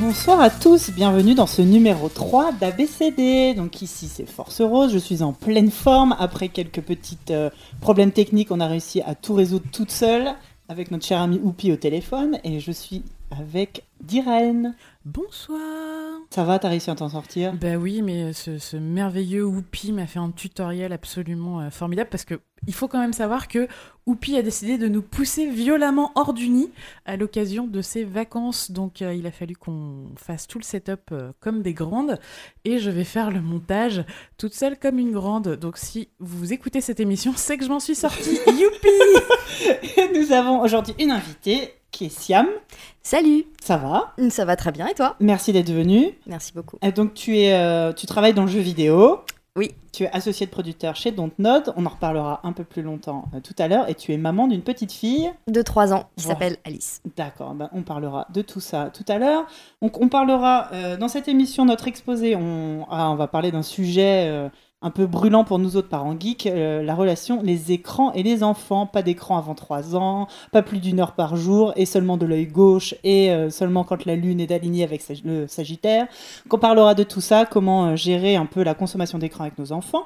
Bonsoir à tous, bienvenue dans ce numéro 3 d'ABCD. Donc ici c'est Force Rose, je suis en pleine forme. Après quelques petits euh, problèmes techniques, on a réussi à tout résoudre toute seule avec notre cher ami Oupi au téléphone et je suis avec Diren. Bonsoir. Ça va, t'as réussi à t'en sortir? Bah oui, mais ce, ce merveilleux Oupi m'a fait un tutoriel absolument euh, formidable parce que il faut quand même savoir que Oupi a décidé de nous pousser violemment hors du nid à l'occasion de ses vacances. Donc euh, il a fallu qu'on fasse tout le setup euh, comme des grandes et je vais faire le montage toute seule comme une grande. Donc si vous écoutez cette émission, c'est que je m'en suis sortie. Youpi Nous avons aujourd'hui une invitée qui est Siam. Salut Ça va? Ça va très bien et toi? Merci d'être venue. Merci beaucoup. Et donc tu, es, euh, tu travailles dans le jeu vidéo. Oui. Tu es associée de producteur chez Dontnod. On en reparlera un peu plus longtemps euh, tout à l'heure. Et tu es maman d'une petite fille. De 3 ans, qui Voilà. s'appelle Alice. D'accord, ben, on parlera de tout ça tout à l'heure. Donc on parlera euh, dans cette émission, notre exposé, on, ah, on va parler d'un sujet euh, un peu brûlant pour nous autres parents geeks, euh, la relation les écrans et les enfants. Pas d'écran avant 3 ans, pas plus d'une heure par jour et seulement de l'œil gauche et euh, seulement quand la lune est alignée avec le Sagittaire. Donc on parlera de tout ça, comment euh, gérer un peu la consommation d'écran avec nos enfants.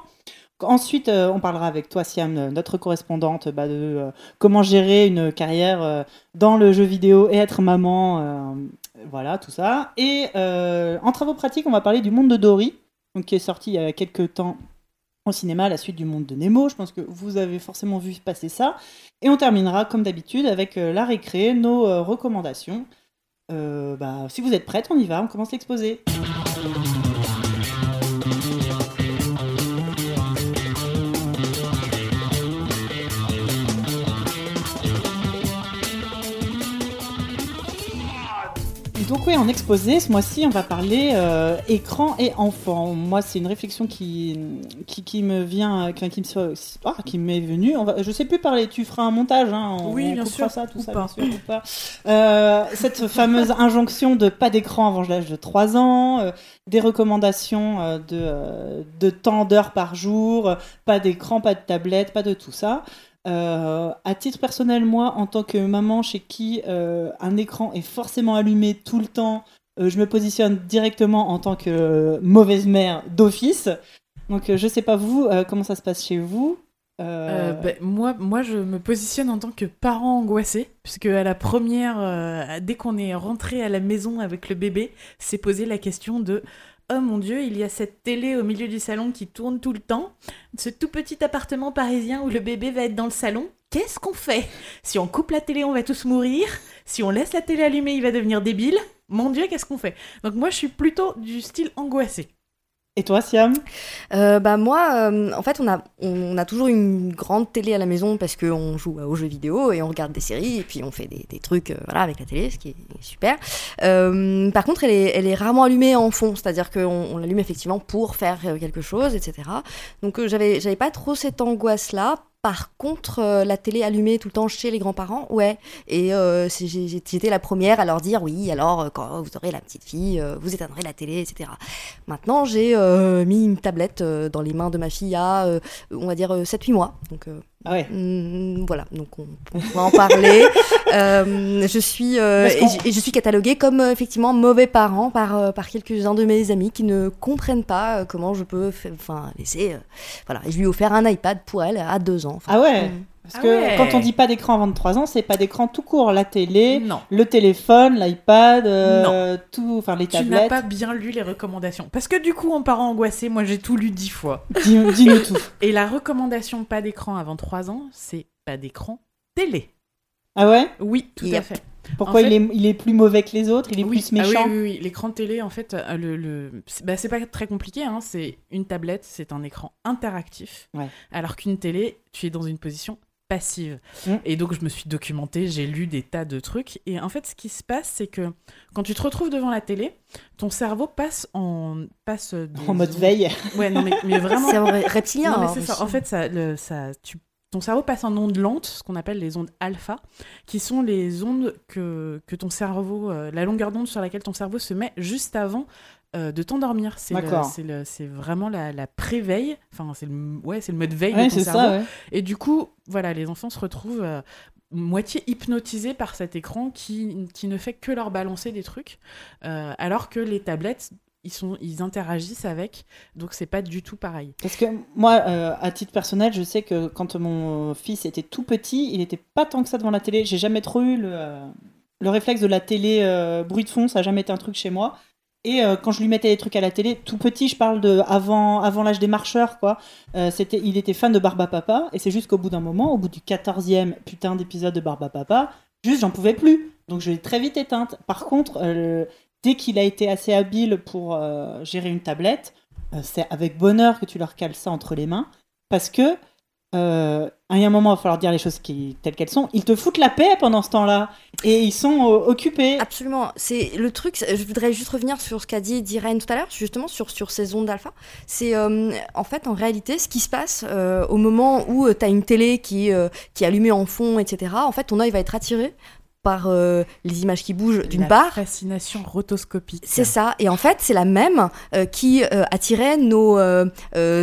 Ensuite, on parlera avec toi, Siam, notre correspondante, bah, de comment gérer une carrière dans le jeu vidéo et être maman, voilà, tout ça. Et en travaux pratiques, on va parler du monde de Dory, qui est sorti il y a quelques temps au cinéma à la suite du monde de Nemo. Je pense que vous avez forcément vu passer ça. Et on terminera, comme d'habitude, avec euh, la récré, nos euh, recommandations. Euh, bah, si vous êtes prête, on y va, on commence l'exposé. Donc oui, en exposé, ce mois-ci, on va parler euh, écran et enfant. Moi, c'est une réflexion qui, qui, qui me vient, qui, qui me ah, qui m'est venue. On va, je sais plus parler, tu feras un montage, hein, on, Oui, on bien sûr, ça, tout ou ça, pas. bien sûr, ou pas. Euh, cette fameuse injonction de pas d'écran avant l'âge de 3 ans, euh, des recommandations euh, de, euh, de temps d'heures par jour, pas d'écran, pas de tablette, pas de tout ça. Euh, à titre personnel, moi, en tant que maman chez qui euh, un écran est forcément allumé tout le temps, euh, je me positionne directement en tant que euh, mauvaise mère d'office. Donc, je sais pas vous, comment ça se passe chez vous? Ben, moi, moi, je me positionne en tant que parent angoissé, puisque à la première, dès qu'on est rentré à la maison avec le bébé, s'est posé la question de Oh mon Dieu, il y a cette télé au milieu du salon qui tourne tout le temps, ce tout petit appartement parisien où le bébé va être dans le salon. Qu'est-ce qu'on fait? Si on coupe la télé, on va tous mourir. Si on laisse la télé allumée, il va devenir débile. Mon Dieu, qu'est-ce qu'on fait? Donc moi, je suis plutôt du style angoissé. Et toi, Siam Euh, bah moi, euh, en fait, on a, on a toujours une grande télé à la maison parce qu'on joue aux jeux vidéo et on regarde des séries et puis on fait des, des trucs euh, voilà, avec la télé, ce qui est super. Par contre, elle est, elle est rarement allumée en fond, c'est-à-dire qu'on on l'allume effectivement pour faire quelque chose, etc. Donc j'avais, j'avais pas trop cette angoisse-là. Par contre, euh, la télé allumée tout le temps chez les grands-parents, ouais. Et euh, j'étais la première à leur dire oui, alors euh, quand vous aurez la petite fille, euh, vous éteindrez la télé, etc. Maintenant, j'ai mis une tablette dans les mains de ma fille euh, on va dire, euh, 7-8 mois. Ah ouais. mm, voilà, donc on, on va en parler. Euh, je, suis, euh, et, je- et je suis cataloguée comme euh, effectivement mauvais parent par, euh, par quelques-uns de mes amis qui ne comprennent pas comment je peux enfin, laisser. voilà, et je lui ai offert un iPad pour elle à 2 ans. Ah ouais mm. Parce Ah que ouais. quand on dit pas d'écran avant de 3 ans, c'est pas d'écran tout court. La télé, Non. le téléphone, l'iPad, euh, tout, enfin les Tu n'as tablettes. pas bien lu les recommandations. Parce que du coup, en parent angoissé, moi j'ai tout lu dix fois. Dis- Dis-nous tout. Et la recommandation pas d'écran avant 3 ans, c'est pas d'écran télé. Ah ouais? Oui, tout à fait. Pourquoi En fait- il, est, il est plus mauvais que les autres? Il est oui, plus méchant ah oui, oui, oui. L'écran télé, en fait, euh, le, le... c'est bah, c'est pas très compliqué. Hein. C'est une tablette, c'est un écran interactif. Ouais. Alors qu'une télé, tu es dans une position passive. Mm. Et donc, je me suis documentée, j'ai lu des tas de trucs. Et en fait, ce qui se passe, c'est que quand tu te retrouves devant la télé, ton cerveau passe en, passe des En mode ondes- veille. Ouais, non, mais, mais vraiment. C'est reptilien. Non, mais hein, c'est ça. aussi. En fait, ça, le- ça, tu, ton cerveau passe en ondes lentes, ce qu'on appelle les ondes alpha, qui sont les ondes que, que ton cerveau, euh, la longueur d'onde sur laquelle ton cerveau se met juste avant euh, de t'endormir. C'est c'est vraiment la, la pré-veille. Enfin, c'est le, ouais, c'est le mode veille Ouais, de ton c'est cerveau. ça, ouais. Et du coup, voilà, les enfants se retrouvent euh, moitié hypnotisés par cet écran qui, qui ne fait que leur balancer des trucs, euh, alors que les tablettes, ils, sont, ils interagissent avec, donc c'est pas du tout pareil. Parce que moi, à titre personnel, je sais que quand mon fils était tout petit, il n'était pas tant que ça devant la télé. J'ai jamais trop eu le, le réflexe de la télé euh, bruit de fond, ça n'a jamais été un truc chez moi. Et euh, quand je lui mettais des trucs à la télé, tout petit, je parle de avant, l'âge des marcheurs, quoi. euh, c'était, il était fan de Barba Papa, et c'est juste qu'au bout d'un moment, au bout du 14e putain d'épisode de Barba Papa, juste j'en pouvais plus. Donc je l'ai très vite éteinte. Par contre, euh, dès qu'il a été assez habile pour gérer une tablette, c'est avec bonheur que tu leur cales ça entre les mains, parce que euh, à un moment, il va falloir dire les choses qui, telles qu'elles sont. Ils te foutent la paix pendant ce temps-là, et ils sont euh, occupés. Absolument. C'est le truc. Je voudrais juste revenir sur ce qu'a dit Diren tout à l'heure, justement sur sur ces ondes d'alpha. C'est euh, en fait en réalité ce qui se passe euh, au moment où tu as une télé qui qui est allumée en fond, etc. En fait, ton œil va être attiré par euh, les images qui bougent d'une part. fascination rotoscopique. C'est ça, et en fait, c'est la même euh, qui euh, attirait nos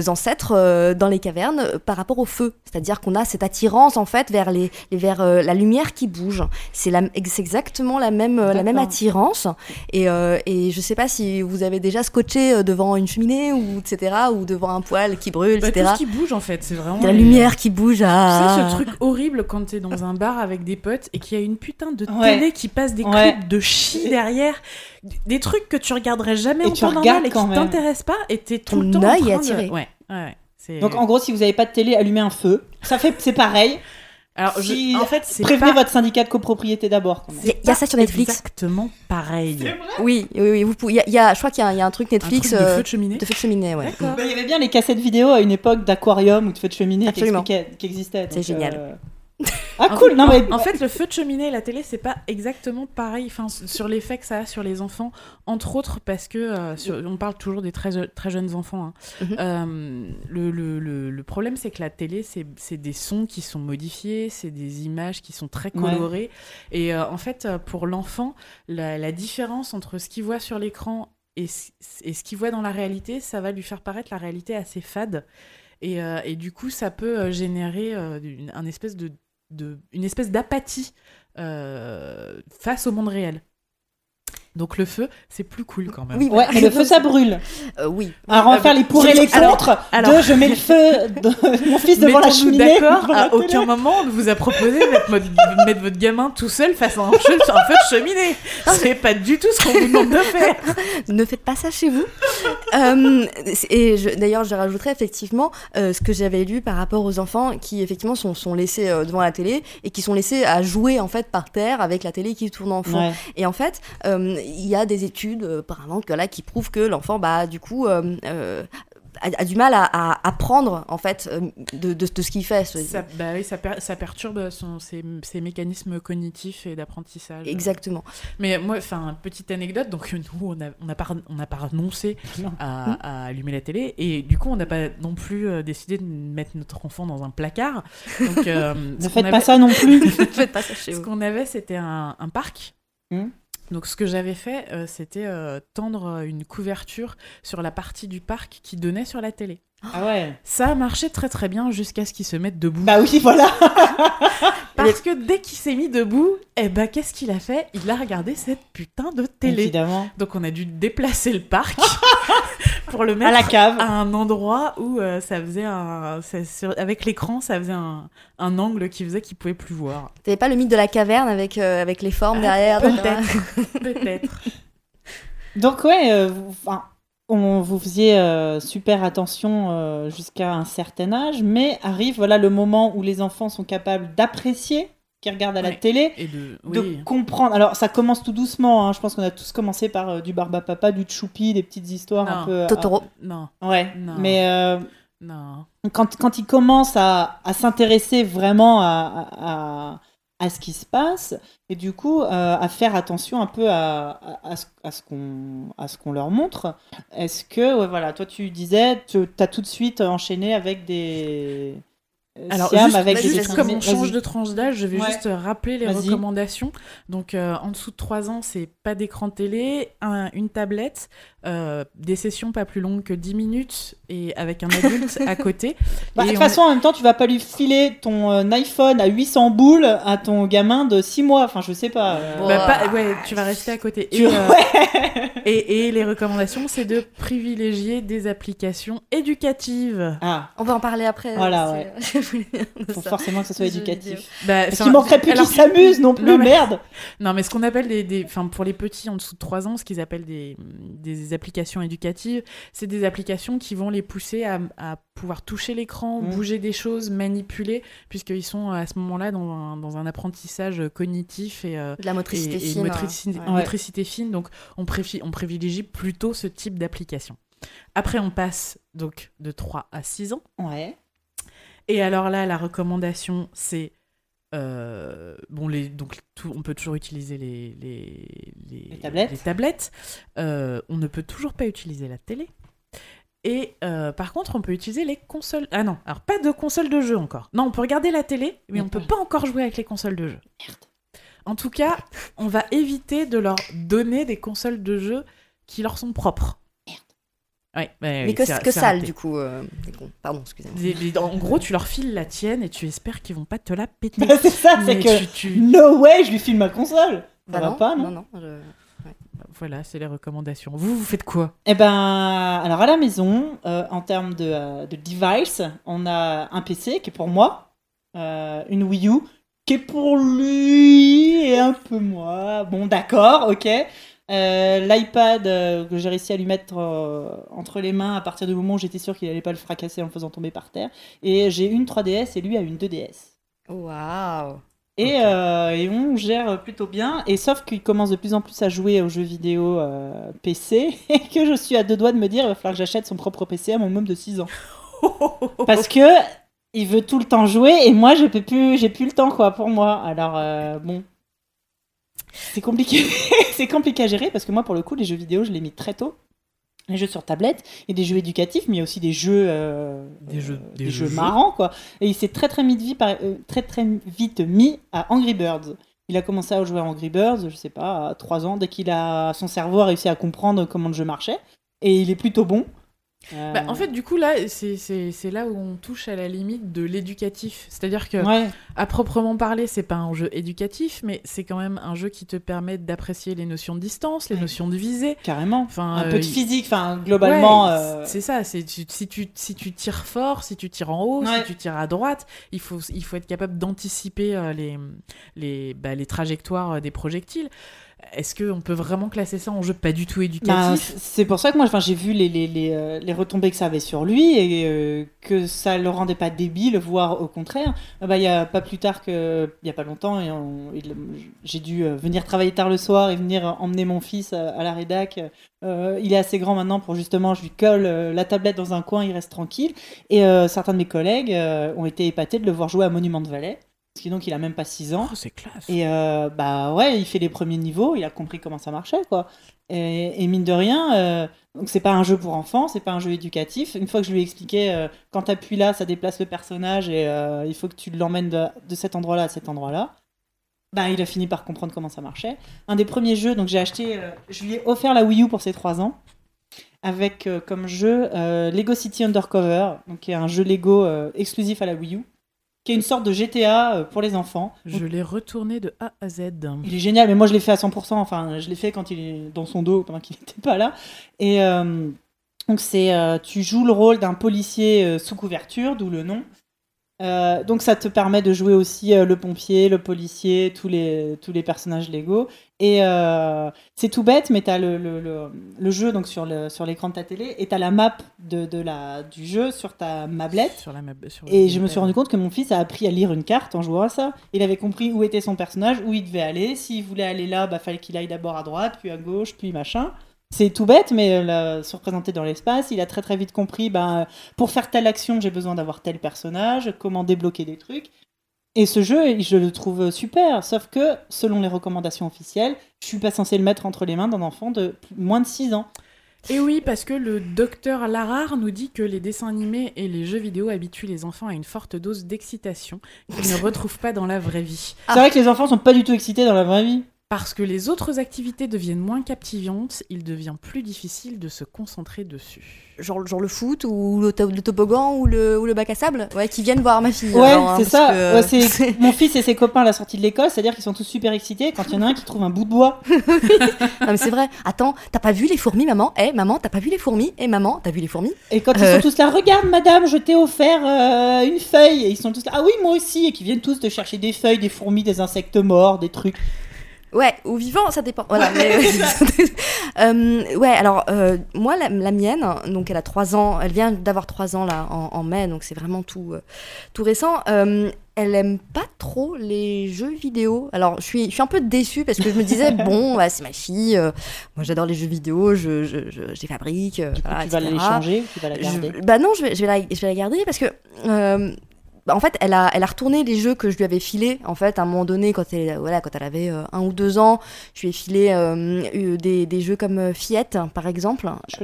ancêtres dans les cavernes par rapport au feu. C'est-à-dire qu'on a cette attirance en fait vers, les, les- vers la lumière qui bouge. C'est exactement la même, la même attirance. Et, et je sais pas si vous avez déjà scotché devant une cheminée ou etc. ou devant un poêle qui brûle, Bah, tout etc. ce qui bouge en fait, c'est vraiment. La lumière qui bouge. Tu sais, Ah. ce truc horrible quand t'es dans un bar avec des potes et qu'il y a une putain de Ouais. télé qui passe des Ouais. clips de chi derrière, des trucs que tu regarderais jamais Et en tu temps normal et qui t'intéressent pas et t'es tout Ton le temps en œil train de- attiré. Ouais, ouais, ouais. Donc en gros, si vous n'avez pas de télé, allumez un feu. Ça fait, c'est pareil. Alors, je- si- en fait, c'est Prévenez pas... votre syndicat de copropriété d'abord. Il y a- ça sur Netflix. Exactement pareil. Oui, oui, oui. Vous pouvez, il y a- y a, je crois qu'il y, a- il y a un truc Un Netflix truc de euh, feu de cheminée. de feu de cheminée, ouais. Bah, Il y avait bien les cassettes vidéo à une époque d'aquarium ou de feu de cheminée qui, qui existaient. C'est génial. euh, Ah En cool, fait- non en- mais en, fait, le feu de cheminée et la télé, c'est pas exactement pareil. Enfin, sur l'effet que ça a sur les enfants, entre autres parce que euh, sur- on parle toujours des très, très jeunes enfants. hein. Mhm. Euh, le, le- le- le problème, c'est que la télé, c'est des sons qui sont modifiés, c'est des images qui sont très Ouais. colorées. Et euh, en fait, pour l'enfant, la, la différence entre ce qu'il voit sur l'écran et ce qu'il voit dans la réalité, ça va lui faire paraître la réalité assez fade. Et, euh, et du coup, ça peut euh, générer euh, une, un espèce d'apathie face au monde réel. Donc le feu, c'est plus cool quand même. Oui, ouais, mais le feu ça brûle. Euh, oui. Alors on va Ah, faire les pour et les contre alors- de je mets le feu de mon fils devant la cheminée. d'accord, à aucun moment on ne vous a proposé de mettre, votre- mettre votre gamin tout seul face à un feu, un feu de cheminée. C'est pas du tout ce qu'on vous demande de faire. Ne faites pas ça chez vous. Euh, et je- d'ailleurs, je rajouterais effectivement euh, ce que j'avais lu par rapport aux enfants qui effectivement sont, sont laissés euh, devant la télé et qui sont laissés à jouer en fait par terre avec la télé qui tourne en fond. Ouais. Et en fait, euh, il y a des études euh, apparemment que là qui prouvent que l'enfant, bah du coup. euh, euh, a, a du mal à, à apprendre en fait euh, de, de, de ce qu'il fait. Ça, bah oui, ça, per- ça perturbe son, ses, ses mécanismes cognitifs et d'apprentissage. Exactement. Mais moi, enfin, petite anecdote, donc nous, on n'a on a pas, on n'a pas renoncé Non. à, à allumer la télé, et du coup, on n'a pas non plus euh, décidé de mettre notre enfant dans un placard. Donc, euh, Ne faites pas ça non plus. ne faites pas ça chez Ce qu'on avait, c'était un, un parc. Hmm. Donc, ce que j'avais fait, euh, c'était euh, tendre une couverture sur la partie du parc qui donnait sur la télé. Ah ouais. Ça a marché très très bien jusqu'à ce qu'il se mette debout. Bah oui, voilà. Parce que dès qu'il s'est mis debout, eh ben, qu'est-ce qu'il a fait? Il a regardé cette putain de télé. Évidemment. Donc on a dû déplacer le parc pour le À mettre la cave. à un endroit où euh, ça faisait un... ça- sur- avec l'écran, ça faisait un, un angle qui faisait qu'il pouvait plus voir. T'avais pas le mythe de la caverne avec, euh, avec les formes Ah, derrière Peut-être, peut-être. Donc ouais, euh, vous, enfin, on vous faisiez euh, super attention euh, jusqu'à un certain âge, mais arrive voilà le moment où les enfants sont capables d'apprécier qu'ils regardent à la Ouais. télé, Et de, comprendre. Alors ça commence tout doucement. hein. Je pense qu'on a tous commencé par euh, du Barba Papa, du Choupi, des petites histoires un peu. euh, Totoro. Non, ouais. Non. Mais euh, non. quand, quand ils commencent à, à s'intéresser vraiment à, à, à ce qui se passe, et du coup euh, à faire attention un peu à, à, à ce, à ce qu'on à ce qu'on leur montre, est-ce que, ouais, voilà, toi tu disais, tu as tout de suite enchaîné avec des, Alors, Siam juste, avec des comme on change de tranche d'âge, je vais Ouais. juste euh, rappeler les recommandations. Donc, euh, en dessous de 3 ans, c'est pas d'écran télé, un- une tablette, euh, des sessions pas plus longues que 10 minutes et avec un adulte à côté. Bah, de toute on- façon, en même temps, tu vas pas lui filer ton euh, iPhone à 800 boules à ton gamin de 6 mois. Enfin, je sais pas. euh, Bon. Bah, pas- ouais, tu vas rester à côté. Tu- Et, euh, ouais. et, et les recommandations, c'est de privilégier des applications éducatives. Ah, On va en parler après. Voilà, de faut forcément que ce soit éducatif. Bah, Parce qu'il manquerait plus alors- qu'ils s'amusent non plus, Non, mais- merde. Non, mais ce qu'on appelle des, des- enfin pour les petits en dessous de 3 ans, ce qu'ils appellent des, des applications éducatives, c'est des applications qui vont les pousser à, à pouvoir toucher l'écran, Mm. bouger des choses, manipuler, puisqu'ils sont à ce moment-là dans un, dans un apprentissage cognitif et, euh, De la motricité et fine. motricité, ouais. Ouais. motricité fine. Donc on, préfi- on privilégie plutôt ce type d'application. Après, on passe donc de 3 à 6 ans. Ouais. Et alors là, la recommandation, c'est. Euh, bon, les, donc tout, on peut toujours utiliser les, les, les, Les tablettes. les tablettes. Euh, on ne peut toujours pas utiliser la télé. Et euh, par contre, on peut utiliser les consoles. Ah non, alors pas de console de jeu encore. Non, on peut regarder la télé, mais on peut pas encore jouer avec les consoles de jeu. Merde. En tout cas, on va éviter de leur donner des consoles de jeu qui leur sont propres. Ouais, Mais que, que sale, raté. du coup. euh. Pardon, excusez-moi. En gros, tu leur files la tienne et tu espères qu'ils vont pas te la péter. Bah, c'est ça, c'est que. tu- tu- No way, je lui file ma console. Ça Bah va non, pas, non, non, non, je- Voilà, c'est les recommandations. Vous, vous faites quoi? Eh ben, alors à la maison, euh, en termes de, euh, de device, on a un PC qui est pour moi, une Wii U qui est pour lui et un peu moi. Bon, d'accord, ok. Euh, L'iPad euh, que j'ai réussi à lui mettre euh, entre les mains à partir du moment où j'étais sûr qu'il allait pas le fracasser en le faisant tomber par terre. Et j'ai une 3DS et lui a une 2DS. Waouh. Et, euh, et on gère plutôt bien. Et sauf qu'il commence de plus en plus à jouer aux jeux vidéo euh, PC et que je suis à deux doigts de me dire il va falloir que j'achète son propre PC à mon môme de 6 ans. Parce que il veut tout le temps jouer et moi je peux plus, j'ai plus le temps quoi pour moi. Alors euh, bon, c'est compliqué, c'est compliqué à gérer parce que moi pour le coup les jeux vidéo je les mis très tôt. Les jeux sur tablette et des jeux éducatifs, mais aussi des jeux, euh, Des jeux- euh, des des jeux jeux marrants quoi. Et il s'est très très vite, mis par- euh, très très vite mis à Angry Birds. Il a commencé à jouer à Angry Birds, je sais pas, à 3 ans, dès qu'il a son cerveau a réussi à comprendre comment le jeu marchait. Et il est plutôt bon. Euh, Bah, En fait, du coup, là, c'est- là où on touche à la limite de l'éducatif. C'est-à-dire que, ouais, à proprement parler, c'est pas un jeu éducatif, mais c'est quand même un jeu qui te permet d'apprécier les notions de distance, les Ouais. notions de visée. carrément. Enfin, un euh, peu de il- physique, enfin globalement. Ouais, euh, C'est ça, tu- si tu, si tu tires fort, si tu tires en haut, si tu tires à droite, il faut, il faut être capable d'anticiper euh, les, les, bah, les trajectoires euh, des projectiles. Est-ce qu'on peut vraiment classer ça en jeu pas du tout bah, éducatif? c'est pour ça que moi enfin, j'ai vu les, les, les, euh, les retombées que ça avait sur lui et euh, que ça le rendait pas débile, voire au contraire. Ah bah, Il y a pas plus tard que, il y a pas longtemps, et j'ai dû euh, venir travailler tard le soir et venir emmener mon fils à, à la rédac. Euh, il est assez grand maintenant pour justement, je lui colle la tablette dans un coin, il reste tranquille. Et euh, certains de mes collègues ont été épatés de le voir jouer à Monument de Valais. Parce que donc il a même pas 6 ans. Oh, c'est classe. Et euh, bah ouais, il fait les premiers niveaux, il a compris comment ça marchait quoi. Et, et mine de rien, euh, donc c'est pas un jeu pour enfants, c'est pas un jeu éducatif. Une fois que je lui ai expliqué, euh, quand t'appuies là, ça déplace le personnage et euh, il faut que tu l'emmènes de, de cet endroit-là à cet endroit-là. Bah, il a fini par comprendre comment ça marchait. Un des premiers jeux, donc j'ai acheté, euh, je lui ai offert la Wii U pour ses 3 ans, avec comme jeu Lego City Undercover, donc qui est un jeu Lego exclusif à la Wii U, qui est une sorte de GTA euh, pour les enfants. Je l'ai retourné de A à Z. il est génial, mais moi je l'ai fait à 100%. Enfin, je l'ai fait quand il est dans son dos, pendant qu'il n'était pas là. Et euh, donc, c'est, euh, tu joues le rôle d'un policier euh, sous couverture, d'où le nom. Euh, donc, ça te permet de jouer aussi euh, le pompier, le policier, tous les, tous les personnages Lego. Et euh, c'est tout bête, mais tu as le, le, le, le jeu donc sur, le, sur l'écran de ta télé et tu as la map de, de la, du jeu sur ta mablette. Sur la map- sur Et je me suis rendu compte que mon fils a appris à lire une carte en jouant à ça. Il avait compris où était son personnage, où il devait aller. S'il voulait aller là, bah fallait qu'il aille d'abord à droite, puis à gauche, puis machin. C'est tout bête, mais euh, là, se représenter dans l'espace, il a très très vite compris, bah, pour faire telle action, j'ai besoin d'avoir tel personnage, comment débloquer des trucs. Et ce jeu, je le trouve super, sauf que, selon les recommandations officielles, je suis pas censé le mettre entre les mains d'un enfant de moins de 6 ans. Et oui, parce que le docteur Larare nous dit que les dessins animés et les jeux vidéo habituent les enfants à une forte dose d'excitation qu'ils ne retrouvent pas dans la vraie vie. C'est vrai que les enfants sont pas du tout excités dans la vraie vie. Parce que les autres activités deviennent moins captivantes, il devient plus difficile de se concentrer dessus. Genre, genre le foot ou le, to- le toboggan ou le, ou le bac à sable? Ouais, qui viennent voir ma fille. Ouais, hein, c'est ça. que- Ouais, c'est mon fils et ses copains à la sortie de l'école, c'est-à-dire qu'ils sont tous super excités quand il y en a un qui trouve un bout de bois. Non, mais c'est vrai. Attends, t'as pas vu les fourmis, maman? Eh, maman, t'as pas vu les fourmis? Eh, maman, t'as vu les fourmis? Et quand ils Euh. sont tous là, regarde madame, je t'ai offert euh, une feuille. Et ils sont tous là, ah oui, moi aussi. Et qui viennent tous de chercher des feuilles, des fourmis, des insectes morts, des trucs. Ouais, ou vivant, ça dépend. Voilà, mais- Euh, ouais, alors, euh, moi, la, la mienne, donc elle a 3 ans, elle vient d'avoir 3 ans là en, en mai, donc c'est vraiment tout, euh, tout récent. Euh, elle aime pas trop les jeux vidéo. Alors, je suis, je suis un peu déçue parce que je me disais, bon, bah, c'est ma fille, euh, moi j'adore les jeux vidéo, je, je, je, je les fabrique, euh, Du coup, voilà, tu vas etc. l'échanger, tu vas la garder? Bah non, vais, je vais, la, je vais la garder parce que. Euh, bah, en fait, elle a, elle a retourné les jeux que je lui avais filés. En fait, à un moment donné, quand elle, voilà, quand elle avait euh, un ou deux ans, je lui ai filé euh, euh, des, des jeux comme euh, Fiette, par exemple. Je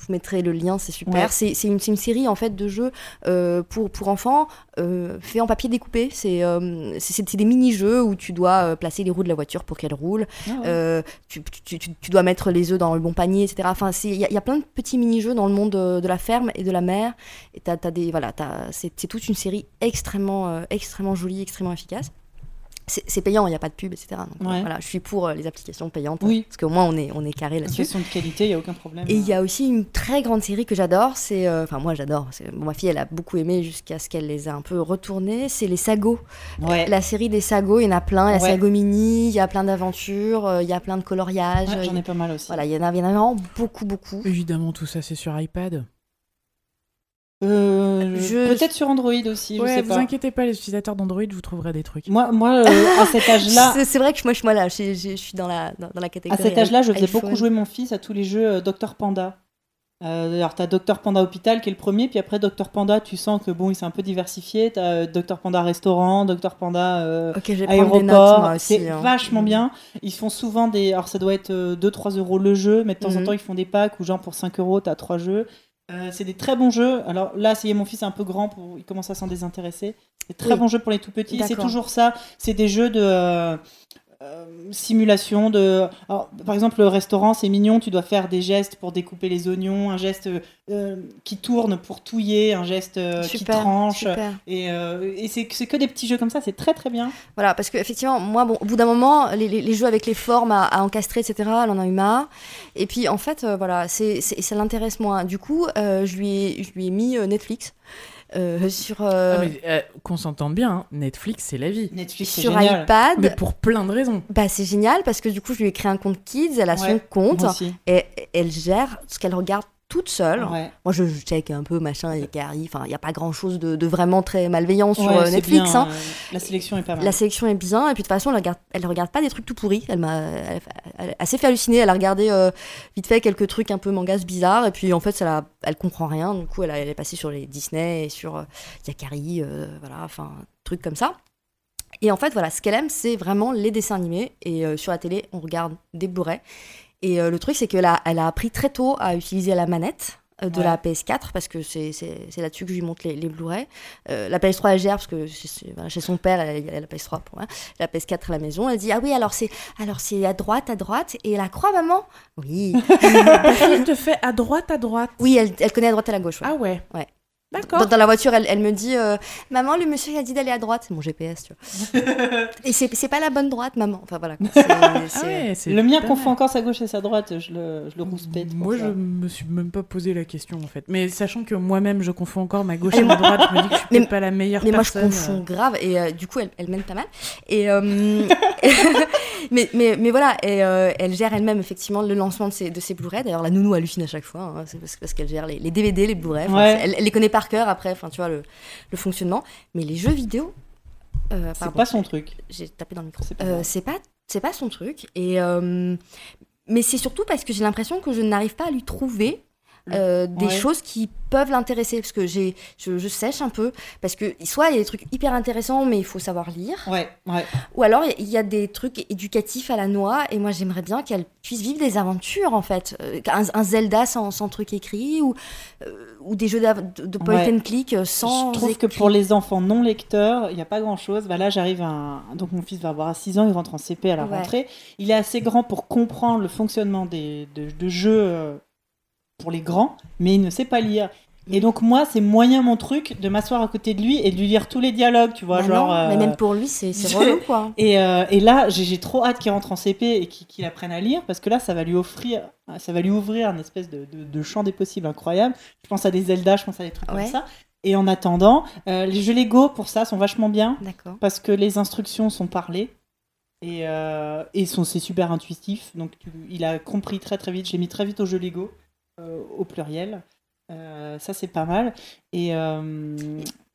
Je vous mettrai le lien, c'est super. Ouais. C'est une, série en fait de jeux euh, pour, pour enfants euh, fait en papier découpé. C'est euh, c'est- des mini-jeux où tu dois euh, placer les roues de la voiture pour qu'elle roule. Ah ouais. Tu, tu- tu- tu dois mettre les œufs dans le bon panier, etc. Enfin, il y, a- il y a plein de petits mini-jeux dans le monde de, de la ferme et de la mer. Et t'as, des, voilà, c'est, toute une série extrêmement, extrêmement jolie, extrêmement efficace. C'est, payant, il n'y a pas de pub, etc. Donc euh, Ouais. voilà, je suis pour euh, les applications payantes. Oui. Parce qu'au moins, on est, on est carré là-dessus. question de qualité, il n'y a aucun problème. Et il y a aussi une très grande série que j'adore, c'est, euh, enfin moi j'adore, bon, ma fille elle a beaucoup aimé jusqu'à ce qu'elle les ait un peu retournés, c'est les Sago. Ouais. La série des Sago, il y en a plein, il y a Ouais. Sago Mini, il y a plein d'aventures, euh, il y a plein de coloriages. Ouais, il y J'en a- ai pas mal aussi. Voilà, il y en a, il y en a vraiment beaucoup, beaucoup. Évidemment, tout ça c'est sur iPad. Euh, Je- Peut-être sur Android aussi, je ouais, sais vous pas. inquiétez pas, les utilisateurs d'Android, vous trouverez des trucs. Moi, moi euh, à cet âge-là, C'est vrai que moi, je, moi, là, je suis dans la, dans, dans la à catégorie. cet âge-là, je faisais iPhone. beaucoup jouer mon fils à tous les jeux euh, Dr Panda. Euh, alors, t'as Dr Panda Hôpital qui est le premier, puis après Dr Panda, tu sens que bon, il s'est un peu diversifié. T'as euh, Dr Panda Restaurant, Dr Panda euh, je Aéroport. C'est hein. vachement bien. Ils font souvent des. Alors, ça doit être 2-3 euros le jeu, mais de temps en Mhm. temps, ils font des packs où, genre, pour 5 euros, t'as 3 jeux. Euh, c'est des très bons jeux. Alors là, ça y est, mon fils est un peu grand, pour... il commence à s'en désintéresser. C'est très Oui. bons jeux pour les tout petits. C'est toujours ça. C'est des jeux de euh, simulation. De... Alors, par exemple, le restaurant, c'est mignon. Tu dois faire des gestes pour découper les oignons, un geste euh, qui tourne pour touiller, un geste euh, qui Super, tranche. super. Et, euh, et c'est c'est que des petits jeux comme ça. C'est très très bien. Voilà, parce qu'effectivement, moi, bon, au bout d'un moment, les, les- les jeux avec les formes à, à encastrer, etc., elle en a eu marre. Et puis, en fait, euh, voilà, c'est, c'est- ça l'intéresse moins. Du coup, euh, je, lui ai, je lui ai mis euh, Netflix euh, sur, euh, Ah, mais, euh, qu'on s'entende bien, hein, Netflix c'est la vie. Netflix, sur génial. iPad. Mais pour plein de raisons. Bah, c'est génial parce que du coup, je lui ai créé un compte Kids, elle a son compte et elle gère ce qu'elle regarde toute seule. Ouais. Moi, je, je check un peu, machin, Carrie. Enfin, il n'y a pas grand chose de, de vraiment très malveillant sur Ouais, euh, Netflix. bien, hein. euh, La sélection est pas mal. La sélection est bien, et puis de toute façon, elle regarde, elle regarde pas des trucs tout pourris. Elle m'a assez fait halluciner. Elle a regardé euh, vite fait quelques trucs un peu mangas bizarres, et puis en fait, ça elle comprend rien. Du coup, elle, a- elle est passée sur les Disney et sur euh, Yakari, voilà, enfin, trucs comme ça. Et en fait, voilà, ce qu'elle aime, c'est vraiment les dessins animés. Et sur la télé, on regarde des Blu-ray. Et euh, le truc, c'est qu'elle a, elle a appris très tôt à utiliser la manette euh, de Ouais. la PS4 parce que c'est là-dessus que je lui montre les, les Blu-ray. Euh, la PS3 elle gère parce que chez, chez- voilà, chez son père elle, elle a la PS3 pour moi. La PS4 à la maison. Elle dit ah oui alors c'est alors c'est à droite à droite et la croix maman. Oui Elle te fait à droite, à droite. oui elle, elle connaît à droite et à la gauche. ouais. Ah ouais. Ouais. D'accord. Dans, dans la voiture, elle, elle me dit euh, Maman, le monsieur il a dit d'aller à droite. C'est mon GPS, tu vois. et c'est pas la bonne droite, maman. Enfin voilà. quoi. Ah ouais, Le mien pas confond encore sa gauche et sa droite, je le, je le rouspète. Moi, je me suis même pas posé la question en fait. Mais sachant que moi-même, je confonds encore ma gauche et ma droite, je me dis que je suis Mais- pas la meilleure Mais moi, je personne. confonds grave. Et euh, du coup, elle, elle mène pas mal. Et, euh, mais, mais, mais voilà, et, euh, elle gère elle-même effectivement le lancement de ses, de ses Blu-ray. D'ailleurs, la nounou hallucine à chaque fois. hein. C'est parce, parce qu'elle gère les, les DVD, les Blu-ray. Enfin, Ouais. c'est- elle, elle les connaît par cœur après, enfin, tu vois, le, le fonctionnement. Mais les jeux vidéo. euh, C'est pas son truc. J'ai tapé dans le micro. C'est pas Euh, pas, c'est pas son truc. Et, euh, mais c'est surtout parce que j'ai l'impression que je n'arrive pas à lui trouver euh, des Ouais. choses qui peuvent l'intéresser. Parce que j'ai, je, je sèche un peu. Parce que soit il y a des trucs hyper intéressants, mais il faut savoir lire. Ouais, ouais. Ou alors il y a des trucs éducatifs à la noix. Et moi j'aimerais bien qu'elle puisse vivre des aventures en fait. Euh, Un, un Zelda sans, sans truc écrit. Ou, euh, ou des jeux de, de point and click sans. je trouve que pour les enfants non lecteurs, il n'y a pas grand-chose. Bah là, j'arrive à un... Donc, mon fils va avoir 6 ans, il rentre en CP à la rentrée. Il est assez grand pour comprendre le fonctionnement des... de... de jeux pour les grands, mais il ne sait pas lire. Et donc, moi, c'est moyen mon truc de m'asseoir à côté de lui et de lui lire tous les dialogues, tu vois. Bah genre, non, mais euh, même pour lui c'est relou quoi. Et, euh, et là, j'ai trop hâte qu'il rentre en CP et qu'il apprenne à lire parce que là, ça va lui offrir, ça va lui ouvrir un espèce de, de- de champ des possibles incroyable. Je pense à des Zelda, je pense à des trucs Ouais. comme ça. Et en attendant, euh, les jeux Lego pour ça sont vachement bien D'accord. parce que les instructions sont parlées et, euh, et c'est super intuitif. Donc tu- il a compris très très vite. J'ai mis très vite au jeu Lego euh, au pluriel. Euh, ça c'est pas mal. Et euh,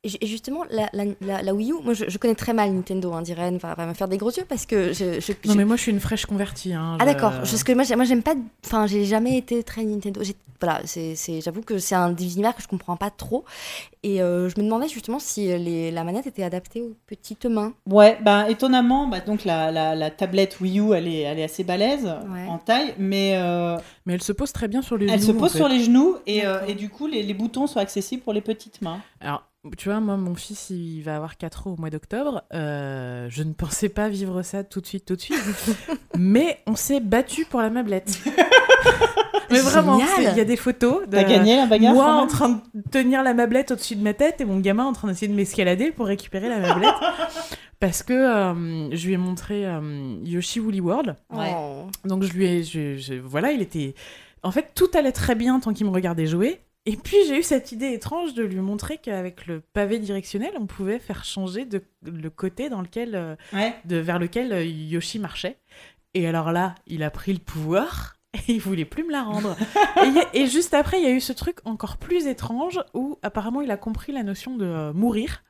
Et ju- et justement, la, la, la- la Wii U, moi je, je connais très mal Nintendo, hein, Diren va, va me faire des gros yeux parce que je. je- Non, je- mais moi, je suis une fraîche convertie. hein, Ah d'accord, parce que moi, j'ai- moi j'aime pas. Enfin, j'ai jamais été très Nintendo. Voilà, c'est, c'est- j'avoue que c'est un des univers que je comprends pas trop. Et euh, je me demandais justement si les, la manette était adaptée aux petites mains. Ouais, bah, étonnamment, bah, donc la, la, la tablette Wii U, elle est, elle est assez balèze Ouais. en taille, mais euh, Mais elle se pose très bien sur les elle genoux. se en pose fait. sur les genoux et, euh, et du coup, les, les boutons sont accessibles pour les petites mains. Alors, tu vois, moi, mon fils, il va avoir 4 ans au mois d'octobre. Euh, je ne pensais pas vivre ça tout de suite, tout de suite. mais on s'est battu pour la meublette. mais vraiment, il y a des photos de T'as gagné la bagarre moi en train de tenir la meublette au-dessus de ma tête et mon gamin en train d'essayer de m'escalader pour récupérer la meublette. Parce que euh, je lui ai montré euh, Yoshi Woolly World. Ouais. Oh. Donc je lui ai, je- je- voilà, il était, en fait, tout allait très bien tant qu'il me regardait jouer. Et puis j'ai eu cette idée étrange de lui montrer qu'avec le pavé directionnel, on pouvait faire changer de, le côté dans lequel, euh, Ouais. de, vers lequel euh, Yoshi marchait. Et alors là, il a pris le pouvoir et il voulait plus me la rendre. et, juste après, il y a eu ce truc encore plus étrange où apparemment il a compris la notion de euh, mourir.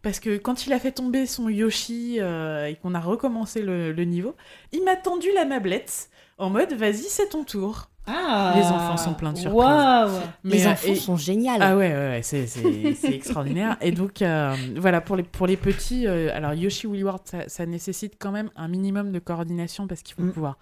Parce que quand il a fait tomber son Yoshi euh, et qu'on a recommencé le, le niveau, il m'a tendu la mablette en mode vas-y, c'est ton tour. Ah Les enfants sont pleins de surprises. Waouh Les euh, enfants et- sont géniaux. ah ouais, ouais, ouais, c'est, c'est, c'est extraordinaire. Et donc, euh, voilà, pour les, pour les petits, euh, alors Yoshi Woolly World, ça, ça nécessite quand même un minimum de coordination parce qu'il faut Mm. pouvoir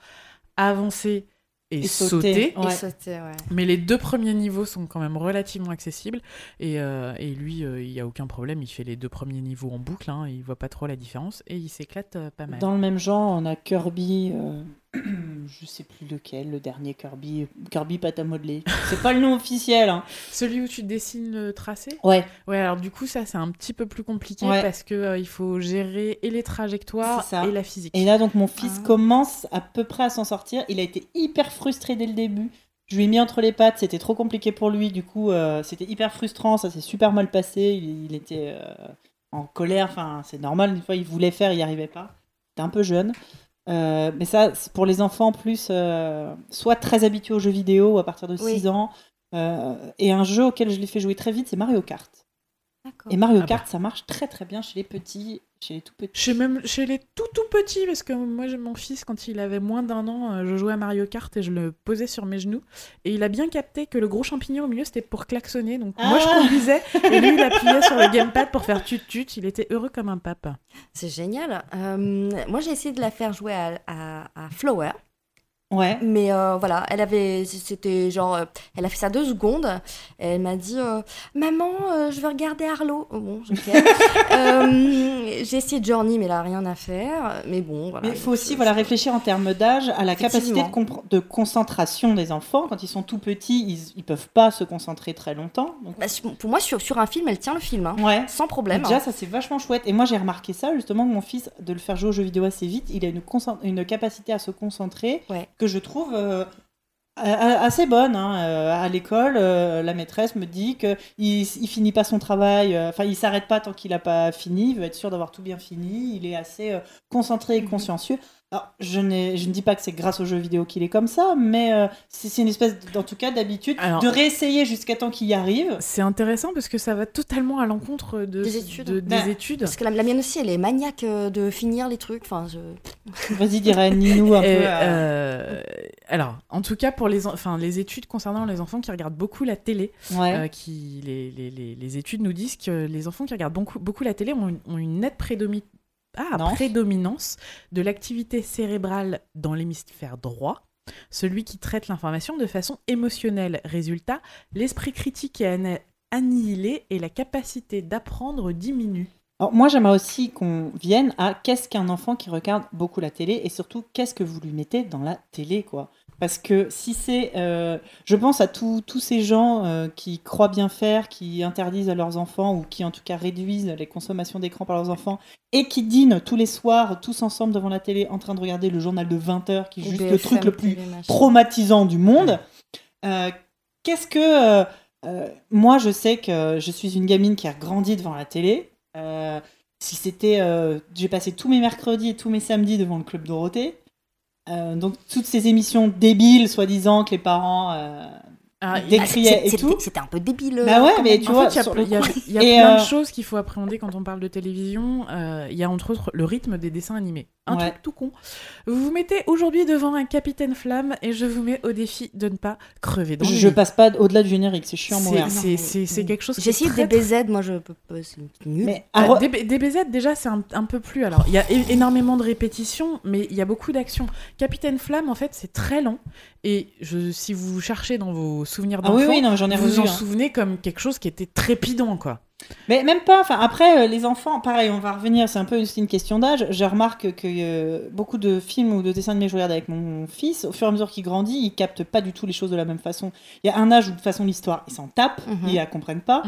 avancer et, Et sauter. sauter. Et Ouais. sauter, ouais. Mais les deux premiers niveaux sont quand même relativement accessibles. Et, euh, et lui, euh, il n'y a aucun problème. Il fait les deux premiers niveaux en boucle. Hein, il voit pas trop la différence. Et il s'éclate euh, pas mal. Dans le même genre, on a Kirby, euh, je sais plus lequel, le dernier Kirby, Kirby pâte à modeler. C'est pas le nom officiel. Hein. Celui où tu dessines le tracé? Ouais, Ouais, alors du coup, ça, c'est un petit peu plus compliqué Ouais. parce que euh, il faut gérer et les trajectoires et la physique. Et là, donc, mon fils Ah. commence à peu près à s'en sortir. Il a été hyper frustré dès le début. Je lui ai mis entre les pattes, c'était trop compliqué pour lui. Du coup, euh, c'était hyper frustrant. Ça s'est super mal passé. Il, il était euh, en colère. Enfin, c'est normal. Une fois, il voulait faire, il n'y arrivait pas. Il était un peu jeune. Euh, mais ça, c'est pour les enfants, en plus, euh, soit très habitués aux jeux vidéo à partir de Oui. 6 ans. euh, et un jeu auquel je l'ai fait jouer très vite, c'est Mario Kart. Et Mario Ah Kart, ça marche très très bien chez les petits, chez les tout petits. Chez, même, chez les tout tout petits, parce que moi, j'ai mon fils, quand il avait moins d'un an, euh, je jouais à Mario Kart et je le posais sur mes genoux. Et il a bien capté que le gros champignon au milieu, c'était pour klaxonner. Donc moi, je Ah. conduisais et lui, il appuyait sur le gamepad pour faire tut-tut. Il était heureux comme un pape. C'est génial. Euh, moi, j'ai essayé de la faire jouer à, à- à Flower. Ouais. Mais euh, voilà, elle avait, c'était genre, euh, elle a fait ça deux secondes. Et elle m'a dit, euh, maman, je veux regarder Arlo. Oh, bon, j'ai essayé Journey, mais là rien à faire. Mais bon, voilà. Mais il faut aussi voilà, réfléchir en termes d'âge à la capacité de, de concentration des enfants. Quand ils sont tout petits, ils ne peuvent pas se concentrer très longtemps. Donc, Bah, pour moi, sur, sur un film, elle tient le film, hein, ouais. sans problème. Déjà, hein. ça c'est vachement chouette. Et moi, j'ai remarqué ça justement que mon fils, de le faire jouer aux jeux vidéo assez vite, il a une, une capacité à se concentrer Ouais. Que je trouve euh, assez bonne. hein. Euh, à l'école, euh, la maîtresse me dit qu'il il finit pas son travail, enfin, il s'arrête pas tant qu'il a pas fini, il veut être sûr d'avoir tout bien fini, il est assez concentré et Mhm. consciencieux. Alors, je, ne dis pas que c'est grâce aux jeux vidéo qu'il est comme ça, mais euh, c'est une espèce, en tout cas, d'habitude de réessayer jusqu'à temps qu'il y arrive. C'est intéressant parce que ça va totalement à l'encontre de, Des études. de- des études. Parce que la, la mienne aussi, elle est maniaque euh, de finir les trucs. Enfin, je... Vas-y, dirait Ninou un Et, peu. euh, euh, alors, en tout cas, pour les, en- enfin, les études concernant les enfants qui regardent beaucoup la télé, ouais. euh, qui, les, les- les- les études nous disent que les enfants qui regardent beaucoup, beaucoup la télé ont une, ont une nette prédomi- ah, Non. prédominance de l'activité cérébrale dans l'hémisphère droit, celui qui traite l'information de façon émotionnelle. Résultat, l'esprit critique est annihilé et la capacité d'apprendre diminue. Alors, moi, j'aimerais aussi qu'on vienne à qu'est-ce qu'un enfant qui regarde beaucoup la télé et surtout qu'est-ce que vous lui mettez dans la télé, quoi? Parce que si c'est. euh, je pense à tous ces gens euh, qui croient bien faire, qui interdisent à leurs enfants ou qui en tout cas réduisent les consommations d'écran par leurs enfants et qui dînent tous les soirs, tous ensemble devant la télé, en train de regarder le journal de 20 heures qui est juste le truc le plus traumatisant du monde. Euh, Qu'est-ce que. moi, je sais que je suis une gamine qui a grandi devant la télé. Si c'était. J'ai passé tous mes mercredis et tous mes samedis devant le Club Dorothée. Euh, donc, toutes ces émissions débiles, soi-disant, que les parents. euh, Ah, c'est- et tout. C'était un peu débile. Bah euh, ouais, mais tu en vois, il y a, sur y y plein euh, de choses qu'il faut appréhender quand on parle de télévision. Euh, Il y a entre autres le rythme des dessins animés. Un Ouais. truc tout con. Vous vous mettez aujourd'hui devant un Capitaine Flamme et je vous mets au défi de ne pas crever je, je passe pas au-delà du générique, c'est chiant à C'est- quelque chose qui J'ai essayé très, DBZ, moi je peux pas. Mais DB DBZ, déjà, c'est un, un peu plus. Alors, il y a énormément de répétitions, mais il y a beaucoup d'actions. Capitaine Flamme, en fait, c'est très lent. Et je, si vous cherchez dans vos souvenirs Ah d'enfants, oui, oui, non, j'en ai vous revu. en hein. souvenez comme quelque chose qui était trépidant, quoi. Mais même pas, enfin après euh, les enfants, pareil, on va revenir, c'est un peu aussi une question d'âge. Je remarque que euh, beaucoup de films ou de dessins animés que je regarde avec mon fils, au fur et à mesure qu'il grandit, il capte pas du tout les choses de la même façon. Il y a un âge où de toute façon l'histoire, ils s'en tapent, Mhm. ils la comprennent pas.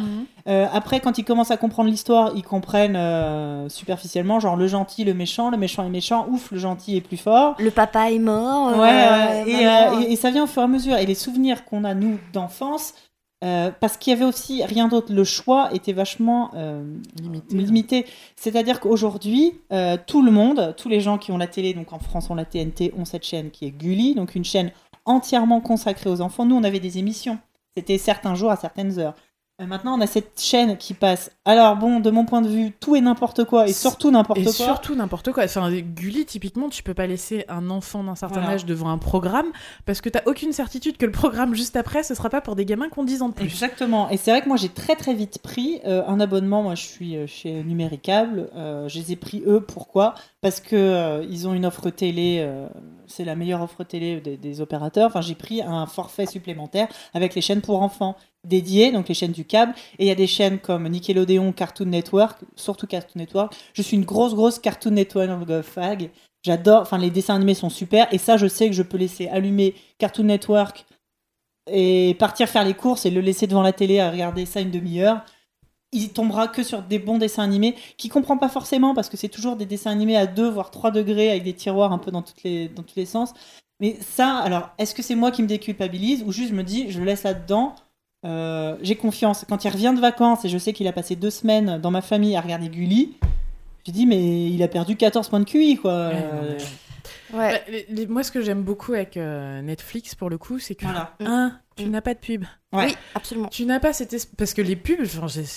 Euh, après, quand ils commencent à comprendre l'histoire, ils comprennent euh, superficiellement, genre le gentil, le méchant, le méchant est méchant, ouf, le gentil est plus fort. Le papa est mort. Ouais. Et, euh, et- et ça vient au fur et à mesure. Et les souvenirs qu'on a, nous, d'enfance, euh, parce qu'il y avait aussi rien d'autre, le choix était vachement euh, Limité. limité. C'est-à-dire qu'aujourd'hui, euh, tout le monde, tous les gens qui ont la télé, donc en France on la TNT, ont cette chaîne qui est Gulli, donc une chaîne entièrement consacrée aux enfants. Nous, on avait des émissions. C'était certains jours à certaines heures. Euh, maintenant, on a cette chaîne qui passe. Alors bon, de mon point de vue, tout et n'importe quoi, et surtout n'importe Et quoi. surtout n'importe quoi. Enfin, Gulli, typiquement, tu peux pas laisser un enfant d'un certain Voilà. âge devant un programme parce que t'as aucune certitude que le programme juste après, ce sera pas pour des gamins qui ont 10 ans de plus. Exactement. Et c'est vrai que moi j'ai très très vite pris euh, un abonnement. Moi je suis euh, chez Numéricable. Euh, je les ai pris eux. Pourquoi? Parce que euh, ils ont une offre télé. C'est la meilleure offre télé des, opérateurs. J'ai pris un forfait supplémentaire avec les chaînes pour enfants dédiées, donc les chaînes du câble. Et il y a des chaînes comme Nickelodeon, Cartoon Network, surtout Cartoon Network. Je suis une grosse grosse Cartoon Network fag. J'adore. Enfin les dessins animés sont super. Et ça je sais que je peux laisser allumer Cartoon Network et partir faire les courses et le laisser devant la télé à regarder ça une demi-heure, il tombera que sur des bons dessins animés qu'il comprend pas forcément parce que c'est toujours des dessins animés à 2 voire 3 degrés avec des tiroirs un peu dans, toutes les, dans tous les sens. Mais ça, alors, est-ce que c'est moi qui me déculpabilise ou juste je me dis, je le laisse là-dedans euh, J'ai confiance. Quand il revient de vacances et je sais qu'il a passé deux semaines dans ma famille à regarder Gulli, je dis, mais il a perdu 14 points de QI, quoi. Ouais, Euh, Ouais. Bah, les- les- moi, ce que j'aime beaucoup avec euh, Netflix, pour le coup, c'est que, Voilà. un, tu Mm. n'as pas de pub. Ouais. Oui, absolument. Tu n'as pas cette parce que les pubs,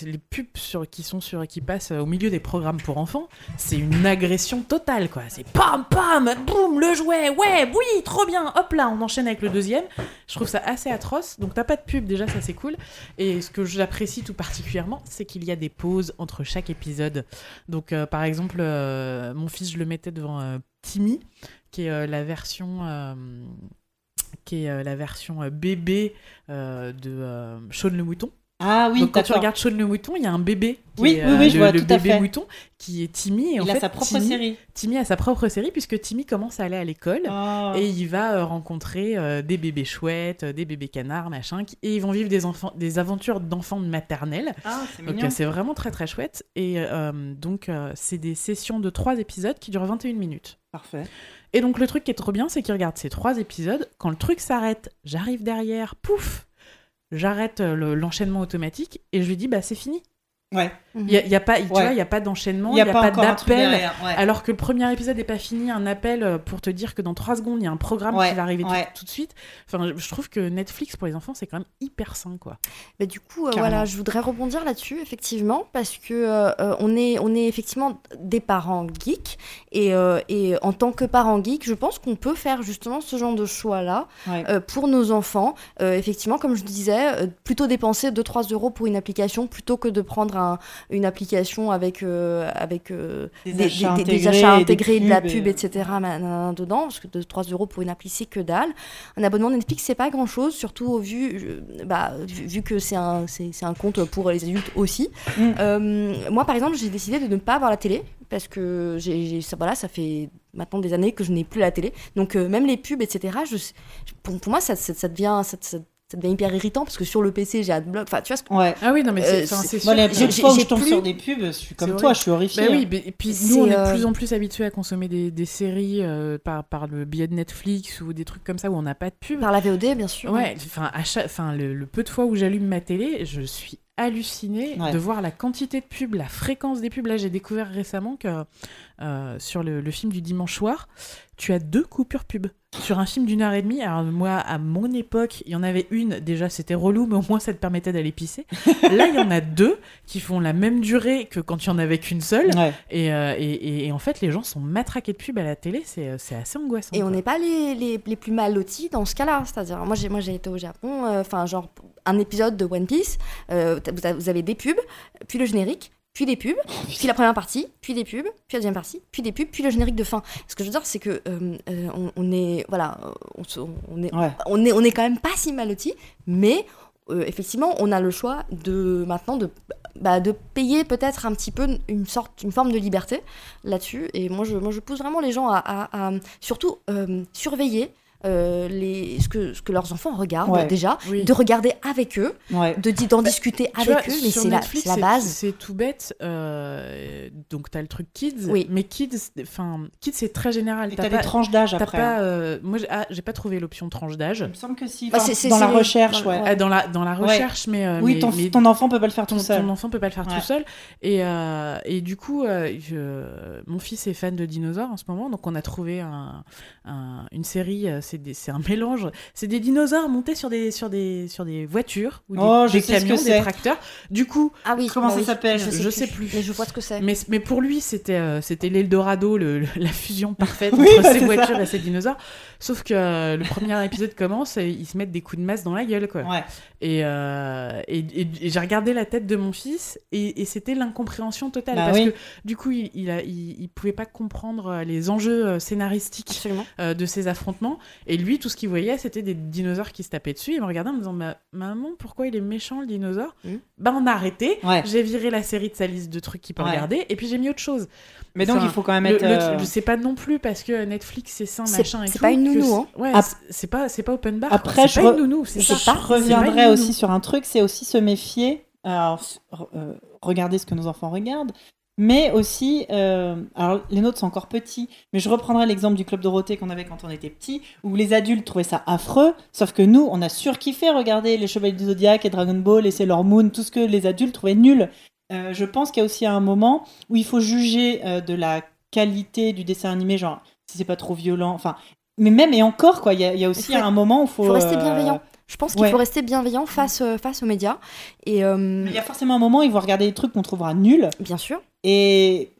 les pubs sur qui sont sur qui passent euh, au milieu des programmes pour enfants, c'est une agression totale quoi. C'est pam pam, boum le jouet, ouais, oui, trop bien. Hop là, on enchaîne avec le deuxième. Je trouve ça assez atroce. Donc t'as pas de pub déjà, ça c'est cool. Et ce que j'apprécie tout particulièrement, c'est qu'il y a des pauses entre chaque épisode. Donc euh, par exemple, euh, mon fils, je le mettais devant euh, Timmy, qui est euh, la version euh, qui est euh, la version euh, bébé euh, de Shaun le mouton. Ah oui, Donc quand tu regardes Shaun le mouton, il y a un bébé. qui Oui, est, oui, oui, je le, vois, le tout à bébé fait. mouton qui est Timmy. Et en Il a fait, sa propre Timmy, série. Timmy a sa propre série puisque Timmy commence à aller à l'école. Oh. Et il va euh, rencontrer euh, des bébés chouettes, euh, des bébés canards, machin, et ils vont vivre des, enfants, des aventures d'enfants de maternelle. Ah, c'est Donc mignon. euh, c'est vraiment très très chouette. Et euh, donc euh, c'est des sessions de trois épisodes qui durent 21 minutes. Parfait. Et donc le truc qui est trop bien, c'est qu'il regarde ces trois épisodes. Quand le truc s'arrête, j'arrive derrière, pouf, j'arrête euh, le- l'enchaînement automatique et je lui dis bah c'est fini. Ouais. Il y a, y a pas, tu Ouais. vois, il y a pas d'enchaînement, Il n'y y a, a, pas d'appel. Ouais. Alors que le premier épisode n'est pas fini, un appel euh, pour te dire que dans trois secondes, il y a un programme Ouais, qui va arriver tout- ouais. tout, de suite. Enfin, je- trouve que Netflix pour les enfants, c'est quand même hyper sain, quoi. Mais du coup, euh, voilà, je voudrais rebondir là-dessus, effectivement, parce que euh, euh, on, est, on est effectivement des parents geeks, et, euh, et en tant que parents geeks, je pense qu'on peut faire justement ce genre de choix-là Ouais. euh, pour nos enfants. Euh, effectivement, comme je disais, euh, plutôt dépenser 2-3 euros pour une application plutôt que de prendre un- une application avec, euh, avec euh, Des des, achats des- des intégrés, achats des intégrés, de la et- pub, etc. dedans, parce que 2-3 euros pour une appli, c'est que dalle. Un abonnement Netflix, c'est pas grand-chose, surtout au vu, je- bah, vu, vu que c'est un, c'est, un compte pour les adultes aussi. Mm. Euh, moi, par exemple, j'ai décidé de ne pas avoir la télé, parce que j'ai, ça, voilà, ça fait maintenant des années que je n'ai plus la télé. Donc, euh, même les pubs, etc., je, pour, pour moi, ça, ça, ça devient... Ça, ça- devient hyper irritant parce que sur le PC j'ai Adblock enfin tu vois ce que- Ouais. Ah oui, non, mais Euh, c'est Moi, sûr. les J'ai- je tombe plus- sur des pubs, je suis comme toi, je suis horrifiée. Bah oui, mais- et puis nous, on est euh, de plus en plus habitués à consommer des, des séries euh, par, par le biais de Netflix ou des trucs comme ça où on n'a pas de pub. par la VOD bien sûr Ouais, enfin, à chaque, enfin, le, le peu de fois où j'allume ma télé, je suis hallucinée Ouais. de voir la quantité de pubs, la fréquence des pubs. Là, j'ai découvert récemment que euh, sur le, le film du dimanche soir, tu as deux coupures pub. Sur un film d'une heure et demie, alors moi, à mon époque, il y en avait une, déjà c'était relou, mais au moins ça te permettait d'aller pisser. Là, il y en a deux qui font la même durée que quand il y en avait qu'une seule. Ouais. Et, euh, et, en fait, les gens sont matraqués de pub à la télé, c'est euh, c'est assez angoissant. Et on n'est pas les, les, les plus mal lotis dans ce cas-là. C'est-à-dire, moi j'ai, moi j'ai été au Japon, euh, enfin, genre, un épisode de One Piece, vous avez des pubs, puis le générique, puis des pubs, puis la première partie, puis des pubs, puis la deuxième partie, puis des pubs, puis le générique de fin. Ce que je veux dire, c'est que euh, euh, on, on est, voilà, on, est, Ouais. on est, on est quand même pas si mal lotis, mais euh, effectivement, on a le choix de maintenant de, bah, de payer peut-être un petit peu une sorte, une forme de liberté là-dessus. Et moi, je, moi, je pousse vraiment les gens à, à- à, surtout euh, surveiller. Euh, les, ce, que, ce que leurs enfants regardent Ouais. déjà, Oui. de regarder avec eux, Ouais. de d'en Bah, discuter Tu avec vois, eux, mais c'est la, la base. C'est tout bête. euh, donc, t'as le truc kids. Oui. Mais kids, enfin, kids, c'est très général. T'as des tranches d'âge après. pas, hein. euh, moi, j'ai ah, pas trouvé l'option tranche d'âge. Il me semble que si. Bah, dans la recherche, dans- ouais. Ah, dans la dans la Ouais. recherche, mais euh, Oui, mais- ton, mais ton enfant peut pas le faire ton, tout seul. ton enfant peut pas le faire tout seul. Et, et du coup, je- mon fils est fan de dinosaures en ce moment, donc on a trouvé un, un- une série, c'est des- c'est un mélange, c'est des dinosaures montés sur des, sur des, sur des voitures ou des, Oh, je des sais ce camions, que des c'est. tracteurs. Du coup, Ah oui, Comment bah ça oui, s'appelle Je sais plus. Mais je vois ce que c'est. mais, mais pour lui, c'était euh, c'était l'Eldorado, le, le- la fusion parfaite Oui, entre bah, ces voitures ça. et ces dinosaures. Sauf que euh, le premier épisode commence et ils se mettent des coups de masse dans la gueule, quoi. Ouais. Et, euh, et, et- et j'ai regardé la tête de mon fils et, et c'était l'incompréhension totale. Bah parce oui. que du coup, il, il, a- il, il pouvait pas comprendre les enjeux scénaristiques euh, de ces affrontements. Et lui, tout ce qu'il voyait, c'était des dinosaures qui se tapaient dessus. Il me regardait en me disant Ma- Maman, pourquoi il est méchant le dinosaure Mhm. Bah, on a arrêté. Ouais. J'ai viré la série de sa liste de trucs qu'il peut Ouais. regarder et puis j'ai mis autre chose. Mais donc, Enfin, il faut quand même Le, être. le- euh, je sais pas non plus parce que Netflix c'est sain C'est- machin et c'est pas une nounou, hein. Ouais, c'est- pas c'est pas open bar. Après, je pas re- une nounou, Je ça. Reviendrai aussi sur un truc, c'est aussi se méfier. Alors, euh, regarder ce que nos enfants regardent, mais aussi, euh, alors les nôtres sont encore petits, mais je reprendrai l'exemple du club Dorothée qu'on avait quand on était petit, où les adultes trouvaient ça affreux, sauf que nous, on a surkiffé regarder les Chevaliers du Zodiac et Dragon Ball et Sailor Moon, tout ce que les adultes trouvaient nul. Euh, je pense qu'il y a aussi un moment où il faut juger euh, de la qualité du dessin animé, genre si c'est pas trop violent, enfin. Mais même et encore quoi, il y, a- il y a aussi faut- un moment où il faut, faut rester bienveillant. Je pense qu'il ouais. faut rester bienveillant face, face aux médias. Et euh, Il y a forcément un moment où ils vont regarder des trucs qu'on trouvera nuls. bien sûr, Et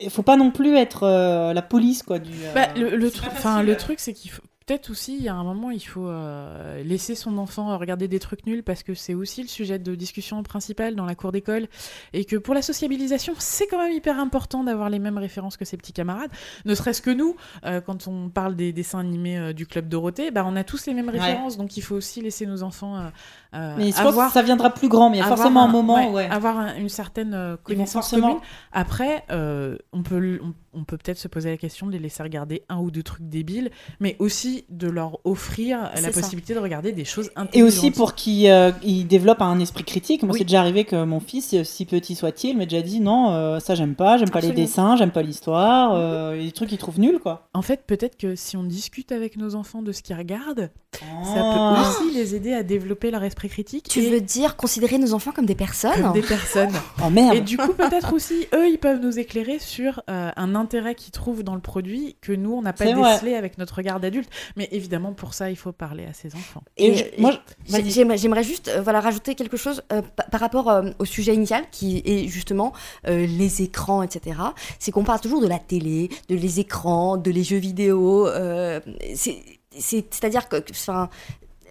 il faut pas non plus être euh, la police, quoi. Du, euh, Bah, le, le, tru- facile. le truc, c'est qu'il faut. Peut-être aussi, il y a un moment, il faut euh, laisser son enfant regarder des trucs nuls parce que c'est aussi le sujet de discussion principal dans la cour d'école et que pour la sociabilisation, c'est quand même hyper important d'avoir les mêmes références que ses petits camarades. Ne serait-ce que nous, euh, quand on parle des dessins animés euh, du club Dorothée, bah, on a tous les mêmes Ouais. références, donc il faut aussi laisser nos enfants Mais je pense avoir que ça viendra plus grand, mais il y a forcément un, moment, ouais, ouais. avoir un- une certaine connaissance commune. Après, on peut, on peut peut-être se poser la question de les laisser regarder un ou deux trucs débiles, mais aussi de leur offrir la ça. possibilité de regarder des choses intelligentes. Et aussi pour qu'il euh, il développe un esprit critique. Moi, Oui. c'est déjà arrivé que mon fils, euh, si petit soit-il, m'a déjà dit non, euh, ça j'aime pas, j'aime pas les dessins, j'aime pas l'histoire, euh, des trucs qu'il trouve nuls quoi. En fait, peut-être que si on discute avec nos enfants de ce qu'ils regardent, ça Ah. peut aussi les aider à développer leur esprit critique Tu et veux dire considérer nos enfants comme des personnes comme des personnes. Oh merde. Et du coup, peut-être aussi, eux, ils peuvent nous éclairer sur euh, un intérêt qu'ils trouvent dans le produit que nous, on n'a pas C'est vrai. décelé avec notre regard d'adulte. Mais évidemment, pour ça, il faut parler à ses enfants. Et Et, je- et- moi. J'aimerais juste euh, voilà, rajouter quelque chose euh, pa- par rapport euh, au sujet initial qui est justement euh, les écrans, etc. C'est qu'on parle toujours de la télé, de les écrans, de les jeux vidéo. euh, c'est- c'est- C'est-à-dire que enfin,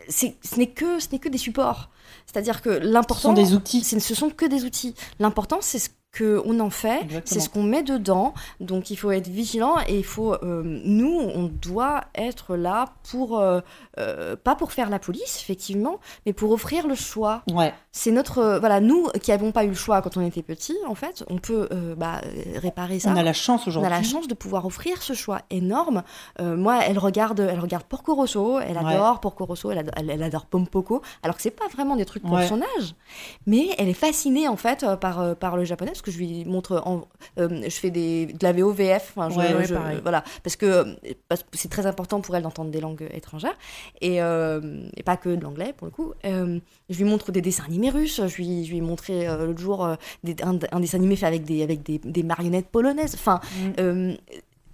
c'est- ce n'est que, ce n'est que des supports. C'est-à-dire que Ce sont l'important, des outils. ce ne sont que des outils. L'important, c'est ce qu'on en fait, c'est ce qu'on met dedans. Donc il faut être vigilant et il faut, euh, nous, on doit être là pour, euh, euh, pas pour faire la police, effectivement, mais pour offrir le choix. Ouais. C'est notre, voilà, nous qui n'avons pas eu le choix quand on était petits, en fait, on peut bah, réparer ça. On a la chance On a aujourd'hui. la chance de pouvoir offrir ce choix énorme. Moi, elle regarde, elle regarde Porco Rosso, elle Ouais. adore Porco Rosso, elle adore, elle, elle adore Pompoko, alors que c'est pas vraiment des trucs pour Ouais. son âge, mais elle est fascinée en fait par, par le japonais parce que je lui montre, en, euh, je fais des, de la VO VF, enfin, je- Ouais, je- voilà, parce que c'est très important pour elle d'entendre des langues étrangères et, euh, et pas que de l'anglais pour le coup. Euh, je lui montre des dessins animés russes, je lui, je lui ai montré l'autre jour des- un, un dessin animé fait avec des, avec des, des marionnettes polonaises. Enfin, Mm.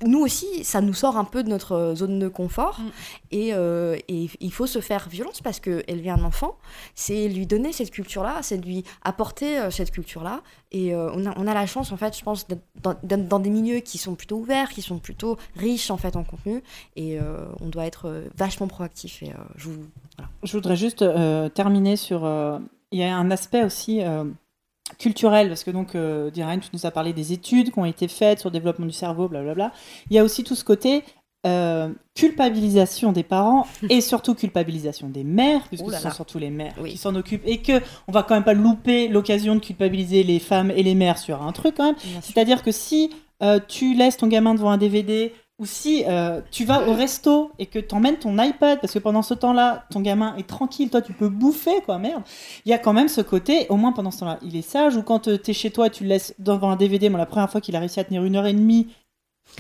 Nous aussi, ça nous sort un peu de notre zone de confort Mm. et, euh, et il faut se faire violence parce que élever un enfant, c'est lui donner cette culture-là, c'est lui apporter euh, cette culture-là. Et euh, on, a, on a la chance, en fait, je pense, d'être dans, des milieux qui sont plutôt ouverts, qui sont plutôt riches en fait en contenu, et on doit être vachement proactif. Et je vous Je voudrais juste terminer sur. Il y a un aspect aussi culturel, parce que donc, euh, Diraine, tu nous as parlé des études qui ont été faites sur le développement du cerveau, blablabla. Il y a aussi tout ce côté euh, culpabilisation des parents et surtout culpabilisation des mères, puisque là ce sont là. surtout les mères Oui. qui s'en occupent, et que on va quand même pas louper l'occasion de culpabiliser les femmes et les mères sur un truc quand même. C'est-à-dire que si euh, tu laisses ton gamin devant un DVD ou si euh, tu vas au resto et que t'emmènes ton iPad parce que pendant ce temps-là, ton gamin est tranquille, toi tu peux bouffer quoi, merde. Il y a quand même ce côté, au moins pendant ce temps-là, il est sage ou quand euh, t'es chez toi, tu le laisses devant un DVD. Moi, la première fois qu'il a réussi à tenir une heure et demie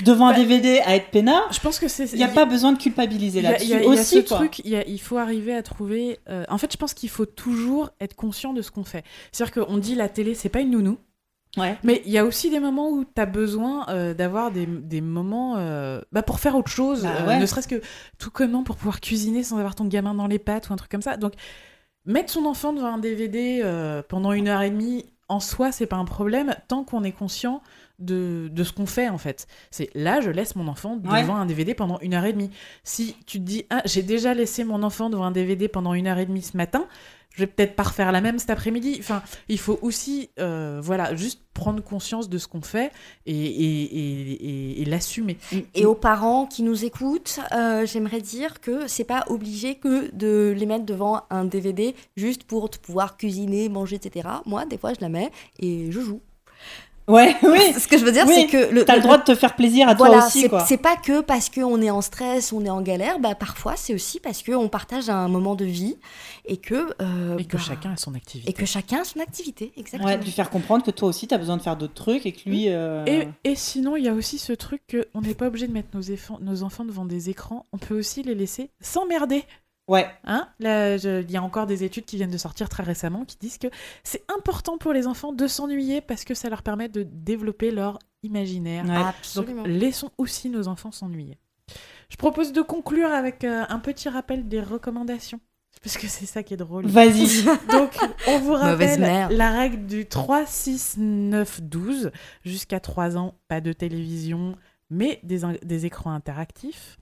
devant un Bah, DVD à être peinard, Je pense que c'est. il n'y a pas besoin de culpabiliser Il y a- là-dessus il y a- il y a aussi. ce quoi. truc, il, y a- il faut arriver à trouver. euh, en fait, je pense qu'il faut toujours être conscient de ce qu'on fait. C'est-à-dire qu'on dit la télé, c'est pas une nounou. Ouais. Mais il y a aussi des moments où tu as besoin euh, d'avoir des, des moments euh, bah, pour faire autre chose, Bah euh, ne serait-ce que tout comment pour pouvoir cuisiner sans avoir ton gamin dans les pattes ou un truc comme ça. Donc, mettre son enfant devant un DVD pendant une heure et demie, en soi, c'est pas un problème tant qu'on est conscient de, de ce qu'on fait en fait. C'est là, je laisse mon enfant Ouais. devant un DVD pendant une heure et demie. Si tu te dis, ah, j'ai déjà laissé mon enfant devant un DVD pendant une heure et demie ce matin, je vais peut-être pas refaire la même cet après-midi. Enfin, il faut aussi, euh, voilà, juste prendre conscience de ce qu'on fait et, et, et, et- l'assumer. Et aux parents qui nous écoutent, euh, j'aimerais dire que c'est pas obligé que de les mettre devant un DVD juste pour pouvoir cuisiner, manger, etc. Moi, des fois, je la mets et je joue. Ouais, oui. Ce que je veux dire, Oui, c'est que le, T'as le le- droit de te faire plaisir à voilà, toi aussi, c'est quoi. c'est pas que parce qu'on est en stress, on est en galère, bah parfois c'est aussi parce qu'on partage un moment de vie et que euh, Et que bah, chacun a son activité. et que chacun a son activité, exactement. Ouais, de lui faire comprendre que toi aussi, t'as besoin de faire d'autres trucs et que lui. euh, Et, et sinon, il y a aussi ce truc qu'on n'est pas obligé de mettre nos, nos enfants devant des écrans. On peut aussi les laisser s'emmerder. Ouais. Hein Là, je- il y a encore des études qui viennent de sortir très récemment qui disent que c'est important pour les enfants de s'ennuyer parce que ça leur permet de développer leur imaginaire. Ouais. Donc, Absolument. laissons aussi nos enfants s'ennuyer. Je propose de conclure avec euh, un petit rappel des recommandations. Parce que c'est ça qui est drôle. Vas-y. Donc, on vous rappelle la règle du 3, 6, 9, 12. Jusqu'à 3 ans, pas de télévision, mais des, écrans interactifs.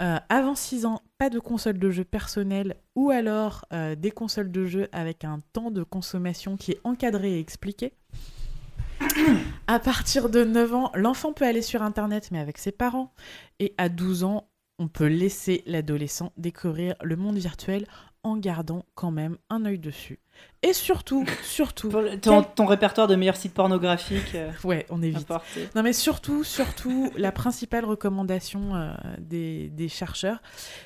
Euh, avant 6 ans, pas de console de jeu personnelle ou alors euh, des consoles de jeu avec un temps de consommation qui est encadré et expliqué. À partir de 9 ans, l'enfant peut aller sur Internet mais avec ses parents. Et à 12 ans, on peut laisser l'adolescent découvrir le monde virtuel en gardant quand même un œil dessus. Et surtout, surtout. Ton, ton répertoire de meilleurs sites pornographiques. euh, Ouais, on évite. apporté. Non mais surtout, surtout, la principale recommandation euh, des, des chercheurs,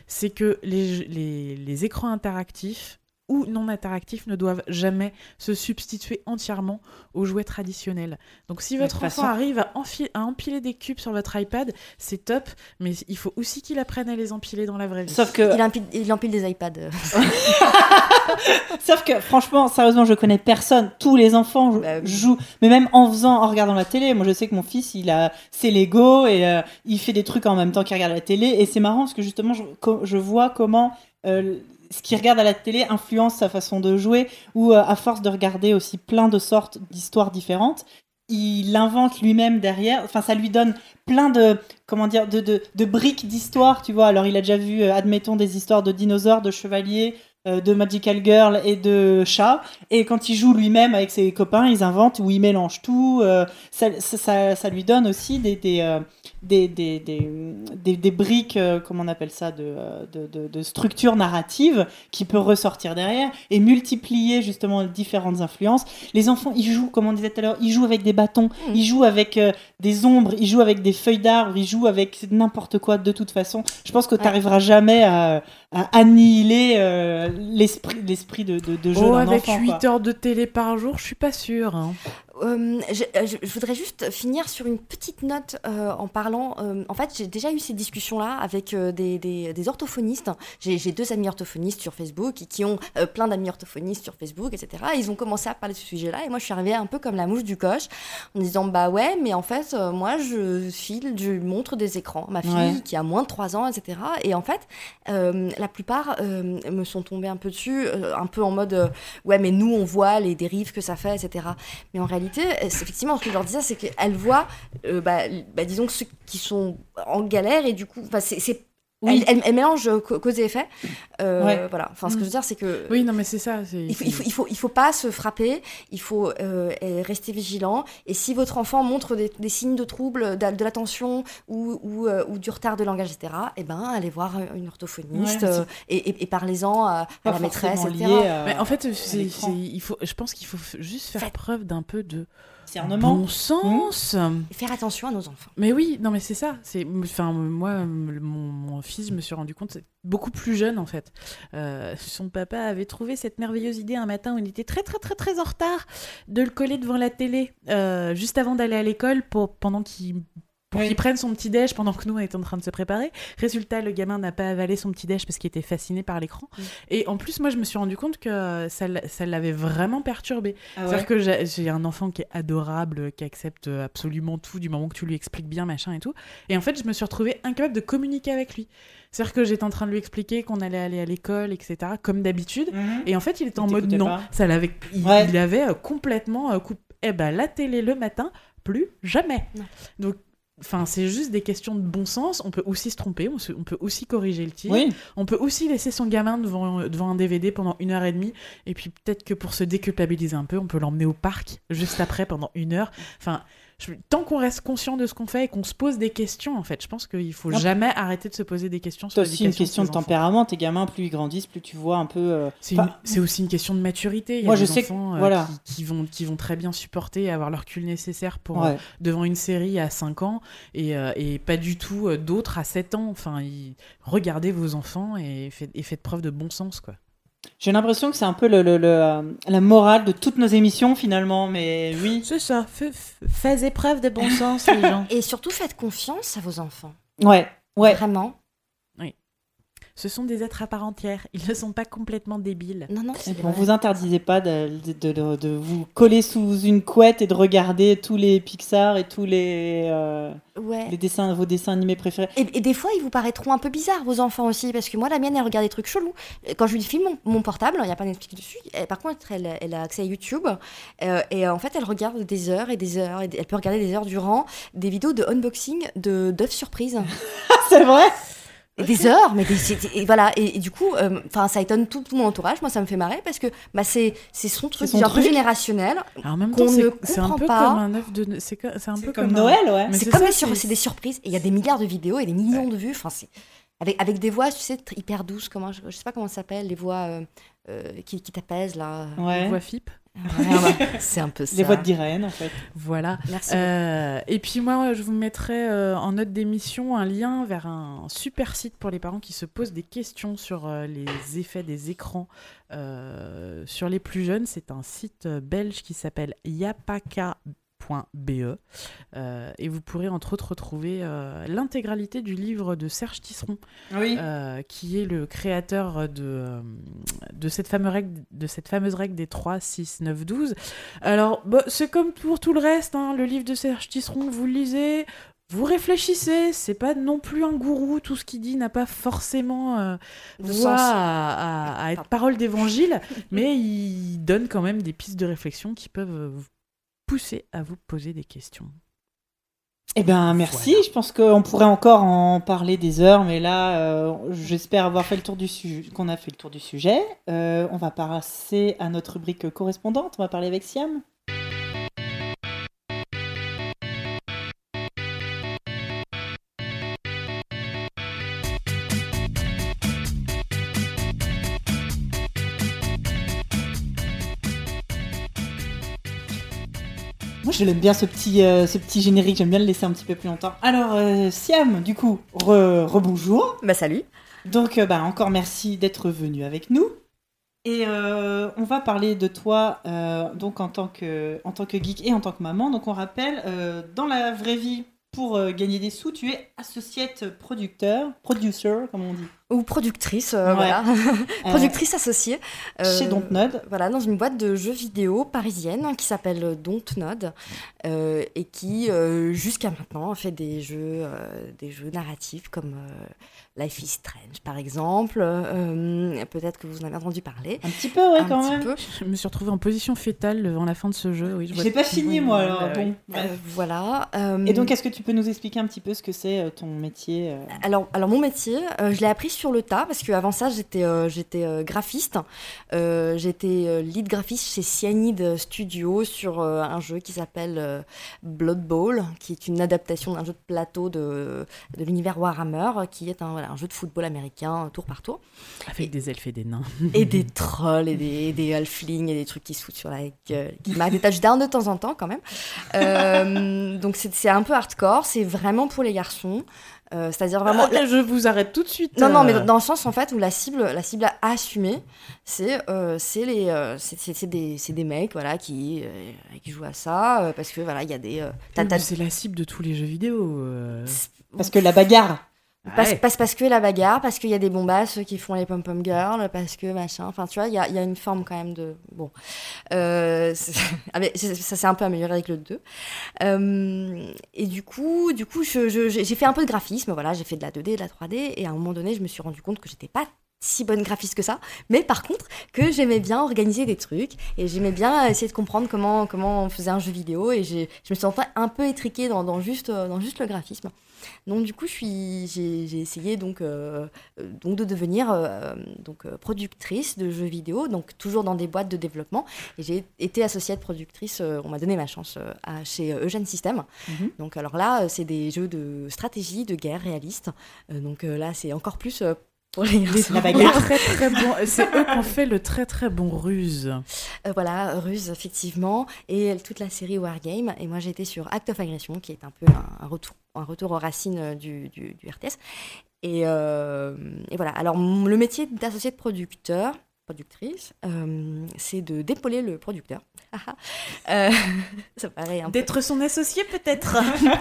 c'est que les, les, les écrans interactifs ou non interactifs ne doivent jamais se substituer entièrement aux jouets traditionnels. Donc si votre enfant façon- arrive à, empiler des cubes sur votre iPad, c'est top, mais il faut aussi qu'il apprenne à les empiler dans la vraie vie. Sauf que, Il empile, il empile des iPads. sauf que, franchement, sérieusement, je connais personne. Tous les enfants jou- Bah jouent, mais même en faisant, en regardant la télé. Moi, je sais que mon fils, il a ses Lego et euh, il fait des trucs en même temps qu'il regarde la télé. Et c'est marrant parce que justement, je vois comment euh, ce qu'il regarde à la télé influence sa façon de jouer. Ou euh, à force de regarder aussi plein de sortes d'histoires différentes, il invente lui-même derrière. Enfin, ça lui donne plein de comment dire de, de, de briques d'histoire, tu vois. Alors, il a déjà vu, euh, admettons, des histoires de dinosaures, de chevaliers, de Magical Girl et de chats. Et quand il joue lui-même avec ses copains, ils inventent ou ils mélangent tout. euh, ça, ça, lui donne aussi des, des, euh, des, des, des, briques, euh, comment on appelle ça, de, euh, de, de, de structure narrative qui peut ressortir derrière et multiplier justement les différentes influences. Les enfants, ils jouent, comme on disait tout à l'heure, ils jouent avec des bâtons, Mhm. ils jouent avec euh, des ombres, ils jouent avec des feuilles d'arbres, ils jouent avec n'importe quoi de toute façon. Je pense que tu n'arriveras jamais à annihiler euh, l'esprit l'esprit de, de, de jeu Oh, d'un avec enfant. 8 quoi. heures de télé par jour, je suis pas sûre. hein. Euh, je, voudrais juste finir sur une petite note euh, en parlant. euh, en fait, j'ai déjà eu ces discussions-là avec euh, des, des- des orthophonistes. J'ai deux amis orthophonistes sur Facebook qui, qui ont plein d'amis orthophonistes sur Facebook, etc. Ils ont commencé à parler de ce sujet-là et moi, je suis arrivée un peu comme la mouche du coche en disant Bah ouais, mais en fait, moi, je file, je montre des écrans. Ma fille Ouais. qui a moins de 3 ans, etc. Et en fait, la plupart me sont tombés un peu dessus, un peu en mode Ouais, mais nous, on voit les dérives que ça fait, etc. Mais en réalité, euh, effectivement, ce que je leur disais, c'est qu'elles voient, euh, bah, bah, disons ceux qui sont en galère et du coup, c'est- Oui. elles mélangent euh, ca- cause et effet. Euh, Ouais. Voilà. Enfin, ce que je veux dire, c'est que Oui, non, mais c'est ça. il faut, il, faut, il, faut, il faut pas se frapper, il faut euh, rester vigilant. Et si votre enfant montre des, des signes de trouble, de, de l'attention ou, ou, euh, ou du retard de langage, etc., eh ben, allez voir une orthophoniste Ouais, et, et- et parlez-en à, la maîtresse, etc. à- Mais en fait, à c'est, l'écran. c'est- il faut, je pense qu'il faut juste faire Faites. preuve d'un peu de Discernement. bon sens. Et faire attention à nos enfants. Mais oui, non, mais c'est ça. C'est, enfin, moi, mon fils, je me suis rendu compte, c'est beaucoup plus jeune en fait. Euh, son papa avait trouvé cette merveilleuse idée un matin où il était très, très, très, très en retard de le coller devant la télé euh, juste avant d'aller à l'école pour pendant qu'il pour qu'il prenne son petit déj pendant que nous on était en train de se préparer. Résultat, le gamin n'a pas avalé son petit déj parce qu'il était fasciné par l'écran. Et en plus, moi, je me suis rendu compte que ça, l'a- ça l'avait vraiment perturbé. Ah ouais. C'est-à-dire que j'ai un enfant qui est adorable, qui accepte absolument tout du moment que tu lui expliques bien, machin et tout. Et en fait, je me suis retrouvée incapable de communiquer avec lui. C'est-à-dire que j'étais en train de lui expliquer qu'on allait aller à l'école, etc., comme d'habitude. Mhm. Et en fait, il était Il en mode non. pas. Ça l'avait, il, Ouais. il avait euh, complètement euh, coupé. Eh ben, la télé le matin, plus jamais. Non. Donc, enfin, c'est juste des questions de bon sens. On peut aussi se tromper, on, se- on peut aussi corriger le tir. Oui, On peut aussi laisser son gamin devant, devant un DVD pendant une heure et demie, et puis peut-être que pour se déculpabiliser un peu, on peut l'emmener au parc juste après pendant une heure. Enfin, je- tant qu'on reste conscient de ce qu'on fait et qu'on se pose des questions, en fait, je pense qu'il faut jamais arrêter de se poser des questions c'est aussi une question de tempérament. Tes gamins, plus ils grandissent, plus tu vois un peu. euh, C'est aussi une question de maturité. Il y a Moi, je des sais que- enfants euh, voilà. qui, qui vont, qui vont très bien supporter et avoir leur cul nécessaire pour, ouais. euh, devant une série à 5 ans et, et pas du tout d'autres à 7 ans. Enfin, regardez vos enfants et, et faites preuve de bon sens, quoi. J'ai l'impression que c'est un peu le, le- le, euh, la morale de toutes nos émissions finalement, mais oui. C'est ça, faites épreuve de bon sens, les gens. Et surtout, faites confiance à vos enfants. Ouais, ouais. Vraiment. Ce sont des êtres à part entière, ils ne sont pas complètement débiles. Non, non, c'est puis, on vrai. vous interdisait pas de, de, de- de vous coller sous une couette et de regarder tous les Pixar et tous les, euh, Ouais. les dessins, vos dessins animés préférés. Et, et des fois, ils vous paraîtront un peu bizarres, vos enfants aussi, parce que moi, la mienne, elle regarde des trucs chelous. Quand je lui filme mon, mon portable, il n'y a pas Netflix dessus. et par contre, elle, elle a accès à YouTube. euh, et en fait, elle regarde des heures et des heures. Et elle peut regarder des heures durant des vidéos de unboxing de d'œufs surprises. c'est vrai? Des heures, mais des, c'est- et voilà. Et, et du coup, euh, enfin, ça étonne tout, tout mon entourage. Moi, ça me fait marrer parce que bah, c'est c'est son truc, c'est un peu générationnel. Alors, en même Qu'on temps, c'est un comprend peu pas. comme un œuf de. C'est un peu Comme un- Noël, ouais. Mais C'est comme ça, des, sur- c'est- des surprises. Et il y a des milliards de vidéos et des millions de vues. Enfin, c'est avec, avec des voix, tu sais, hyper douces, comment, je, je sais pas comment ça s'appelle, les voix euh, euh, qui, qui t'apaisent là. Ouais. Voix FIP. Ouais, c'est un peu ça. Les voix d'Irène, en fait. Voilà. Merci. Euh, et puis moi, je vous mettrai euh, en note d'émission un lien vers un super site pour les parents qui se posent des questions sur euh, les effets des écrans euh, sur les plus jeunes. C'est un site belge qui s'appelle euh, et vous pourrez entre autres retrouver euh, l'intégralité du livre de Serge Tisseron euh, qui est le créateur de, euh, de, cette fameuse règle, de cette fameuse règle des 3, 6, 9, 12. Alors, bah, c'est comme pour tout le reste, hein, le livre de Serge Tisseron, vous le lisez, vous réfléchissez, c'est pas non plus un gourou, tout ce qu'il dit n'a pas forcément euh, voix à, à- être parole d'évangile, mais il donne quand même des pistes de réflexion qui peuvent euh, vous pousser à vous poser des questions. Eh ben merci, Voilà. je pense qu'on pourrait encore en parler des heures, mais là, euh, j'espère avoir fait le tour du sujet, qu'on a fait le tour du sujet. Euh, on va passer à notre rubrique correspondante, on va parler avec Siam. Je l'aime bien ce petit, euh, ce petit générique, j'aime bien le laisser un petit peu plus longtemps. Alors, euh, Siam, du coup, re- rebonjour. Bah salut. Donc, euh, bah, encore merci d'être venu avec nous. Et on va parler de toi donc en tant, que, en tant que geek et en tant que maman. Donc, on rappelle, dans la vraie vie, pour gagner des sous, tu es associate producteur, producer, comme on dit. Ou productrice, euh, Ouais. voilà. Productrice associée. euh, Chez Dontnod. Voilà, dans une boîte de jeux vidéo parisienne qui s'appelle Dontnod euh, et qui, euh, jusqu'à maintenant, fait des jeux, euh, des jeux narratifs comme euh, Life is Strange, par exemple. Euh, Peut-être que vous en avez entendu parler. Un petit peu, ouais, Un quand petit même. peu. Je me suis retrouvée en position fétale devant la fin de ce jeu. Oui, je l'ai pas fini, moi, alors. bon, Euh, voilà. euh, Et donc, est-ce que tu peux nous expliquer un petit peu ce que c'est euh, ton métier euh Alors, alors mon métier, euh, je l'ai appris sur le tas parce qu'avant ça, j'étais euh, j'étais euh, graphiste. Euh, j'étais lead graphiste chez Cyanide Studio sur un jeu qui s'appelle Blood Bowl, qui est une adaptation d'un jeu de plateau de, de l'univers Warhammer, qui est un, voilà, un jeu de football américain tour par tour. Avec des elfes et des nains. Et des trolls et des, et des halflings et des trucs qui se foutent sur la gueule, qui marquent des touchdowns de temps en temps quand même. Donc c'est un peu hardcore, c'est vraiment pour les garçons. Euh, C'est-à-dire vraiment. Ah, je vous arrête tout de suite. Non, non, mais euh, dans, le sens en fait où la cible, la cible à assumer, c'est euh, c'est les, euh, c'est- des, c'est des mecs voilà qui euh, qui jouent à ça euh, parce que voilà il y a des, euh, C'est la cible de tous les jeux vidéo. euh. Parce que la bagarre. Parce, Ouais. parce, parce que la bagarre, parce qu'il y a des bombasses qui font les pom pom girls, parce que machin, enfin tu vois il y a, y a une forme quand même de bon, euh, ah, mais ça s'est un peu amélioré avec le 2 Euh, et du coup, du coup, j'ai fait un peu de graphisme, voilà, j'ai fait de la 2D, de la 3D, et à un moment donné, je me suis rendu compte que j'étais pas si bonne graphiste que ça, mais par contre que j'aimais bien organiser des trucs et j'aimais bien essayer de comprendre comment comment on faisait un jeu vidéo et j'ai- je me suis sentie un peu étriquée dans, dans juste euh, dans juste le graphisme. Donc du coup, je suis j'ai j'ai essayé donc euh, euh, donc de devenir euh, donc productrice de jeux vidéo, donc toujours dans des boîtes de développement et j'ai été associée de productrice, euh, on m'a donné ma chance à- chez Eugène System. Mhm. Donc alors là, c'est des jeux de stratégie, de guerre réaliste. Donc là, c'est encore plus pour les garçons. La Les bagarre. très très bons. C'est eux qui ont fait le très très bon ruse. Euh, voilà, Ruse, effectivement, et toute la série Wargame. Et moi, j'étais sur Act of Aggression, qui est un peu un, un retour, un retour aux racines euh, du, du, du RTS. Et, euh, et voilà. Alors, le métier d'associé de producteur, productrice, euh, c'est de d'épauler le producteur. Euh, ça paraît un peu D'être son associé peut-être.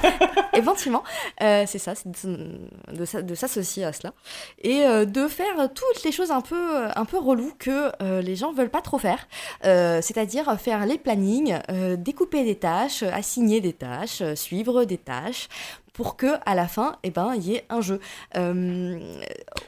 éventuellement, euh, c'est ça, c'est de, de s'a- de s'associer à cela et euh, de faire toutes les choses un peu, un peu reloues que les gens veulent pas trop faire, c'est-à-dire faire les plannings, découper des tâches, assigner des tâches, suivre des tâches pour que à la fin, eh ben, il y ait un jeu. Euh,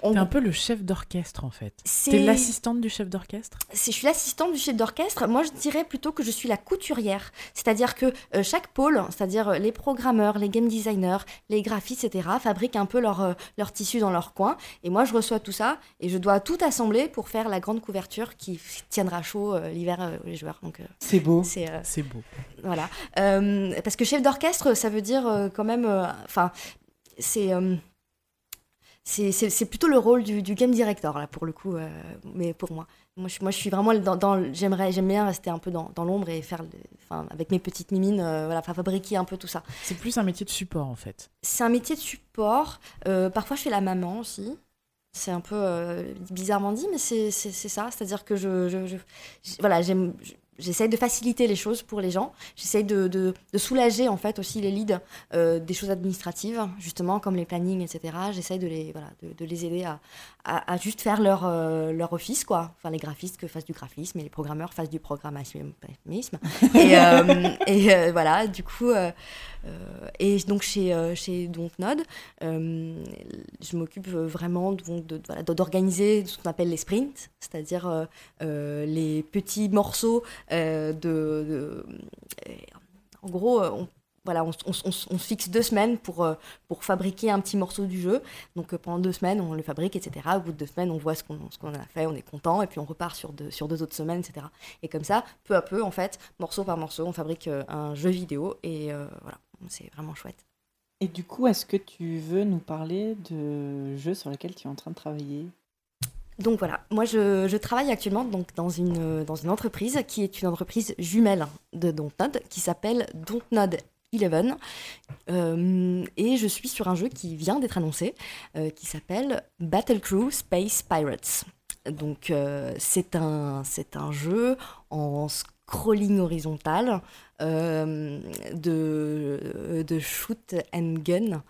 on- T'es un peu le chef d'orchestre en fait. c'est- T'es l'assistante du chef d'orchestre? Si je suis l'assistante du chef d'orchestre, moi je dirais plutôt que je suis la couturière. C'est-à-dire que euh, chaque pôle, c'est-à-dire euh, les programmeurs, les game designers, les graphistes, etc., fabriquent un peu leur, euh, leur tissu dans leur coin. Et moi je reçois tout ça et je dois tout assembler pour faire la grande couverture qui tiendra chaud euh, l'hiver euh, les joueurs. Donc euh, C'est beau. c'est euh, C'est beau. voilà. Euh, parce que chef d'orchestre, ça veut dire euh, quand même. Enfin, c'est. euh, c'est plutôt le rôle du, du game director, là, pour le coup, euh, mais pour moi. Moi, je, moi, je suis vraiment dans... dans- J'aimerais, j'aime bien rester un peu dans, dans l'ombre et faire, enfin, avec mes petites mimines, euh, voilà, fa- fabriquer un peu tout ça. C'est plus un métier de support en fait. C'est un métier de support. Euh, parfois, je fais la maman aussi. C'est un peu bizarrement dit, mais c'est ça. C'est-à-dire que je, je- je- voilà, j'aime- j'essaye de faciliter les choses pour les gens. J'essaye de, de- de soulager en fait aussi les leads euh, des choses administratives, justement comme les plannings, etc. J'essaye de les, voilà, de, les aider à, à, juste faire leur, euh, leur office, quoi. Enfin, les graphistes que fassent du graphisme et les programmeurs fassent du programmisme. et euh, et euh, voilà, du coup, et donc chez, euh, chez euh, je m'occupe vraiment donc, de, voilà, de- d'organiser ce qu'on appelle les sprints, c'est-à-dire euh, euh, les petits morceaux euh, de, euh, en gros, euh, on, voilà, on, fixe deux semaines pour, euh, pour fabriquer un petit morceau du jeu. Donc euh, pendant deux semaines, on le fabrique, etc. Au bout de deux semaines, on voit ce qu'on qu'on a fait, on est content, et puis on repart sur deux, sur deux autres semaines, etc. Et comme ça, peu à peu, en fait, morceau par morceau, on fabrique euh, un jeu vidéo, et euh, voilà, c'est vraiment chouette. Et du coup, est-ce que tu veux nous parler de jeux sur lesquels tu es en train de travailler? Donc voilà, moi je, je travaille actuellement donc, dans, une, dans une entreprise qui est une entreprise jumelle de Dontnod qui s'appelle Dontnod 11 Euh, et je suis sur un jeu qui vient d'être annoncé euh, qui s'appelle Battlecrew Space Pirates. Donc euh, c'est un, c'est un jeu en scrolling horizontal euh, de, de shoot and gun.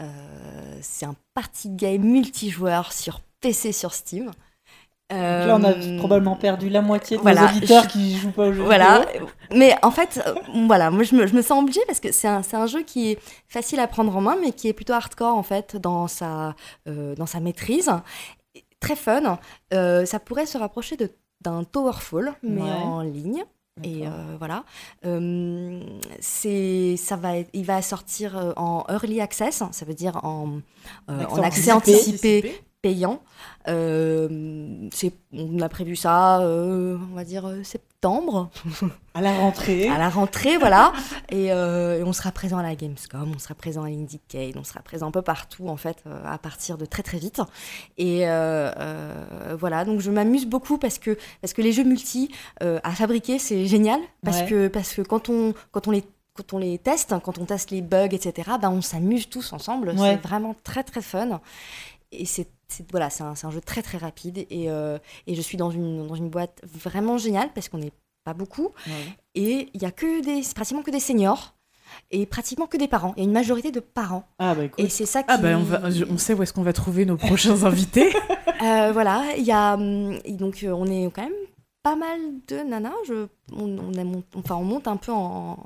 Euh, c'est un party game multijoueur sur PC sur Steam. Donc Là, on a Euh, probablement perdu la moitié de voilà, nos auditeurs je- qui jouent pas au jeu voilà, vidéo. mais en fait, euh, voilà, moi je me, je me sens obligée parce que c'est un, un jeu qui est facile à prendre en main, mais qui est plutôt hardcore en fait dans sa, euh, dans sa maîtrise. Très fun. Euh, ça pourrait se rapprocher de- d'un Towerfall, mais Ouais. en ligne. Et euh, voilà, Euh, c'est, ça va, être- il va sortir euh, en early access, ça veut dire en, euh, Accès en accès anticipé. anticipé payant. Euh, c'est, on a prévu ça, euh, on va dire euh, septembre, À la rentrée. à la rentrée, voilà. Et, et on sera présent à la Gamescom, on sera présent à l'Indiecade, on sera présent un peu partout en fait, à partir de très très vite. Et voilà, donc je m'amuse beaucoup parce que parce que les jeux multi à fabriquer c'est génial parce Ouais. que parce que quand on quand on les quand on les teste, quand on teste les bugs, etc., ben on s'amuse tous ensemble. Ouais. C'est vraiment très très fun. Et c'est- voilà, c'est un, un jeu très très rapide et, euh, et je suis dans une, dans une boîte vraiment géniale parce qu'on n'est pas beaucoup Ouais. et il y a que des pratiquement que des seniors et pratiquement que des parents. Il y a une majorité de parents Ah bah écoute. et c'est ça qui Ah ben on, va- on sait où est-ce qu'on va trouver nos prochains invités. Euh, voilà, il y a hum, donc euh, on est quand même pas mal de nanas, je, on, on, a mon- enfin, on monte un peu en,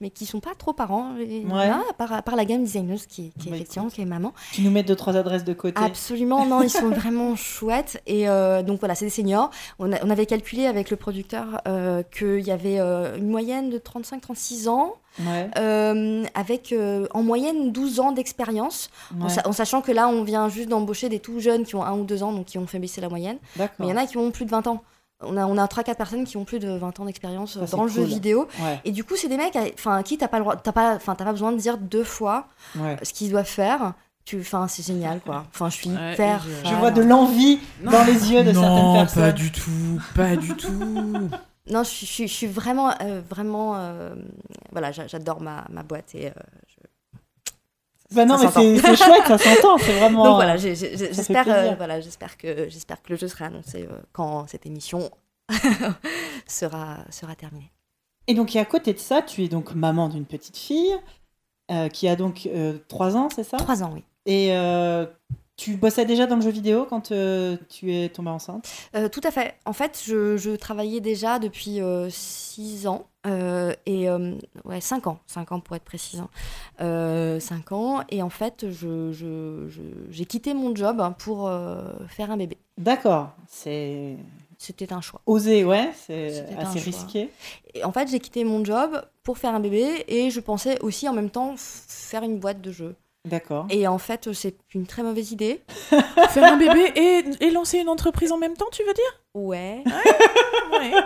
mais qui sont pas trop parents, les Ouais. nanas, à part, à part la game designer qui, qui est Bah, effectivement qui est maman. Tu nous mets deux trois adresses de côté. Absolument, non, ils sont vraiment chouettes. Et euh, donc voilà, c'est des seniors. On, a- on avait calculé avec le producteur euh, qu'il y avait euh, une moyenne de 35-36 ans, Ouais. euh, avec euh, en moyenne 12 ans d'expérience, en, sa- en sachant que là, on vient juste d'embaucher des tout jeunes qui ont un ou deux ans, donc qui ont fait baisser la moyenne. Mais il y en a qui ont plus de 20 ans. On a, on a 3-4 personnes qui ont plus de 20 ans d'expérience Ça, c'est dans le jeu cool. vidéo. Ouais. Et du coup, c'est des mecs à, qui t'as pas, le droit- t'as pas, enfin, t'as pas besoin de dire deux fois Ouais. ce qu'ils doivent faire. Tu, enfin, c'est génial, quoi. Enfin, je suis Ouais, hyper. je- vois de l'envie dans les yeux de certaines non, personnes. pas du tout, pas du tout. Non, je, suis- je, suis- je suis vraiment, euh, vraiment, euh, voilà, j'a- j'adore ma, ma boîte et. euh, je- Bah non, ça mais c'est chouette, ça s'entend, c'est vraiment. Donc voilà, j'espère, euh, voilà, j'espère que, j'espère que le jeu sera annoncé euh, quand cette émission sera, sera terminée. Et donc, et à côté de ça, tu es donc maman d'une petite fille euh, qui a donc 3 ans, c'est ça? Trois ans, oui. Et euh, tu bossais déjà dans le jeu vidéo quand euh, tu es tombée enceinte? Euh, tout à fait. En fait, je, je travaillais déjà depuis 6 ans. euh, et euh, ouais, 5 ans. 5 ans pour être précis. 5 ans. Et en fait, je, je- je- j'ai quitté mon job pour faire un bébé. D'accord, c'est C'était un choix. osé, ouais, c'est assez risqué. Et en fait, j'ai quitté mon job pour faire un bébé et je pensais aussi en même temps faire une boîte de jeux. D'accord. Et en fait, c'est une très mauvaise idée. Faire un bébé et, et lancer une entreprise en même temps, tu veux dire? Ouais. Ouais.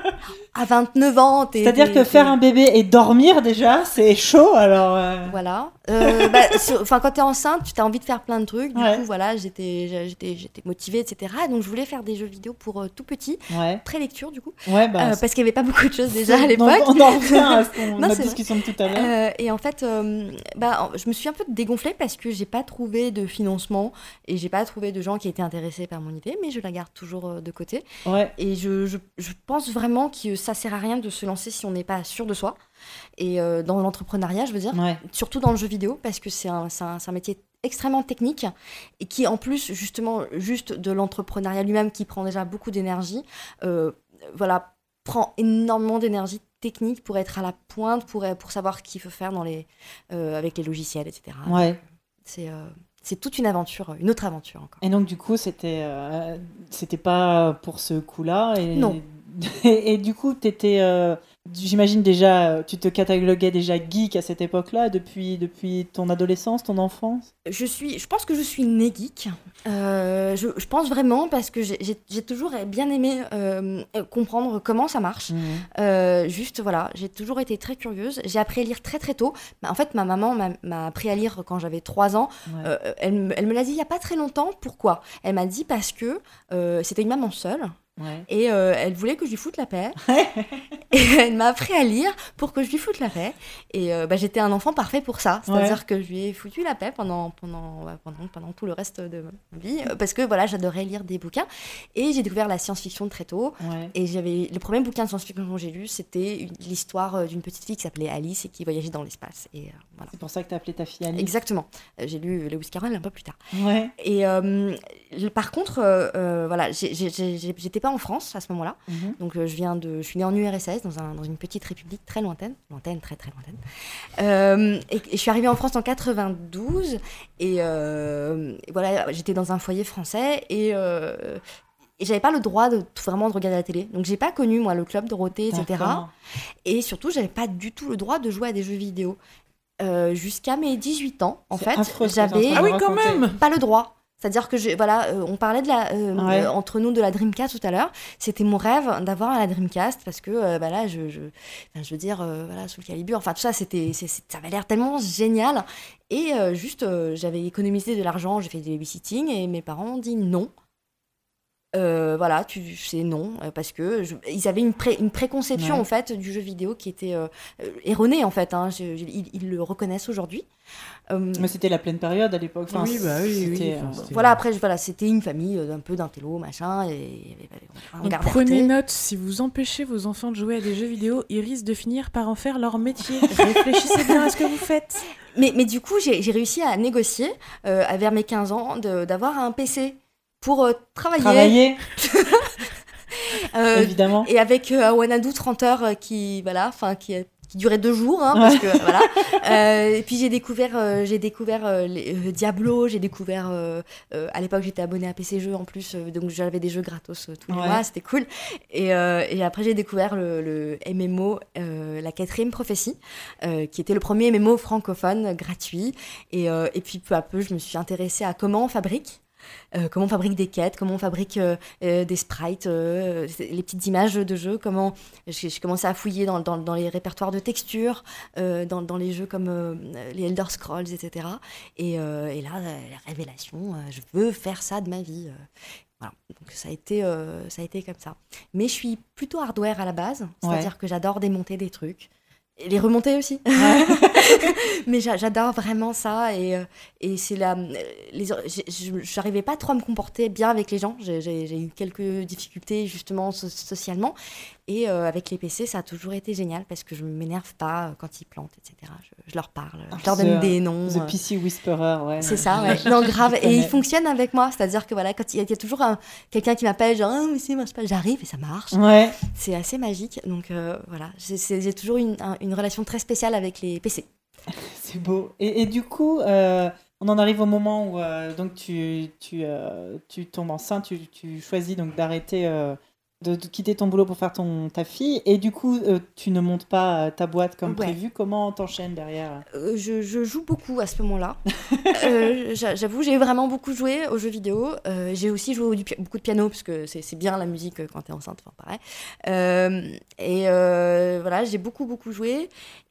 À 29 ans, t'es. C'est-à-dire que faire un bébé et dormir déjà, c'est chaud. Alors, euh, Voilà. Euh, bah, Enfin, quand t'es enceinte, tu as envie de faire plein de trucs. Du Ouais. coup, voilà, j'étais, j'étais, j'étais motivée, etc. Donc, je voulais faire des jeux vidéo pour euh, tout petit, ouais, pré-lecture du coup, ouais, bah, parce qu'il n'y avait pas beaucoup de choses déjà à l'époque. On en revient à ce qu'on- Non, notre discussion de tout à l'heure. Et en fait, bah, je me suis un peu dégonflée parce que j'ai pas trouvé de financement et j'ai pas trouvé de gens qui étaient intéressés par mon idée, mais je la garde toujours de côté. Ouais, Et je, je, je pense vraiment que ça sert à rien de se lancer si on n'est pas sûr de soi. Et euh, dans l'entrepreneuriat, je veux dire, ouais, surtout dans le jeu vidéo, parce que c'est un, un, un métier extrêmement technique et qui, en plus, justement, juste de l'entrepreneuriat lui-même, qui prend déjà beaucoup d'énergie, euh, voilà, prend énormément d'énergie technique pour être à la pointe, pour, pour savoir ce qu'il faut faire dans les, euh, avec les logiciels, etc. ouais. C'est c'est toute une aventure, une autre aventure encore. Et donc du coup, c'était euh, c'était pas pour ce coup-là. Et... Non. Et, et du coup, t'étais, euh, j'imagine déjà, tu te cataloguais déjà geek à cette époque-là, depuis depuis ton adolescence, ton enfance? Je, suis, je pense que je suis née geek. Euh, je, je pense vraiment parce que j'ai- toujours bien aimé euh, comprendre comment ça marche. Euh, juste, voilà, j'ai toujours été très curieuse. J'ai appris à lire très très tôt. Bah, en fait, ma maman m'a- appris à lire quand j'avais 3 ans. Ouais. Elle, me- elle me l'a dit il n'y a pas très longtemps. Pourquoi? Elle m'a dit parce que c'était une maman seule Ouais. et euh, elle voulait que je lui foute la paix. et elle m'a appris à lire pour que je lui foute la paix. Et euh, bah, j'étais un enfant parfait pour ça. C'est-à-dire que je lui ai foutu la paix pendant, pendant, ouais, pendant, pendant tout le reste de ma vie. euh, Parce que voilà, j'adorais lire des bouquins. Et j'ai découvert la science-fiction très tôt. Ouais. Et j'avais le premier bouquin de science-fiction que j'ai lu, c'était l'histoire euh, d'une petite fille qui s'appelait Alice et qui voyageait dans l'espace. Et euh, voilà. C'est pour ça que t'as appelé ta fille Alice. Exactement. J'ai lu Lewis Carroll un peu plus tard. Et par contre, voilà, j'étais pas en France à ce moment-là. Mhm. Donc euh, je viens de, je suis née en URSS dans, un- dans une petite république très lointaine, lointaine, très très lointaine. Euh, et, et je suis arrivée en France en 92 et, euh, et voilà, j'étais dans un foyer français et euh, et j'avais pas le droit de vraiment de regarder la télé. Donc j'ai pas connu moi le club Dorothée, etc. Et surtout, j'avais pas du tout le droit de jouer à des jeux vidéo. Euh, Jusqu'à mes 18 ans, en fait, j'avais Ah de oui, quand raconter. même pas le droit. C'est-à-dire que, voilà, euh, on parlait de la, euh, Ouais. euh, entre nous de la Dreamcast tout à l'heure. C'était mon rêve d'avoir la Dreamcast parce que, euh, bah là, je, je, enfin, je veux dire, euh, voilà, sous le calibre, enfin tout ça, c'était, ça avait l'air tellement génial. Et euh, juste, euh, j'avais économisé de l'argent, j'ai fait du babysitting et mes parents ont dit non. Euh, voilà, tu c'est non euh, parce que je- ils avaient une, pré- une préconception Ouais. en fait du jeu vidéo qui était euh, euh, erronée en fait. hein. Je- je- ils, ils le reconnaissent aujourd'hui. Euh, Mais c'était la pleine période à l'époque. Enfin, Oui, bah oui, oui, c'était, enfin, euh, voilà, après, voilà, c'était une famille euh, un peu d'intello, machin, et on Donc, prenez Arte. note, si vous empêchez vos enfants de jouer à des jeux vidéo, ils risquent de finir par en faire leur métier. Réfléchissez bien à ce que vous faites. Mais, mais du coup, j'ai réussi à négocier, euh, à vers mes 15 ans, de- d'avoir un PC pour euh, travailler. Travailler, euh, évidemment. et avec euh, un Wanadu 30 heures euh, qui, voilà, enfin, qui, qui durait deux jours, hein, parce que, voilà. Euh, et puis j'ai découvert, euh, j'ai découvert euh, les, Diablo, j'ai découvert, à l'époque j'étais abonnée à PC Jeux en plus, donc j'avais des jeux gratos tous les Ouais. mois, c'était cool. Et, et après j'ai découvert le, le MMO, la quatrième prophétie, qui était le premier MMO francophone gratuit. Et, et puis peu à peu je me suis intéressée à comment on fabrique. Euh, comment on fabrique des quêtes, comment on fabrique euh, euh, des sprites, euh, les petites images de jeu, comment j'ai commencé à fouiller dans, dans- dans les répertoires de textures, dans, dans les jeux comme les Elder Scrolls, etc. Et, et là, la, la révélation, je veux faire ça de ma vie. Voilà. Donc ça a, été, euh, ça a été comme ça. Mais je suis plutôt hardware à la base, c'est-à-dire que j'adore démonter des trucs. Et les remonter aussi. Mais j'a- j'adore vraiment ça. Et, euh, et c'est la. J'arrivais pas trop à me comporter bien avec les gens. J'ai- eu quelques difficultés, justement, so- socialement. Et euh, avec les PC, ça a toujours été génial parce que je ne m'énerve pas euh, quand ils plantent, etc. Je, je leur parle, je leur donne The- des noms. The euh, PC Whisperer, ouais. c'est ça, ouais. Non, grave. Et il connais. fonctionne avec moi. C'est-à-dire que voilà, quand il y a, il y a toujours un- quelqu'un qui m'appelle, genre, ah, mais ça marche pas, j'arrive et ça marche. Ouais. C'est assez magique. Donc euh, voilà, j'ai toujours une, un- une relation très spéciale avec les PC. C'est beau. Et, et du coup, euh, on en arrive au moment où euh, donc tu, tu, euh, tu tombes enceinte, tu, tu choisis donc d'arrêter euh, de, de quitter ton boulot pour faire ton, ta fille. Et du coup, euh, tu ne montes pas euh, ta boîte comme Ouais. prévu. Comment t'enchaînes derrière? Euh, je, je joue beaucoup à ce moment-là. Euh, j'a- J'avoue, j'ai vraiment beaucoup joué aux jeux vidéo. J'ai aussi joué du beaucoup de piano, parce que c'est bien la musique quand t'es enceinte, enfin pareil. Et voilà, j'ai beaucoup, beaucoup joué.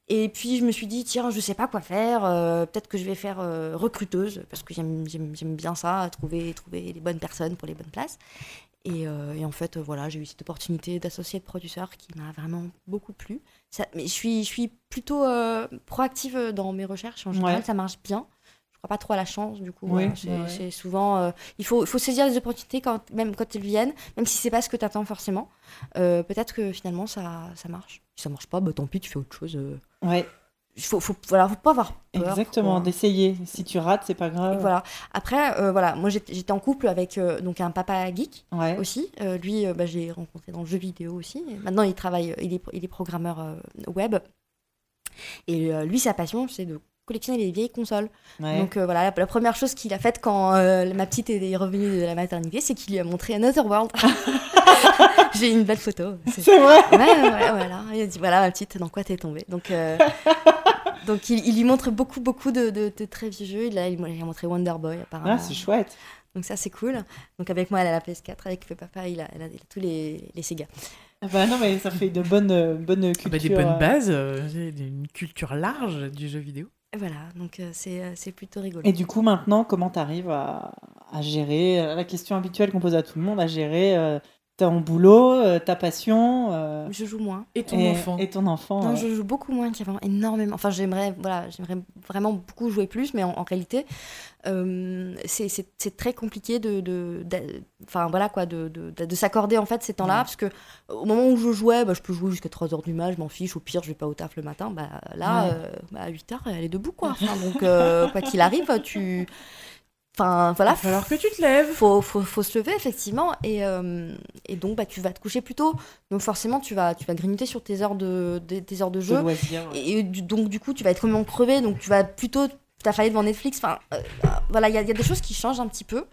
Et puis je me suis dit, tiens, je sais pas quoi faire, euh, peut-être que je vais faire euh, recruteuse, parce que j'aime bien ça, trouver, trouver les bonnes personnes pour les bonnes places. Et, euh, et en fait, euh, voilà, j'ai eu cette opportunité d'associer de producteur qui m'a vraiment beaucoup plu. Ça, mais je suis, je suis plutôt euh, proactive dans mes recherches. En général, Ouais. ça marche bien. Je crois pas trop à la chance, du coup. Oui, c'est ouais, ouais. c'est souvent. euh, il faut, faut saisir les opportunités quand, même quand elles viennent, même si c'est pas ce que tu attends forcément. Peut-être que finalement ça, ça marche. Si ça marche pas, bah tant pis, tu fais autre chose. Ouais, faut, faut, voilà, faut pas avoir peur. exactement. quoi. D'essayer. Si tu rates, c'est pas Et grave. voilà. Après, euh, voilà, moi j'étais en couple avec euh, donc un papa geek Ouais. aussi. Euh, lui, bah, j'ai rencontré dans le jeu vidéo aussi. Maintenant, il travaille, il est, il est programmeur web. Et lui, sa passion, c'est de collectionner les vieilles consoles. Ouais. Donc euh, voilà, la, la première chose qu'il a faite quand euh, ma petite est revenue de la maternité, c'est qu'il lui a montré Another World. j'ai une belle photo. C'est- vrai. Ouais, ouais, voilà. Il a dit voilà, ma petite, dans quoi t'es tombée Donc, euh, donc il, il lui montre beaucoup, beaucoup de, de- de très vieux jeux. Il a, il a montré Wonder Boy, apparemment. Ah, c'est chouette. Donc ça, c'est cool. Donc avec moi, elle a la PS4. Avec papa, il a, elle a- il a tous les, les Sega. Ah Bah non, mais ça fait de bonnes, bonnes Ah bah, des cultures. bonnes euh. bases, euh, une culture large du jeu vidéo. Et voilà, donc euh, c'est euh, c'est plutôt rigolo. Et du coup, maintenant, comment tu arrives à, à gérer euh, la question habituelle qu'on pose à tout le monde, à gérer euh, ton boulot, euh, ta passion euh, Je joue moins. Et ton et, enfant. et ton enfant Non, euh, je joue beaucoup moins qu'avant, énormément. Enfin, j'aimerais, voilà, j'aimerais vraiment beaucoup jouer plus, mais en, en réalité, euh, c'est- très compliqué de, de, de- enfin voilà quoi, de, de, de- de s'accorder en fait ces temps-là, Ouais. parce que au moment où je jouais, bah, je peux jouer jusqu'à 3 heures du mat, je m'en fiche. Au pire, je vais pas au taf le matin. Bah là, Ouais. euh, bah, à 8 heures, elle est debout quoi. Enfin, donc euh, quoi qu'il arrive, tu, enfin Il voilà, va falloir que tu te lèves. faut, faut, faut se lever effectivement. Et, euh, et donc bah, tu vas te coucher plus tôt. Donc forcément tu vas, tu vas grignoter sur tes heures de, de- tes heures de jeu. ouais. et, du- donc du coup tu vas être complètement crevé. Donc tu vas plutôt t'affaler devant Netflix. Enfin euh, euh, voilà il y, a- il y a des choses qui changent un petit peu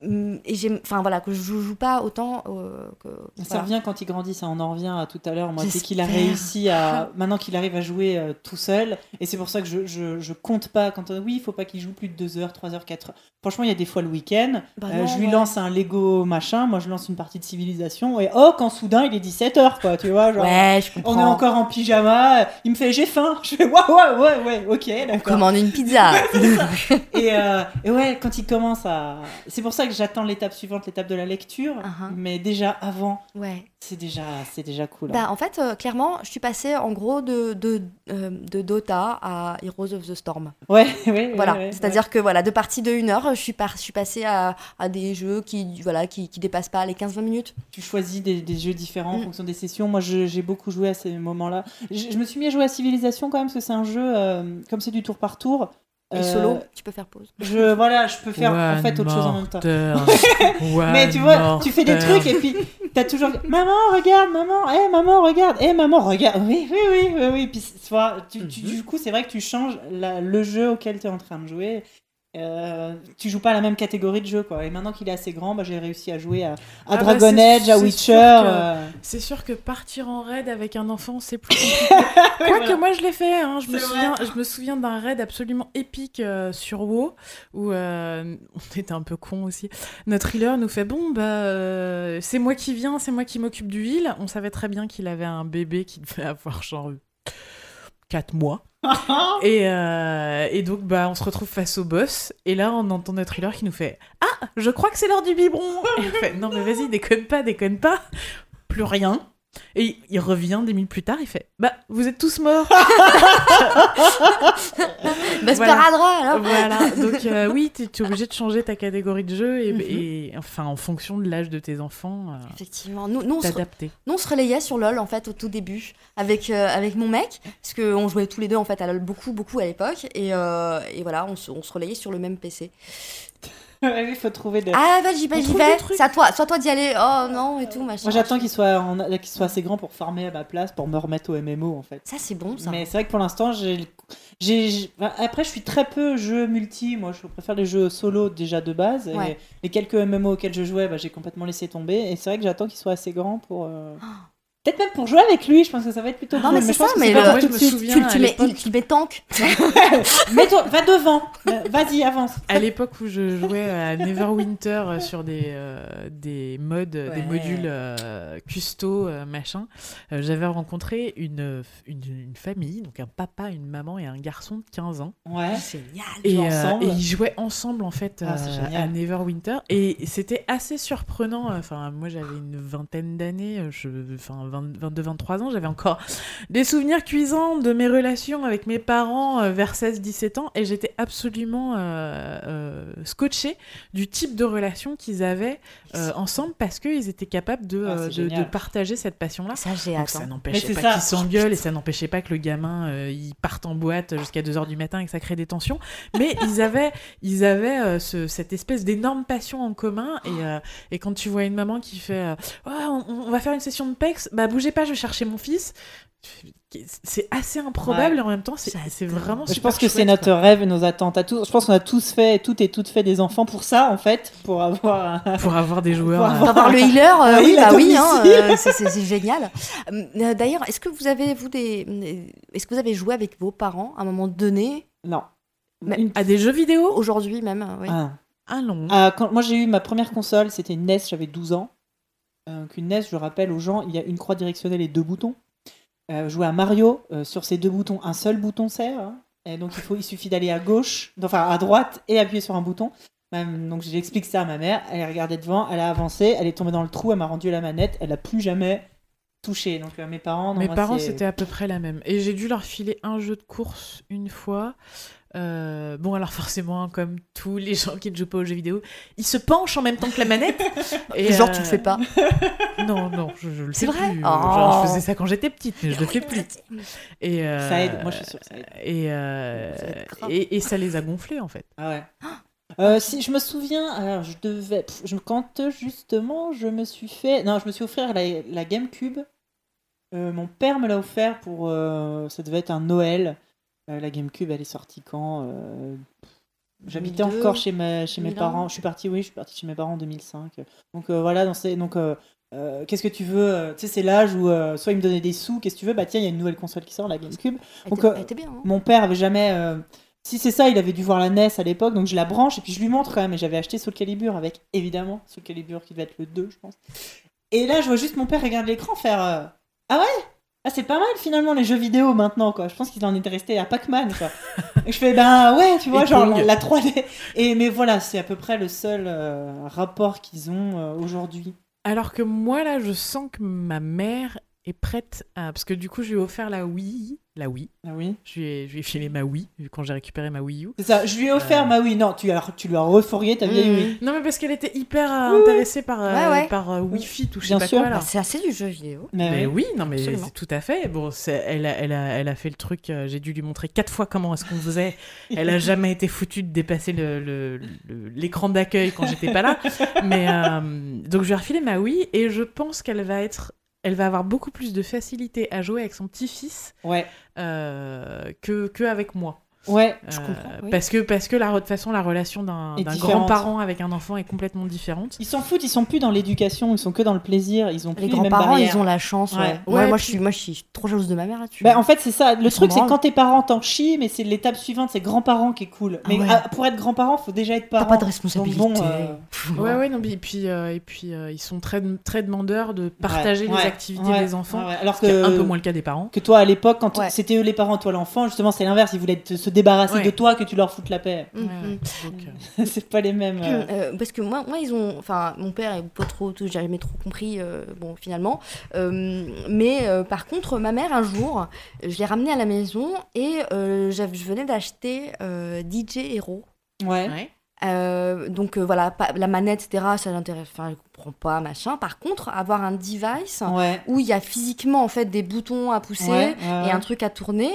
et j'aime enfin voilà que je joue, joue pas autant euh, que Ça voilà. revient quand il grandit, ça on en revient à tout à l'heure. Moi, c'est qu'il a réussi à. Maintenant qu'il arrive à jouer euh, tout seul. Et c'est pour ça que je, je, je compte pas. Quand on... Oui, il faut pas qu'il joue plus de 2 heures, 3 heures, 4 heures. Franchement, il y a des fois le week-end. Bah euh, je lui ouais. lance un Lego machin. Moi, je lance une partie de civilisation. Et oh, quand soudain il est 17 heures, quoi. Tu vois, genre. ouais je On est encore en pyjama. Il me fait j'ai faim. Je fais ouais, ouais, ouais, ouais, ok, d'accord. commande une pizza Et, euh, et ouais, quand il commence à. C'est pour ça que j'attends l'étape suivante, l'étape de la lecture. Uh-huh. Mais déjà avant, ouais c'est déjà, c'est déjà cool. hein. Bah, en fait, euh, clairement, je suis passée en gros de, de, euh, de Dota à Heroes of the Storm. Ouais, Voilà, ouais, c'est-à-dire que voilà, de partie de une heure, je suis, par- je suis passée à, à des jeux qui voilà qui, qui dépassent pas les 15-20 minutes. tu choisis des, des jeux différents en Mm. fonction des sessions. Moi, j'ai beaucoup joué à ces moments-là. Je, je me suis mis à jouer à Civilisation quand même, parce que c'est un jeu, euh, comme c'est du tour par tour. Et euh, solo, tu peux faire pause. Je, voilà, je peux faire en fait autre chose en même temps. Mais tu vois, tu fais des trucs et puis t'as toujours maman regarde maman eh maman regarde eh maman regarde oui oui oui oui oui puis soit tu, tu- Mhm. du coup c'est vrai que tu changes la- le jeu auquel tu es en train de jouer Euh, tu joues pas à la même catégorie de jeu quoi et maintenant qu'il est assez grand bah, j'ai réussi à jouer à, à Ah bah, Dragon c'est- Age à Witcher euh, C'est sûr que partir en raid avec un enfant, c'est plus compliqué. Quoique voilà. moi je l'ai fait, hein. je, me souviens, je me souviens d'un raid absolument épique euh, sur WoW où on était un peu con aussi. Notre healer nous fait bon bah c'est moi qui viens, c'est moi qui m'occupe du heal. On savait très bien qu'il avait un bébé qui devait avoir genre 4 mois. Et, euh, et donc bah on se retrouve face au boss et là on entend notre healer qui nous fait ah je crois que c'est l'heure du biberon. Et on fait non mais vas-y déconne pas déconne pas plus rien. Et il revient des minutes plus tard, il fait Bah, vous êtes tous morts Bah, Voilà. Alors Voilà, donc euh, oui, tu es obligé de changer ta catégorie de jeu et, Mhm. et, enfin, en fonction de l'âge de tes enfants, euh, Effectivement, nous, nous, on se, t'adapter. nous, on se relayait sur LoL en fait au tout début avec, euh, avec mon mec, parce qu'on jouait tous les deux en fait à LoL beaucoup, beaucoup à l'époque, et, et voilà, on se, on se relayait sur le même PC. Il faut trouver des. Ah, vas-y, On j'y vais. C'est à toi, soit toi d'y aller. Oh non, et tout, machin. Moi, j'attends qu'il soit, en- qu'il soit assez grand pour farmer à ma place, pour me remettre au MMO en fait. Ça, c'est bon, ça. Mais c'est vrai que pour l'instant, j'ai. j'ai- Après, je suis très peu jeu multi. Moi, je préfère les jeux solo déjà de base. Ouais. Et les quelques MMO auxquels je jouais, bah, j'ai complètement laissé tomber. Et c'est vrai que j'attends qu'il soit assez grand pour. euh, Peut-être même pour jouer avec lui, je pense que ça va être plutôt Non, cool. mais c'est je pense ça, que mais pas le- tout je de me suite. souviens tu, tu, mets, tu mets tank. Mets-toi- va devant. Vas-y, avance. À l'époque où je jouais à Neverwinter euh, sur des, euh, des modes, des Ouais. modules euh, custo, euh, machin, euh, j'avais rencontré une, une, une famille, donc un papa, une maman et un garçon de 15 ans. Ouais. Génial. Et, euh, ensemble. et ils jouaient ensemble en fait Ah, euh, à Neverwinter et c'était assez surprenant. Enfin, moi j'avais une vingtaine d'années, je, enfin 22-23 ans, j'avais encore des souvenirs cuisants de mes relations avec mes parents euh, vers 16-17 ans et j'étais absolument euh, euh, scotchée du type de relation qu'ils avaient euh, ensemble parce qu'ils étaient capables de, Ah, de, de partager cette passion-là. Ça, j'ai ça hein. N'empêchait pas qu'ils s'engueulent et ça n'empêchait pas que le gamin euh, il parte en boîte jusqu'à 2h du matin et que ça crée des tensions. Mais ils avaient, ils avaient euh, ce- cette espèce d'énorme passion en commun. Et, euh, et quand tu vois une maman qui fait euh, on, on va faire une session de PEX, bah bougez pas, je vais chercher mon fils. C'est assez improbable et en même temps, c'est vraiment Je pense que c'est notre quoi. rêve et nos attentes à tous. Je pense qu'on a tous fait, toutes et toutes fait des enfants pour ça, en fait, pour avoir un... Pour avoir des joueurs. Pour euh, avoir- le healer, euh, oui, bah oui, hein, euh, c'est- génial. D'ailleurs, est-ce que vous avez vous des, est-ce que vous avez joué avec vos parents à un moment donné, Non. Mais- Une- À des jeux vidéo? Aujourd'hui même oui. Ah. Ah non. Ah, quand moi j'ai eu ma première console, c'était une NES, j'avais 12 ans. Euh, donc une NES, je rappelle aux gens, il y a une croix directionnelle et deux boutons. Euh, jouer à Mario, euh, sur ces deux boutons, un seul bouton sert. hein. Et donc il, faut, il suffit d'aller à gauche, enfin à droite, et appuyer sur un bouton. Donc j'explique ça à ma mère, elle regardait devant, elle a avancé, elle est tombée dans le trou, elle m'a rendu la manette, elle a plus jamais touché. Donc euh, mes parents, non, Mes moi, parents, c'était à peu près la même. Et j'ai dû leur filer un jeu de course une fois. Euh, bon, alors forcément, comme tous les gens qui ne jouent pas aux jeux vidéo, ils se penchent en même temps que la manette. Et, Genre euh, tu le fais pas. Non, non, je, je le C'est fais vrai plus. Oh. Genre, je faisais ça quand j'étais petite, mais je le fais plus. Et, euh, Ça aide, moi, je suis sûre que ça aide. Et, euh, Ça aide grave. et, et ça les a gonflés, en fait. Ah ouais. Euh, si je me souviens, alors je devais, pff, je, quand euh, justement je me suis fait, non, je me suis offert la, la GameCube. Euh, mon père me l'a offert pour, euh, ça devait être un Noël. Euh, la GameCube, elle est sortie quand euh, J'habitais 2002, encore chez, ma, chez mes 2001. parents. Je suis partie, oui, je suis partie chez mes parents en 2005. Donc euh, voilà, dans ces, donc euh, qu'est-ce que tu veux Tu sais, c'est l'âge où euh, soit il me donnait des sous, qu'est-ce que tu veux Bah tiens, il y a une nouvelle console qui sort, la GameCube. Elle Donc, était, elle était bien. hein. Mon père avait jamais. Si c'est ça, il avait dû voir la NES à l'époque, donc je la branche et puis je lui montre quand même. Et j'avais acheté Soul Calibur avec, évidemment, Soul Calibur qui devait être le 2, je pense. Et là, je vois juste mon père regarder l'écran faire Ah ouais? Ah, c'est pas mal finalement les jeux vidéo maintenant, quoi. Je pense qu'il en était resté à Pac-Man, quoi. et je fais Ben ouais, tu vois, Et genre la, la 3D. Et, mais voilà, c'est à peu près le seul euh, rapport qu'ils ont euh, aujourd'hui. Alors que moi, là, je sens que ma mère est prête à. Parce que du coup, je lui ai offert la Wii. La Wii. Ah oui Je lui ai, je lui ai filé ma Wii, quand j'ai récupéré ma Wii U. C'est ça, je lui ai offert Euh. ma oui. Non, tu, as, tu lui as refourgué ta vieille Mhm. Wii. Non, mais parce qu'elle était hyper euh, Oui, intéressée par, euh, Ouais, ouais. par euh, Wi-Fi, tout Bien pas sûr. Bah, c'est assez du jeu vidéo. Mais Mais oui. oui, non, mais c'est tout à fait. Bon, elle a, elle, a, elle, a, fait le truc. euh, J'ai dû lui montrer quatre fois comment est-ce qu'on faisait. Elle a jamais été foutue de dépasser le- le- le- l'écran d'accueil quand j'étais pas là. Mais euh, donc je lui ai refilé ma Wii et je pense qu'elle va être, elle va avoir beaucoup plus de facilité à jouer avec son petit-fils Ouais, euh, que, que avec moi. Ouais. Je Euh, comprends, oui. Parce que, parce que la, de toute façon, la relation d'un grand-parent avec un enfant est complètement différente. Ils s'en foutent, ils sont plus dans l'éducation, ils sont que dans le plaisir, ils ont plus Les grands-parents, ils ont la chance. Ouais. Ouais. Ouais, Ouais, moi, puis- je suis, moi, je suis trop jalouse de ma mère là-dessus. Bah, en fait, c'est ça. Le Ils truc, c'est quand tes parents t'en chient, mais c'est l'étape suivante, c'est grands-parents qui est cool. Ah Mais ouais. pour être grand-parent, faut déjà être T'as parent. pas de responsabilité. Donc bon, euh, Pff, Ouais, ouais, non, mais- et puis, euh, et puis euh, ils sont très, très demandeurs de partager Ouais, les ouais, activités ouais, des enfants. Alors est un peu que, moins le cas des parents. que toi, à l'époque, quand c'était eux les parents, toi l'enfant, justement, c'est l'inverse. Ils voulaient se débarrasser Ouais. de toi que tu leur foutes la paix. mm, Ouais, mm. euh, c'est pas les mêmes. euh, Euh, parce que moi, moi, ils ont, enfin, mon père est pas trop, j'ai jamais trop compris, euh, bon, finalement. Euh, mais euh, par contre, ma mère, un jour, je l'ai ramenée à la maison et euh, je venais d'acheter euh, DJ Hero. Ouais. ouais. Euh, donc euh, voilà, pas- la manette, etc., ça l'intéresse, enfin, elle comprend pas, machin. Par contre, avoir un device Ouais. où il y a physiquement, en fait, des boutons à pousser Ouais, ouais, et un truc à tourner,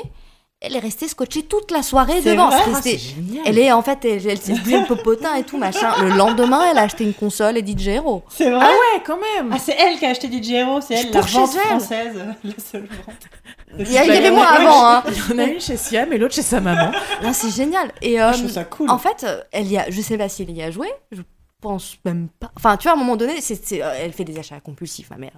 elle est restée scotchée toute la soirée devant. vrai C'était- Ah, elle est en fait, elle, elle s'est le popotin et tout machin. Le lendemain, elle a acheté une console et DJ Hero. C'est vrai Ah ouais, quand même. Ah, c'est elle qui a acheté DJ Hero, c'est elle, la vente française, la seule vente. Il y, avait moi avant, hein. Il y en a une chez Siam et l'autre chez sa maman. Là, c'est génial. Et Ah, euh, je trouve ça cool. en fait, euh, elle y a, je sais pas si elle y a joué. Je pense même pas. Enfin, tu vois, à un moment donné, c'est, euh, elle fait des achats compulsifs, ma mère.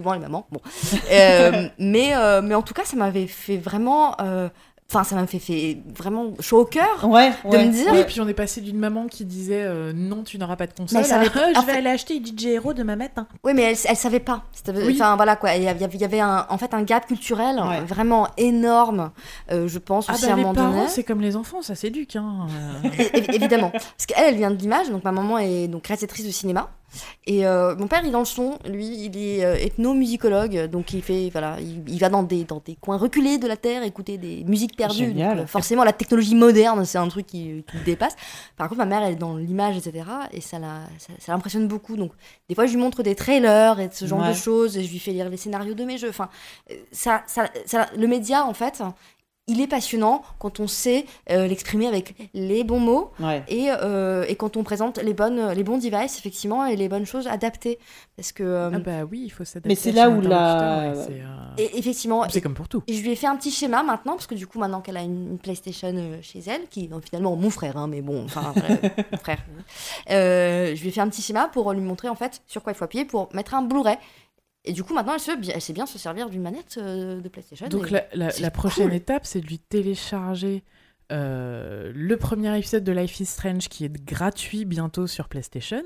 Souvent les mamans. Bon. Euh, mais, euh, mais en tout cas, ça m'avait fait vraiment. euh, Enfin, ça m'a fait, fait vraiment chaud au cœur. ouais, de ouais, me dire- Oui, puis on est passé d'une maman qui disait euh, non, tu n'auras pas de console. Mais ça à, avait- Ah, je vais fait- aller acheter DJ Hero de ma matin. Oui, mais elle, elle savait pas. Oui. Enfin, voilà quoi. Il y avait, il y avait un, en fait un gap culturel Ouais. vraiment énorme, euh, je pense, Ah aussi bah à un les moment parents, donné. c'est comme les enfants, ça s'éduque. Hein. évidemment. Parce qu'elle, elle vient de l'image, donc ma maman est donc réalisatrice de cinéma. Et euh, mon père, il est dans le son, lui, il est euh, ethnomusicologue, donc il fait, voilà, il, il va dans des, dans des coins reculés de la Terre écouter des musiques perdues. Donc, euh, forcément, la technologie moderne, c'est un truc qui, qui le dépasse. Par contre, ma mère, elle est dans l'image, etc. Et ça, la- ça, ça l'impressionne beaucoup. Donc, des fois, je lui montre des trailers et ce genre Ouais. de choses, et je lui fais lire les scénarios de mes jeux. Enfin, ça, ça, ça- le média, en fait, il est passionnant quand on sait euh, l'exprimer avec les bons mots Ouais. et, euh, et quand on présente les, bonnes, les bons devices, effectivement, et les bonnes choses adaptées. Parce que, euh, Ah bah oui, il faut s'adapter. Mais c'est là où la- euh, et effectivement, C'est comme pour tout. et je lui ai fait un petit schéma maintenant, parce que du coup, maintenant qu'elle a une, PlayStation chez elle, qui est finalement mon frère, hein, mais bon, enfin, mon frère, euh, je lui ai fait un petit schéma pour lui montrer en fait sur quoi il faut appuyer pour mettre un Blu-ray. Et du coup, maintenant, elle, se, elle sait bien se servir d'une manette euh, de PlayStation. Donc la, la- c'est la prochaine cool. étape, c'est de lui télécharger euh, le premier épisode de Life is Strange qui est gratuit bientôt sur PlayStation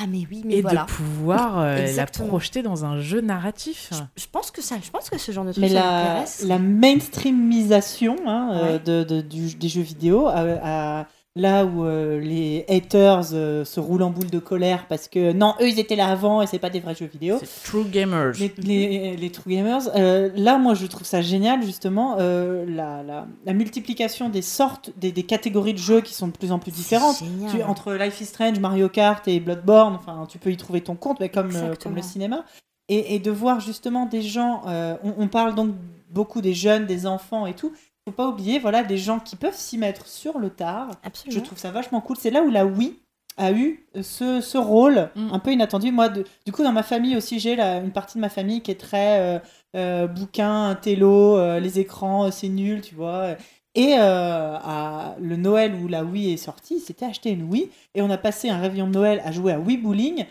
Ah, mais oui, mais et voilà. de pouvoir euh, la projeter dans un jeu narratif. Je pense que ça, je pense que ce genre de truc Mais ça la, mainstreamisation hein, euh, Ouais. de, de- du- des jeux vidéo, à- là où euh, les haters euh, se roulent en boule de colère parce que non, eux ils étaient là avant et c'est pas des vrais jeux vidéo. True Gamers. Les, les, les True Gamers, euh, là moi je trouve ça génial justement, la, la, la multiplication des sortes, des, des catégories de jeux qui sont de plus en plus différentes. Tu- entre Life is Strange, Mario Kart et Bloodborne, enfin, tu peux y trouver ton compte, mais comme, comme le cinéma. Et, et de voir justement des gens, on, on parle donc beaucoup des jeunes, des enfants et tout. Faut pas oublier, voilà, des gens qui peuvent s'y mettre sur le tard. Je Absolument. trouve ça vachement cool. C'est là où la Wii a eu ce, ce rôle Mm. un peu inattendu. Moi, de- du coup, dans ma famille aussi, j'ai la- une partie de ma famille qui est très euh, euh, bouquin, télo, euh, les écrans, euh, c'est nul, tu vois. Et euh, à le Noël où la Wii est sortie, c'était acheter une Wii et on a passé un réveillon de Noël à jouer à Wii Bowling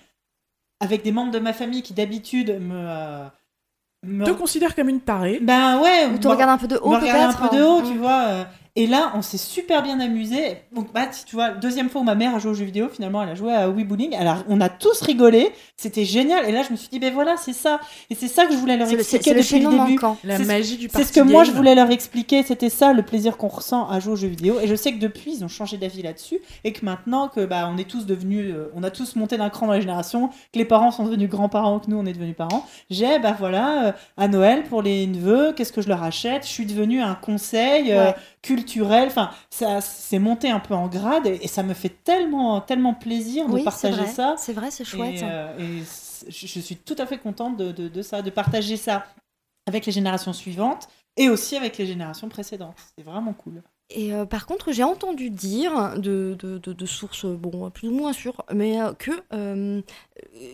avec des membres de ma famille qui d'habitude me, euh, me- te considère comme une tarée. ben ouais, Ou te me- regardes un peu de haut me regarder un peut-être peu de haut, hein. tu vois. Et là, on s'est super bien amusé. Donc, bah, tu vois, deuxième fois où ma mère a joué aux jeux vidéo, finalement, elle a joué à Wii Bowling. Alors, on a tous rigolé. C'était génial. Et là, je me suis dit, ben voilà, c'est ça. Et c'est ça que je voulais leur expliquer c'est le depuis le début. manquant. La C'est ce- magie du C'est ce que moi je voulais leur expliquer, c'était ça le plaisir qu'on ressent à jouer aux jeux vidéo. Et je sais que depuis ils ont changé d'avis là-dessus et que maintenant que bah on est tous devenus, euh, on a tous monté d'un cran dans la génération, que les parents sont devenus grands-parents, que nous on est devenus parents. J'ai bah voilà euh, à Noël pour les neveux, qu'est-ce que je leur achète? Je suis devenu un conseil euh, Ouais. Culturel. Enfin ça c'est monté un peu en grade et, et ça me fait tellement tellement plaisir de Oui, partager vrai. ça. C'est vrai, c'est chouette. Et, euh, et je je suis tout à fait contente de, de- de ça, de partager ça avec les générations suivantes et aussi avec les générations précédentes. C'est vraiment cool. Et euh, par contre, j'ai entendu dire de, de, de, de sources bon, plus ou moins sûres, mais euh, que, euh,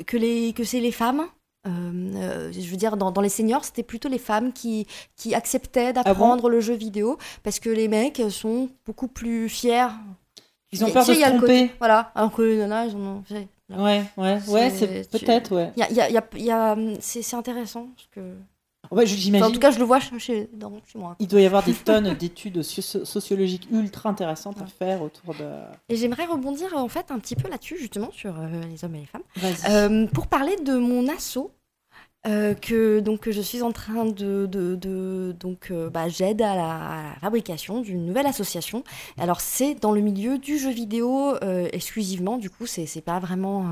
que, les, que c'est les femmes. Euh, euh, je veux dire, dans, dans les seniors, c'était plutôt les femmes qui, qui acceptaient d'apprendre le jeu vidéo parce que les mecs sont beaucoup plus fiers. Ils ont Tu peur sais, de se le côté- tromper. Voilà, alors que les nanas, ils en ont fait. Ouais, ouais, ouais, C'est- tu- peut-être, ouais. Y a, y a- y a- c'est intéressant. Parce que... Je- Enfin, en tout cas, je le vois chez, dans, chez moi. Il doit y avoir des tonnes d'études socio- sociologiques ultra intéressantes à faire autour de. Et j'aimerais rebondir en fait un petit peu là-dessus, justement, sur euh, les hommes et les femmes. Euh, pour parler de mon assaut, euh, que donc que je suis en train de, de, de- donc euh, bah, j'aide à la, à la fabrication d'une nouvelle association. Alors c'est dans le milieu du jeu vidéo euh, exclusivement. Du coup c'est c'est pas vraiment,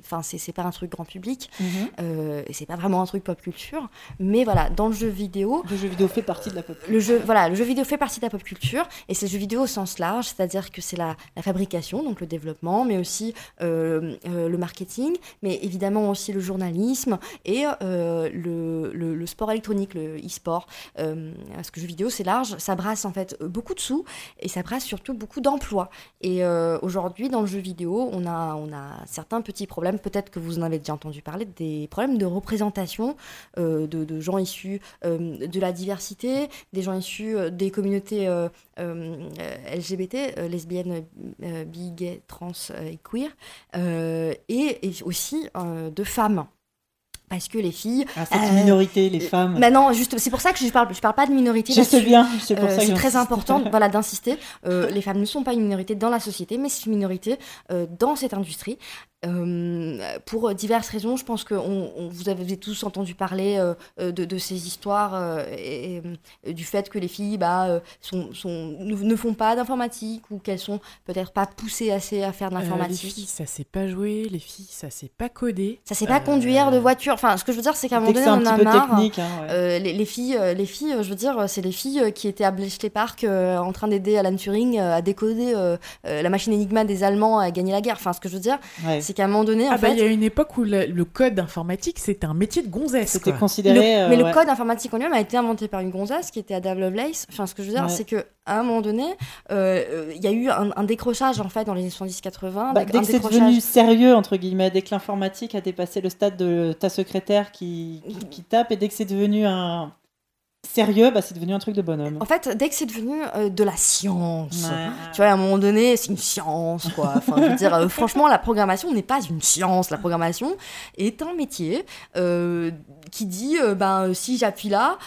enfin c'est c'est pas un truc grand public et c'est pas vraiment un truc pop culture. Mais voilà dans le jeu vidéo. Le jeu vidéo fait partie de la pop. Le jeu, voilà, le jeu vidéo fait partie de la pop culture et c'est le jeu vidéo au sens large, c'est-à-dire que c'est la, la fabrication, donc le développement, mais aussi le marketing, mais évidemment aussi le journalisme et le, le, sport électronique, le e-sport, parce que jeux vidéo c'est large, ça brasse en fait beaucoup de sous et ça brasse surtout beaucoup d'emplois. Et aujourd'hui dans le jeu vidéo, on a, on a certains petits problèmes, peut-être que vous en avez déjà entendu parler, des problèmes de représentation de, gens issus de la diversité, des gens issus des communautés LGBT, lesbiennes, bi, gays, trans et queer, et, aussi de femmes parce que les filles. Ah, c'est une minorité, les femmes. Mais non, juste, c'est pour ça que je parle, je parle pas de minorité. Je sais bien, c'est pour ça que C'est très important, voilà, d'insister. les femmes ne sont pas une minorité dans la société, mais c'est une minorité dans cette industrie. Euh, pour diverses raisons, je pense que on, vous avez tous entendu parler euh, euh, de, de, ces histoires et, du fait que les filles bah, sont, sont, ne, font pas d'informatique ou qu'elles sont peut-être pas poussées assez à faire de l'informatique. les filles, ça sait pas jouer, les filles, ça sait pas coder. Ça sait pas conduire de voiture. Enfin, ce que je veux dire, c'est qu'à un moment donné, on a marre. Hein, les, les, filles, les filles, je veux dire, c'est les filles qui étaient à Bletchley Park en train d'aider Alan Turing à décoder la machine Enigma des Allemands à gagner la guerre. Enfin, ce que je veux dire, c'est c'est qu'à un moment donné, en ah bah, il y a une époque où le, code informatique, c'était un métier de gonzesse. C'était considéré. Euh, mais le code informatique en lui-même a été inventé par une gonzesse qui était Ada Lovelace. Enfin, ce que je veux dire, c'est que à un moment donné, euh, il y a eu un, décrochage en fait dans les années 70-80. Bah, dès que c'est devenu sérieux entre guillemets, dès que l'informatique a dépassé le stade de ta secrétaire qui, qui tape, et dès que c'est devenu un sérieux, bah, c'est devenu un truc de bonhomme. En fait, dès que c'est devenu euh, de la science, tu vois, à un moment donné, c'est une science, quoi. Enfin, je veux dire, euh, franchement, la programmation n'est pas une science. La programmation est un métier euh, qui dit, ben, si j'appuie là,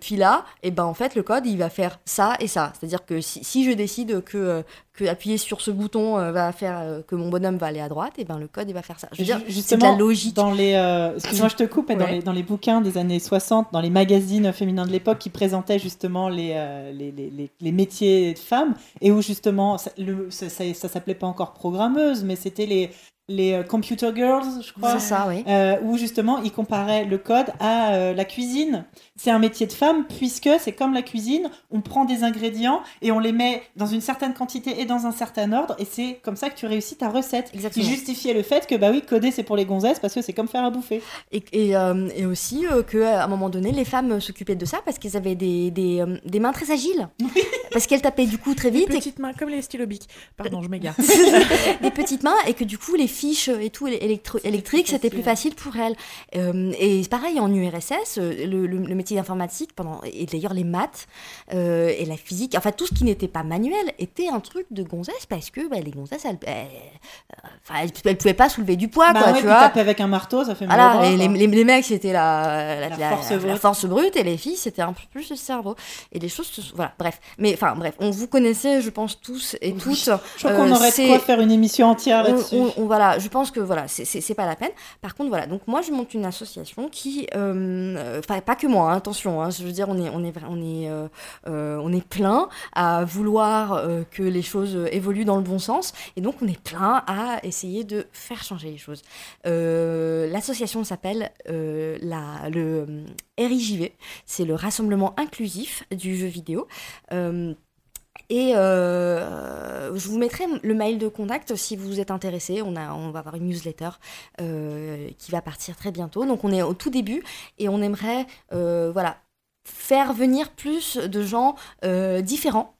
puis là, et ben, en fait, le code, il va faire ça et ça. C'est-à-dire que si, si, je décide que que appuyer sur ce bouton euh, va faire euh, que mon bonhomme va aller à droite, et ben le code il va faire ça. Je veux dire, c'est de la logique. Dans les, euh, excuse-moi, je te coupe, mais dans, les, dans, les, bouquins des années 60, dans les magazines féminins de l'époque qui présentaient justement les, les, les, les, métiers de femmes, et où justement, ça, le, ça, ça s'appelait pas encore programmeuse, mais c'était les, les euh, Computer Girls, je crois. C'est ça, oui. Euh, où justement, ils comparaient le code à euh, la cuisine. C'est un métier de femme puisque c'est comme la cuisine, on prend des ingrédients et on les met dans une certaine quantité et dans un certain ordre et c'est comme ça que tu réussis ta recette. Exactement. Qui justifiait le fait que, bah oui, coder c'est pour les gonzesses parce que c'est comme faire à bouffer. Et, et, et aussi qu'à un moment donné, les femmes s'occupaient de ça parce qu'elles avaient des, des, des, mains très agiles. parce qu'elles tapaient du coup très vite. Des petites mains comme les stylobiques. Pardon, je m'égare. des petites mains et que du coup, les fiches et tout électrique, c'était plus facile pour elle. Euh, et pareil, en URSS, euh, le, métier d'informatique, pendant, et d'ailleurs les maths euh, et la physique, enfin tout ce qui n'était pas manuel était un truc de gonzesse parce que bah, les gonzesses, elles, elles, pouvaient pas soulever du poids. Bah quoi, tu vois. taper avec un marteau, ça fait mal. Voilà, les, les, les, mecs, c'était la, la, force brute et les filles, c'était un peu plus le cerveau. Et les choses, voilà, bref. Mais enfin, bref, on vous connaissait, je pense, tous et toutes. Je crois qu'on aurait de quoi faire une émission entière là-dessus. voilà, je pense que voilà, c'est pas la peine. Par contre, voilà, donc moi je monte une association qui, euh, enfin pas que moi, hein, attention, hein, je veux dire, on est, on est, on est, euh, euh, on est plein à vouloir que les choses évoluent dans le bon sens, et donc on est plein à essayer de faire changer les choses. L'association s'appelle le RIJV, c'est le Rassemblement inclusif du jeu vidéo. Et euh, je vous mettrai le mail de contact si vous êtes intéressé. On, va avoir une newsletter euh, qui va partir très bientôt. Donc on est au tout début et on aimerait euh, voilà, faire venir plus de gens différents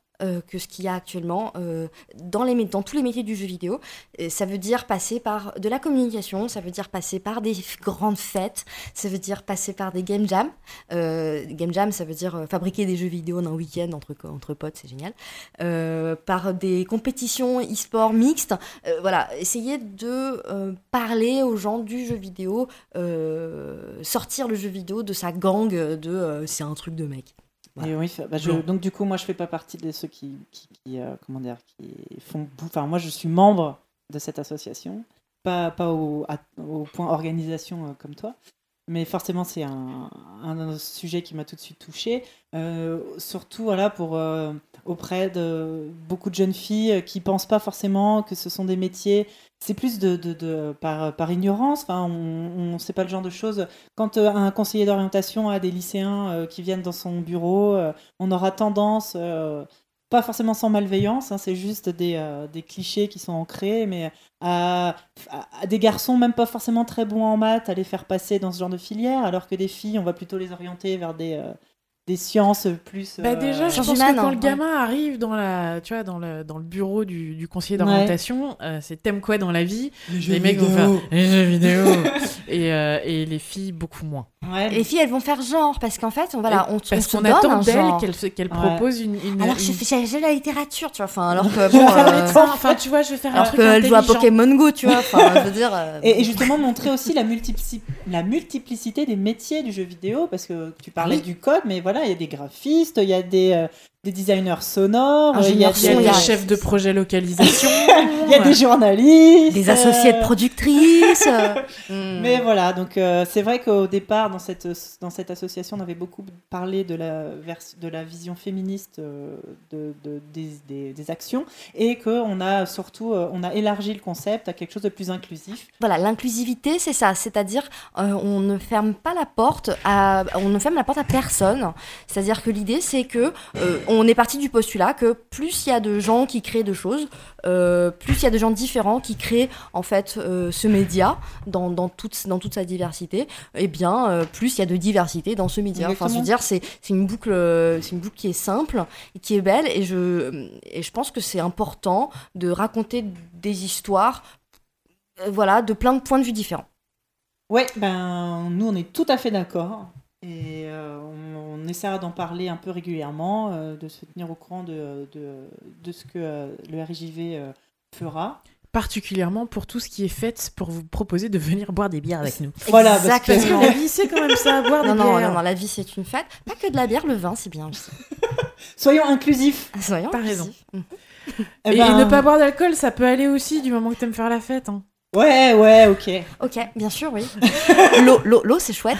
que ce qu'il y a actuellement euh, dans, tous les métiers du jeu vidéo. Ça veut dire passer par de la communication, ça veut dire passer par des grandes fêtes, ça veut dire passer par des game jams. Euh, game jam, ça veut dire fabriquer des jeux vidéo d'un week-end entre, entre potes, c'est génial. par des compétitions e-sport mixtes. voilà, essayer de parler aux gens du jeu vidéo, sortir le jeu vidéo de sa gang de c'est un truc de mec. Oui, bah, donc du coup, moi, je fais pas partie de ceux qui, qui, euh, comment dire, qui font. Enfin, moi, je suis membre de cette association, pas, pas au, au point organisation euh, comme toi, mais forcément, c'est un, un, sujet qui m'a tout de suite touché, euh, surtout voilà pour auprès de beaucoup de jeunes filles qui pensent pas forcément que ce sont des métiers c'est plus de, par, ignorance. Enfin, on ne sait pas le genre de choses. Quand euh, un conseiller d'orientation a des lycéens euh, qui viennent dans son bureau, euh, on aura tendance, pas forcément sans malveillance, hein, c'est juste des, clichés qui sont ancrés, mais à, des garçons même pas forcément très bons en maths, à les faire passer dans ce genre de filière, alors que des filles, on va plutôt les orienter vers des, des sciences plus. Bah euh, déjà, je Sciences pense que quand hein, le gamin arrive dans la, tu vois, dans le, dans le bureau du, du conseiller d'orientation, euh, c'est t'aimes quoi dans la vie? Les mecs vont faire les jeux vidéo et, euh, et les filles beaucoup moins. Ouais, Les filles, elles vont faire genre, parce qu'en fait, on, voilà, on, on Parce se qu'on donne attend un d'elle genre. qu'elle se- qu'elle Ouais. propose une. une Alors, une- je fais j'ai- la littérature, tu vois. Enfin, alors que Je bon, vais faire euh, médecin, enfin, tu vois, je vais faire un alors truc qu'elle joue à. Pokémon Go, tu vois. Enfin, je veux dire. euh, Et, et justement montrer aussi la, multipli- la multiplicité des métiers du jeu vidéo, parce que tu parlais du code, mais voilà, il y a des graphistes, il y a des, euh, des designers sonores, il y a y des chefs de projet localisation. il y a des journalistes. des associés de euh, productrices. hmm. Mais voilà, donc euh, c'est vrai qu'au départ, dans cette, dans cette association, on avait beaucoup parlé de la, de la vision féministe euh, de, de- des, des- des actions et qu'on a surtout euh, on a élargi le concept à quelque chose de plus inclusif. Voilà, l'inclusivité, c'est ça. C'est-à-dire, on ne ferme pas la porte à, on ne ferme la porte à personne. C'est-à-dire que l'idée, c'est que on est parti du postulat que plus il y a de gens qui créent de choses, euh, plus il y a de gens différents qui créent en fait euh, ce média dans, dans toute dans toute sa diversité, et bien euh, plus il y a de diversité dans ce média. Enfin, je veux Exactement. dire, c'est une boucle, c'est une boucle qui est simple et qui est belle, et je et je pense que c'est important de raconter des histoires voilà, de plein de points de vue différents. Ouais, ben nous on est tout à fait d'accord et euh, on, on essaiera d'en parler un peu régulièrement, euh, de se tenir au courant de, de, de ce que euh, le RJV euh, fera. Particulièrement pour tout ce qui est fait pour vous proposer de venir boire des bières avec nous. Voilà, parce que- Parce que la vie, c'est quand même ça, boire Non, des non, bières. non, non, la vie c'est une fête. Pas que de la bière, le vin c'est bien aussi. Soyons inclusifs. Soyons T'as raison. inclusifs. Eh Et, ben, et ne pas boire d'alcool, ça peut aller aussi du moment que t'aimes faire la fête. hein. Ouais, ouais, ok. Ok, bien sûr, oui. L'eau, l'eau, l'eau, c'est chouette.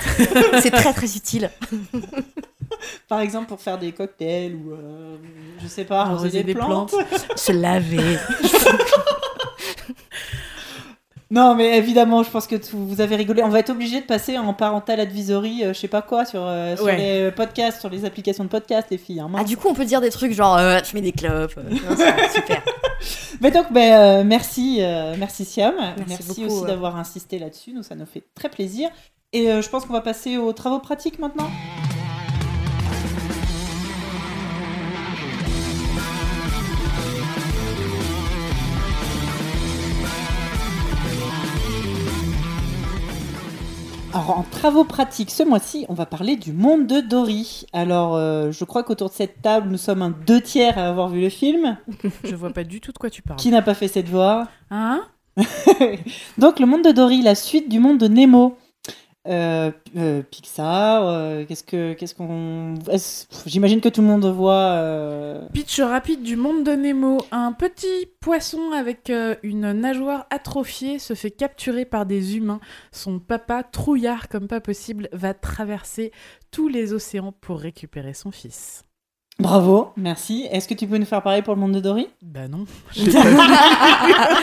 c'est très très utile. Par exemple pour faire des cocktails ou euh, je sais pas, arroser des, des plantes. Se laver. Non, mais évidemment, je pense que tout- vous avez rigolé. On va être obligé de passer en parental advisory, euh, je sais pas quoi, sur, euh, sur Ouais. les podcasts, sur les applications de podcasts, les filles. hein, Ah, du coup, on peut dire des trucs genre euh, tu mets des clopes. euh, non, super. Mais donc, ben, euh, merci, euh, merci Siam. Merci, beaucoup, aussi d'avoir insisté là-dessus. Nous, ça nous fait très plaisir. Et euh, je pense qu'on va passer aux travaux pratiques maintenant. Alors, en travaux pratiques, ce mois-ci, on va parler du monde de Dory. Alors, euh, je crois qu'autour de cette table, nous sommes un deux tiers à avoir vu le film. Je vois pas du tout de quoi tu parles. Qui n'a pas fait ses devoirs Hein? Donc, le monde de Dory, la suite du monde de Nemo. Euh, euh, Pixar, euh, qu'est-ce que, qu'est-ce qu'on, j'imagine que tout le monde voit. euh, Pitch rapide du monde de Nemo. Un petit poisson avec euh, une nageoire atrophiée se fait capturer par des humains. Son papa, trouillard comme pas possible, va traverser tous les océans pour récupérer son fils. Bravo, merci. Est-ce que tu peux nous faire pareil pour le monde de Dory? Bah non. j'ai pas vu. Ah,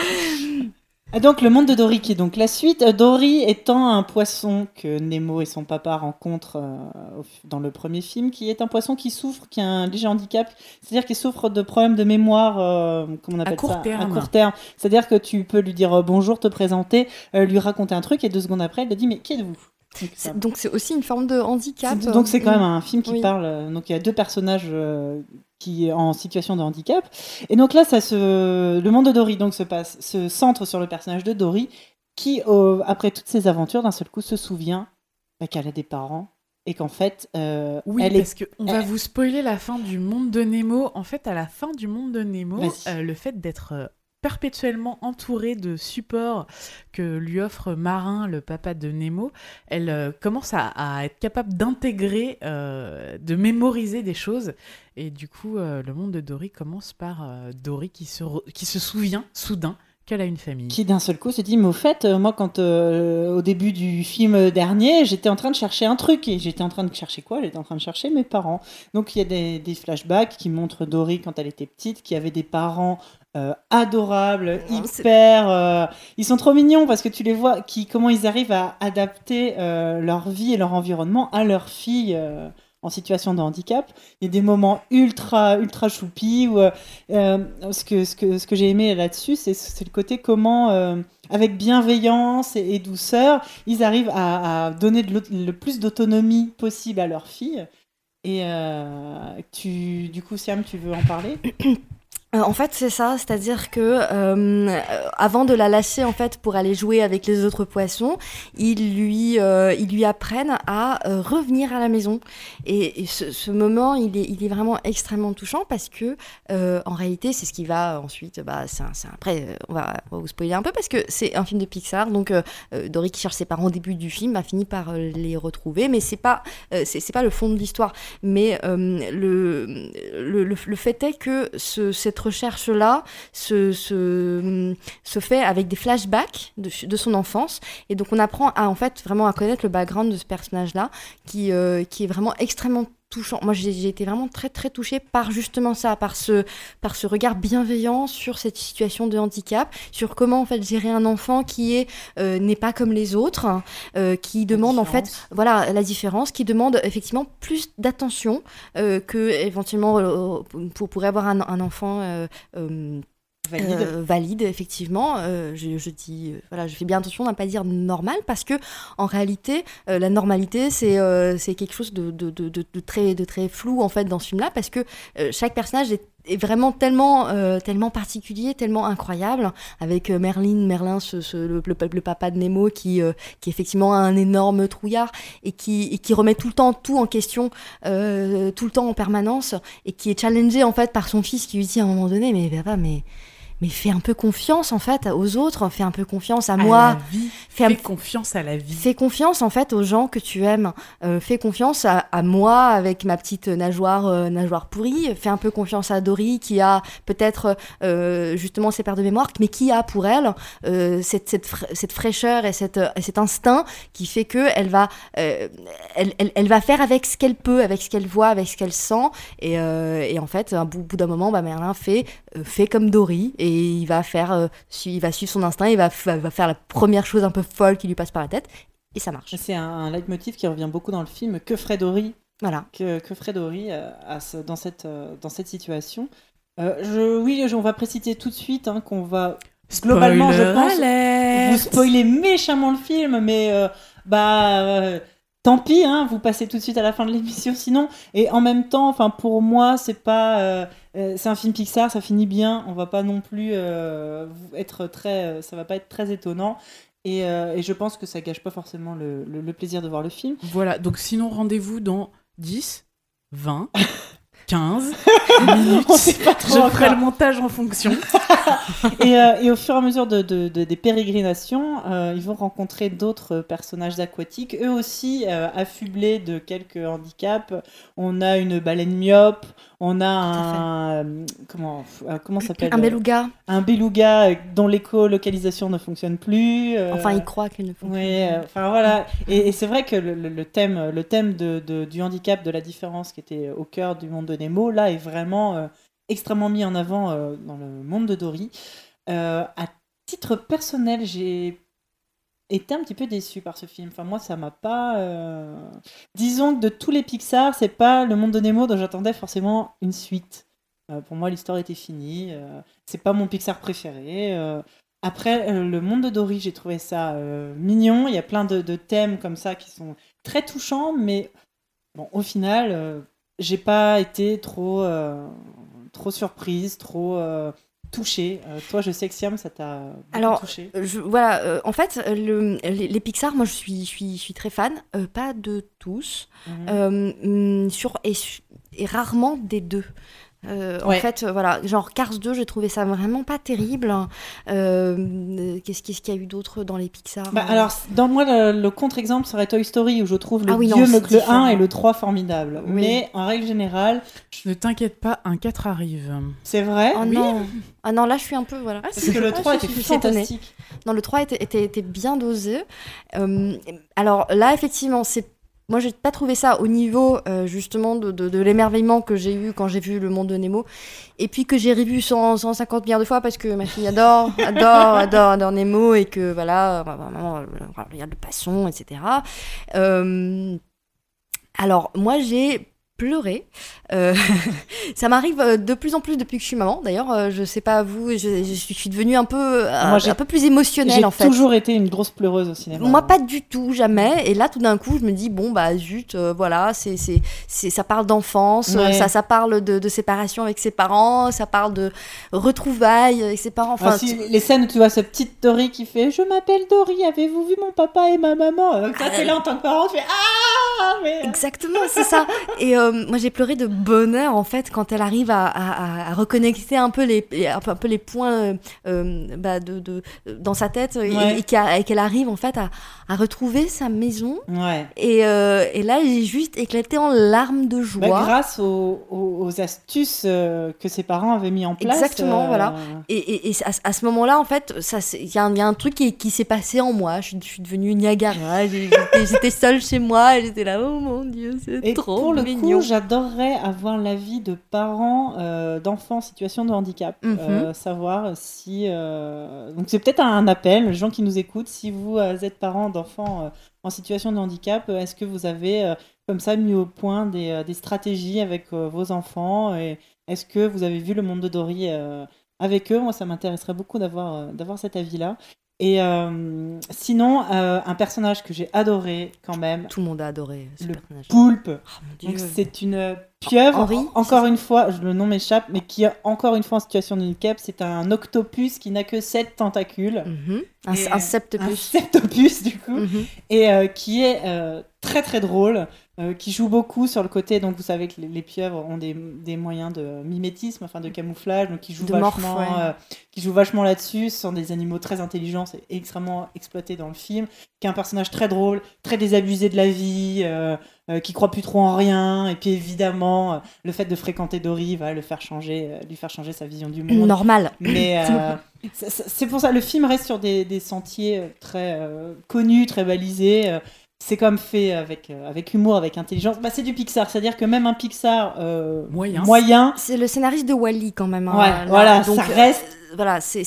Donc, le monde de Dory qui est donc la suite. Euh, Dory étant un poisson que Nemo et son papa rencontrent euh, dans le premier film, qui est un poisson qui souffre, qui a un léger handicap, c'est-à-dire qu'il souffre de problèmes de mémoire, euh, comment on appelle court ça? Terme. À court terme. C'est-à-dire que tu peux lui dire euh, bonjour, te présenter, euh, lui raconter un truc, et deux secondes après, elle te dit mais qui êtes-vous? Donc, C'est- aussi une forme de handicap. Donc c'est quand même un film qui Oui. parle. Donc il y a deux personnages qui est en situation de handicap. Et donc là, ça se, le monde de Dory donc se passe, se centre sur le personnage de Dory qui, euh, après toutes ses aventures, d'un seul coup se souvient bah, qu'elle a des parents et qu'en fait, euh, Oui, elle est parce qu'on va vous spoiler la fin du monde de Nemo. En fait, à la fin du monde de Nemo, euh, le fait d'être euh, perpétuellement entourée de supports que lui offre Marin, le papa de Nemo, elle euh, commence à, être capable d'intégrer, euh, de mémoriser des choses. Et du coup, euh, le monde de Dory commence par Dory qui se, qui se souvient soudain qu'elle a une famille. qui d'un seul coup se dit mais au fait moi quand au début du film dernier j'étais en train de chercher un truc et j'étais en train de chercher quoi? J'étais en train de chercher mes parents donc il y a des, des flashbacks qui montrent Dory quand elle était petite qui avait des parents euh, adorables hyper euh, ils sont trop mignons parce que tu les vois qui comment ils arrivent à adapter euh, leur vie et leur environnement à leur fille en situation de handicap. Il y a des moments ultra, ultra choupis. Où, ce que, ce que, ce que j'ai aimé là-dessus, c'est le côté comment, avec bienveillance et, douceur, ils arrivent à, donner le plus d'autonomie possible à leur fille. Et tu, du coup, Siam, tu veux en parler? Euh, en fait, c'est ça, c'est-à-dire que euh, avant de la lâcher en fait pour aller jouer avec les autres poissons, ils lui, euh, ils lui apprennent à revenir à la maison. Et, ce, moment, il est, il est vraiment extrêmement touchant parce que en réalité, c'est ce qui va ensuite. Bah, c'est après, on va, vous spoiler un peu parce que c'est un film de Pixar. Donc, Dory qui cherche ses parents au début du film a fini par les retrouver, mais c'est pas, c'est pas le fond de l'histoire. Mais le, le, le, fait est que ce, cette recherche-là se, se, se, fait avec des flashbacks de, son enfance. Et donc on apprend à en fait vraiment à connaître le background de ce personnage-là, qui, euh, qui est vraiment extrêmement touchant. Moi, j'ai été vraiment très très touchée par justement ça, par ce par ce regard bienveillant sur cette situation de handicap, sur comment en fait gérer un enfant qui est euh, n'est pas comme les autres, euh, qui demande en fait voilà la différence, qui demande effectivement plus d'attention euh, que éventuellement pour pourrait avoir un, un enfant Valide. Euh, valide, effectivement. Euh, je, dis, euh, voilà, je fais bien attention à ne pas dire normal parce que en réalité, la normalité, c'est c'est quelque chose de, de, de, très, de très flou en fait dans ce film-là parce que chaque personnage est vraiment tellement, tellement particulier, tellement incroyable, avec Merlin, Merlin, le, papa de Nemo, qui, qui est effectivement un énorme trouillard et qui, et qui remet tout le temps tout en question, tout le temps en permanence, et qui est challengé en fait par son fils qui lui dit à un moment donné, mais papa, mais mais fais un peu confiance en fait aux autres, fais un peu confiance à, moi. Fais, confiance à la vie. Fais confiance en fait aux gens que tu aimes. Euh, fais confiance à, moi avec ma petite nageoire euh, nageoire pourrie. Fais un peu confiance à Dory qui a peut-être euh, justement ses pertes de mémoire, mais qui a pour elle cette, cette, cette, fraîcheur et, cette, cet instinct qui fait que elle va elle, elle, elle, va faire avec ce qu'elle peut, avec ce qu'elle voit, avec ce qu'elle sent. Et, et, en fait, au bout, d'un moment, bah, Merlin fait fait comme Dory et et il va faire, euh, il va suivre son instinct, il va, va, faire la première chose un peu folle qui lui passe par la tête, et ça marche. C'est un, leitmotiv qui revient beaucoup dans le film. Que ferait Dory? Voilà. Que, que ferait Dory euh, dans, cette, euh, dans cette situation? Je, Oui, on va préciser tout de suite hein, qu'on va globalement, je pense, vous spoiler méchamment le film, mais bah tant pis, hein, vous passez tout de suite à la fin de l'émission sinon. Et en même temps, enfin pour moi, c'est pas, euh, c'est un film Pixar, ça finit bien. On va pas non plus euh, être très, euh, ça va pas être très étonnant. Et, je pense que ça gâche pas forcément le plaisir de voir le film. Voilà, donc sinon rendez-vous dans 10, 20, 15 minutes. je ferai le montage en fonction. Euh, et, au fur et à mesure de, des pérégrinations, euh, ils vont rencontrer d'autres personnages aquatiques, eux aussi euh, affublés de quelques handicaps. On a une baleine myope, on a un comment comment s'appelle un beluga, un beluga dont l'éco-localisation ne fonctionne plus. enfin, il croit qu'il ne fonctionne plus. enfin voilà. Et, c'est vrai que le, thème le thème de, du handicap, de la différence qui était au cœur du monde de Nemo, là est vraiment euh, extrêmement mis en avant euh, dans le monde de Dory. Euh, à titre personnel, j'ai été un petit peu déçu par ce film. Enfin, moi, ça m'a pas. Disons que de tous les Pixar, c'est pas le monde de Nemo dont j'attendais forcément une suite. pour moi, l'histoire était finie. c'est pas mon Pixar préféré. Après, le monde de Dory, j'ai trouvé ça mignon. Il y a plein de, thèmes comme ça qui sont très touchants, mais bon, au final, j'ai pas été trop, euh, trop surprise, trop euh, touchée. Euh, toi, je sais que Siam, ça t'a Alors, touché. Je, voilà, en fait, le, les, Pixar, moi, je suis, je suis, je suis très fan, pas de tous, mhm. mm, sur, et, et, rarement des deux. Euh, en fait, euh, voilà, genre Cars 2, j'ai trouvé ça vraiment pas terrible. Euh, qu'est-ce qu'il y a eu d'autre dans les Pixar bah, Alors, dans moi, le, contre-exemple serait Toy Story, où je trouve le ah oui, le 1 et le 3 formidable. Mais en règle générale. Ne t'inquiète pas, un 4 arrive. C'est vrai? Oh, non. Ah non, là je suis un peu. Voilà. Ah, Parce que le 3 était fantastique. Non, le 3 était, était, était bien dosé. alors là, effectivement, c'est moi, j'ai pas trouvé ça au niveau euh, justement de, de, l'émerveillement que j'ai eu quand j'ai vu Le Monde de Nemo, et puis que j'ai revu 150 milliards de fois parce que ma fille adore, adore, adore, adore Nemo et que voilà, vraiment, regarde le passion, etc. Euh, Alors, moi, j'ai pleuré. Euh, ça m'arrive euh, de plus en plus depuis que je suis maman. D'ailleurs, euh, je sais pas vous, je, je suis devenue un peu, euh, Moi, un peu plus émotionnelle en fait. J'ai toujours été une grosse pleureuse au cinéma. Moi, pas du tout, jamais. Et là, tout d'un coup, je me dis, bon, bah, zut, euh, voilà, c'est, c'est, ça parle d'enfance, Ouais. euh, ça, ça parle de, de séparation avec ses parents, ça parle de retrouvailles avec ses parents. Enfin, Ah, si, les scènes où tu vois cette petite Dory qui fait Je m'appelle Dory, avez-vous vu mon papa et ma maman? Euh, Ça, c'est là en tant que parent, tu fais Ah mais... Exactement, c'est ça. Et euh, moi, j'ai pleuré de bonheur en fait quand elle arrive à, à- à reconnecter un peu les, un peu, les points euh, euh, bah, de, de- dans sa tête et, Ouais. et qu'elle et qu'elle arrive en fait à, à retrouver sa maison. Ouais. Et, euh, et là, j'ai juste éclaté en larmes de Bah, joie. grâce aux, astuces que ses parents avaient mis en place. Exactement, voilà. Et, à, ce moment-là, en fait, il y, a un- il y a un truc qui, qui s'est passé en moi. Je, suis- je suis devenue Niagara. J'étais seule chez moi j'étais là, oh mon dieu, c'est trop pour le mignon. Coup, j'adorerais avoir l'avis de parents euh, d'enfants en situation de handicap. Mhm. Euh, savoir si. euh, Donc, c'est peut-être un appel, les gens qui nous écoutent, si vous êtes parents d'enfants en situation de handicap, est-ce que vous avez comme ça mis au point des, des stratégies avec vos enfants et Est-ce que vous avez vu le monde de Dory avec eux? Moi, ça m'intéresserait beaucoup d'avoir d'avoir cet avis-là. Et euh, sinon, euh, un personnage que j'ai adoré quand même, Tout le monde a adoré ce Le personnage. Poulpe. Oh, Dieu. c'est une pieuvre, Henri, en- encore une fois, le nom m'échappe, mais qui est encore une fois en situation de handicap. C'est un octopus qui n'a que sept tentacules. Mhm. Un, Et, un Un septopus. septopus du coup. Mhm. Et euh, qui est très très drôle, euh, qui joue beaucoup sur le côté. Donc vous savez que les, les pieuvres ont des, des moyens de mimétisme, enfin de camouflage, donc qui jouent De morph, vachement, ouais. euh, qui jouent vachement là-dessus. Ce sont des animaux très intelligents, c'est extrêmement exploité dans le film. Qui est un personnage très drôle, très désabusé de la vie. euh, euh, qui croit plus trop en rien et puis évidemment le fait de fréquenter Dory va le faire changer lui faire changer sa vision du monde Normal. mais c'est- pour ça, le film reste sur des, des sentiers très connus, très balisés. C'est comme fait avec, euh, avec humour, avec intelligence. Bah, c'est du Pixar, c'est-à-dire que même un Pixar euh, Moyen. moyen, C'est le scénariste de Wally quand même. hein, ouais, là. voilà, Donc, ça reste. Voilà, c'est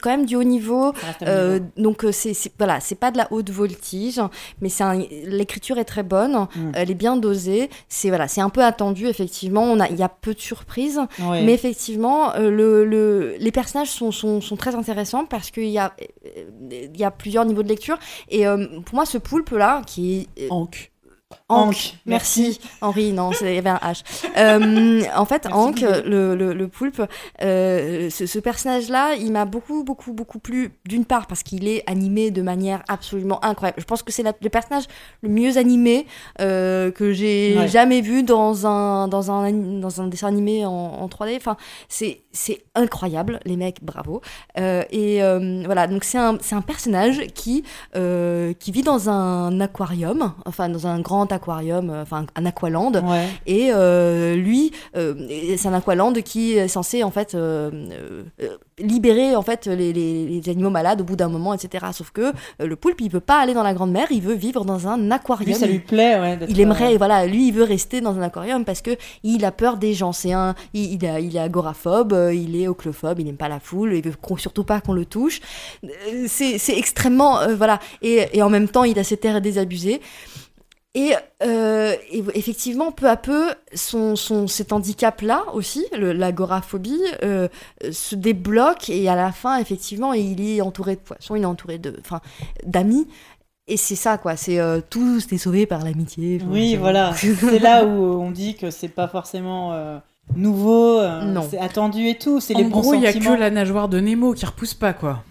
quand même du haut niveau. Euh, donc euh, c'est voilà, c'est pas de la haute voltige, mais l'écriture est très bonne, Mm. elle est bien dosée. C'est voilà, c'est un peu attendu effectivement. On a, il y a peu de surprises, mais effectivement, euh, le, le- les personnages sont, sont, sont très intéressants parce qu'il y a euh, il y a plusieurs niveaux de lecture. Et euh, pour moi, ce poulpe là, qui est. Hank, merci. Henri, non, il y avait un H. Euh, en fait, Merci, Hank, le, le, le poulpe, euh, ce, ce personnage-là, il m'a beaucoup, beaucoup, beaucoup plu. D'une part, parce qu'il est animé de manière absolument incroyable. Je pense que c'est le personnage le mieux animé euh, que j'ai Ouais. jamais vu dans un, dans un, dans un dessin animé en, en 3D. Enfin, c'est incroyable, les mecs, bravo. Et voilà, donc c'est un, un personnage qui, qui vit dans un aquarium, enfin dans un grand aquarium, euh, enfin un aqualand. Ouais. Et euh, lui, euh, c'est un aqualand qui est censé en fait libérer en fait les, les- les animaux malades au bout d'un moment, etc. Sauf que le poulpe, il veut pas aller dans la grande mer, il veut vivre dans un aquarium. Lui, ça lui plaît, ouais. Il aimerait, euh, voilà, lui, il veut rester dans un aquarium parce que il a peur des gens. C'est un, il, il a- il est agoraphobe, il est oclophobe, il n'aime pas la foule, il veut surtout pas qu'on le touche. C'est c'est extrêmement, euh, voilà. Et, et en même temps, il a cet air désabusé. Et, euh, et effectivement, peu à peu, son, son, cet handicap-là aussi, l'agoraphobie, euh, se débloque et à la fin, effectivement, il est entouré de poissons, il est entouré de, enfin, d'amis. Et c'est ça, quoi. C'est euh, tout est sauvé par l'amitié. Oui, voilà. C'est là où on dit que c'est pas forcément euh, nouveau, euh, Non. c'est attendu et tout. C'est En les bons gros, il y a que la nageoire de Nemo qui repousse pas, quoi.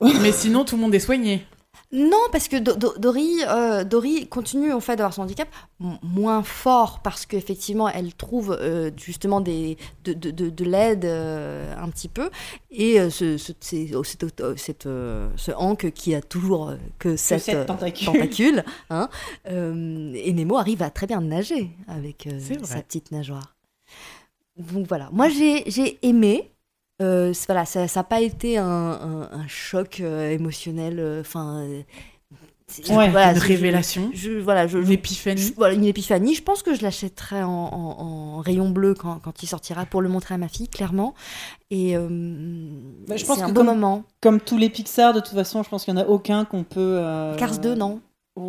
Mais sinon, tout le monde est soigné. Non, parce que Do- Do- Dory, euh, Dory continue en fait d'avoir son handicap moins fort parce qu'effectivement elle trouve euh, justement des, de, de, de, de l'aide euh, un petit peu et ce, ce, c'est- oh, cette- oh, cette, ce Hank qui a toujours que cette tentacule. hein, et Nemo arrive à très bien nager avec sa petite nageoire. Donc voilà, moi j'ai j'ai aimé. Euh, c'est- voilà, ça n'a pas été un, un- un choc euh, émotionnel. euh, Enfin, euh, Ouais, voilà, Une révélation. Je, voilà, je, Une épiphanie. je- voilà, une épiphanie. Je pense que je l'achèterai en, en- en rayon bleu quand, quand il sortira pour le montrer à ma fille, clairement. Et euh, Bah, je pense c'est un que beau comme- moment. Comme tous les Pixar, de toute façon, je pense qu'il y en a aucun qu'on peut. euh, Cars 2, non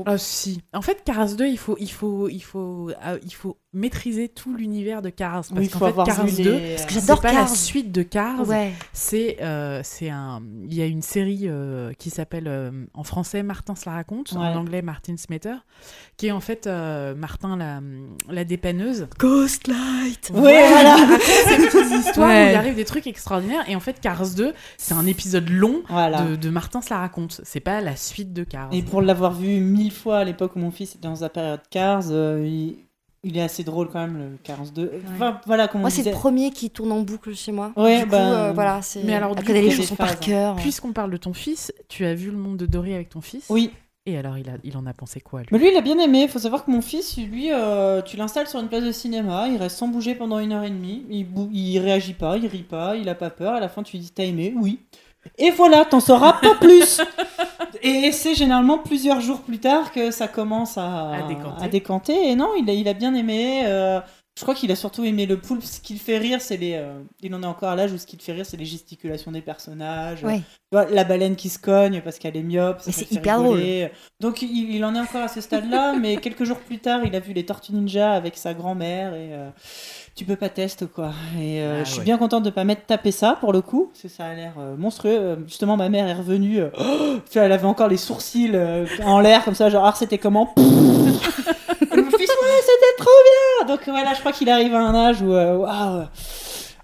Ah si. En fait, Cars 2, il faut, il faut, il faut, euh, il faut maîtriser tout l'univers de Cars. Parce Oui, qu'en fait, avoir Cars vu 2, les- Parce que c'est pas la suite de Cars. Ouais. C'est, euh, c'est un. Il y a une série euh, qui s'appelle euh, en français Martin se la raconte, Ouais. en anglais Martin Smetter, qui est en fait Martin la, la dépanneuse. Ghostlight. Ouais, voilà. Ces petites histoires où Ouais. il arrive des trucs extraordinaires. Et en fait, Cars 2, c'est un épisode long Voilà. de, de Martin se la raconte. C'est pas la suite de Cars. Et pour l'avoir vu mille fois à l'époque où mon fils était dans sa période Cars, il... il est assez drôle quand même, le Cars 2. Enfin, voilà, comme on Moi, c'est disait. le premier qui tourne en boucle chez moi. Ouais, du coup, bah, euh, voilà, c'est. Mais alors, coup, les chansons par hein. cœur. Puisqu'on parle de ton fils, tu as vu le monde de Dory avec ton fils. Oui, Et alors, il, a, il en a pensé quoi, lui? Mais lui il a bien aimé. Il faut savoir que mon fils, lui, euh, tu l'installes sur une place de cinéma, il reste sans bouger pendant une heure et demie, il, bou- il réagit pas, il rit pas, il a pas peur. À la fin, tu lui dis T'as aimé? Oui. Et voilà, t'en sauras pas plus Et c'est généralement plusieurs jours plus tard que ça commence à, À décanter. à décanter. Et non, il a, il a bien aimé. euh, je crois qu'il a surtout aimé le poulpe. Ce qui le fait rire, c'est les. euh, il en est encore à l'âge où ce qui le fait rire, c'est les gesticulations des personnages. Ouais. La baleine qui se cogne parce qu'elle est myope. ça Mais fait c'est hyper rigoler. Donc il, il en est encore à ce stade-là, mais quelques jours plus tard, il a vu les Tortues Ninja avec sa grand-mère et euh, tu peux pas tester quoi. Et euh, Ah je suis ouais. bien contente de pas mettre taper ça pour le coup, parce que ça a l'air euh, monstrueux. Euh, Justement, ma mère est revenue, euh, tu vois, elle avait encore les sourcils euh, en l'air comme ça, genre ah c'était comment? Mon fils ouais c'était trop bien. Donc voilà, je crois qu'il arrive à un âge où euh, waouh.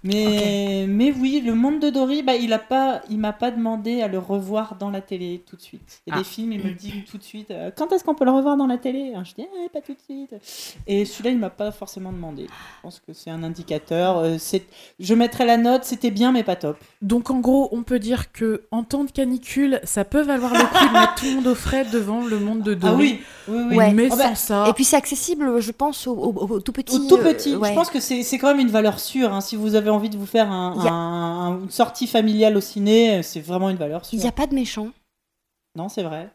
Mais, mais oui, le monde de Dory, bah, il a pas, il m'a pas demandé à le revoir dans la télé tout de suite. Il y a Ah. des films, il me dit tout de suite, euh, quand est-ce qu'on peut le revoir dans la télé? Alors, Je dis, Ah, pas tout de suite. Et celui-là, il m'a pas forcément demandé. Je pense que c'est un indicateur. euh, c'est, je mettrais la note, c'était bien, mais pas top. Donc, en gros, on peut dire que en temps de canicule, ça peut valoir le coup de mettre tout le monde au frais devant le monde de Dory. Ah oui, oui, oui. Ouais. Mais Oh, bah, sans ça. Et puis c'est accessible, je pense, au, au- au tout petit. Au tout euh, petit, ouais. je pense que c'est c'est quand même une valeur sûre. hein. Si vous avez envie de vous faire un, a- un- une sortie familiale au ciné, c'est vraiment une valeur Il n'y a pas de méchants. Non, c'est vrai.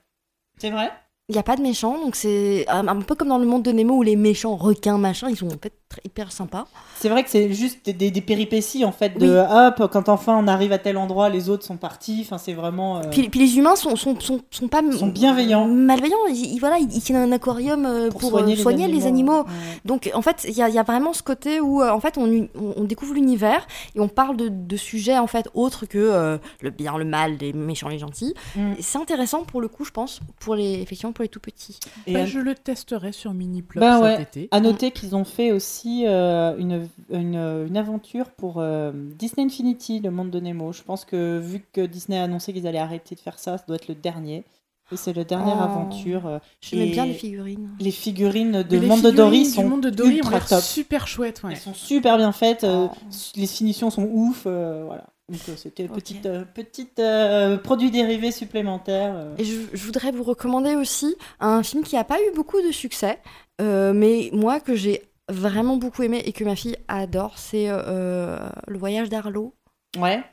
C'est vrai? Il n'y a pas de méchants, donc c'est un, peu comme dans le monde de Nemo où les méchants requins machin, ils sont en fait hyper sympas. C'est vrai que c'est juste des, des- des péripéties en fait de hop quand enfin on arrive à tel endroit les autres sont partis enfin c'est vraiment euh, Puis, puis les humains sont, sont, sont, sont pas Sont bienveillants. malveillants. Ils, ils- voilà, ils, ils tiennent un aquarium euh, pour, euh, soigner, les animaux. Ouais. Donc en fait, il y, a- il y a vraiment ce côté où en fait on, on- découvre l'univers et on parle de, de sujets en fait autres que euh, le bien, le mal, les méchants, les gentils. Mm. C'est intéressant pour le coup, je pense, pour les effectivement pour les tout petits. Et Bah, à, je le testerai sur Miniplop Bah cet ouais. été. à noter qu'ils ont fait aussi euh, une, une, une aventure pour euh, Disney Infinity le monde de Nemo je pense que vu que Disney a annoncé qu'ils allaient arrêter de faire ça ça doit être le dernier et c'est la dernière Oh. aventure euh, J'aimais bien les figurines. les figurines de les monde de Dory sont du monde de Dory ont ultra top super chouette. Ouais. elles sont super bien faites Oh. les finitions sont ouf euh, voilà donc c'était Ok. petite euh, petite euh, produit dérivé supplémentaire euh. Et je, je voudrais vous recommander aussi un film qui n'a pas eu beaucoup de succès, euh, mais moi que j'ai vraiment beaucoup aimé et que ma fille adore, c'est euh, Le Voyage d'Arlo. ouais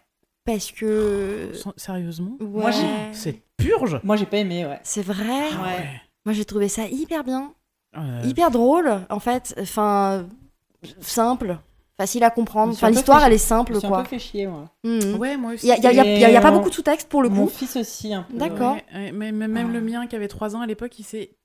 Parce que. Sans- Sérieusement? Ouais, Moi, j'ai- C'est purge? Moi j'ai pas aimé ouais c'est vrai. Ah Ouais. Moi j'ai trouvé ça hyper bien, Euh, hyper drôle en fait. Enfin, simple, facile à comprendre. Enfin, l'histoire elle est simple suis un quoi. peu fait chier moi Mhm. Ouais, moi aussi. Il y a, y a- y a- y a- y a pas euh, beaucoup de sous-texte pour le Mon coup. fils aussi un peu. D'accord. Ouais, ouais, mais, mais même Ah. le mien qui avait 3 ans à l'époque, il s'est.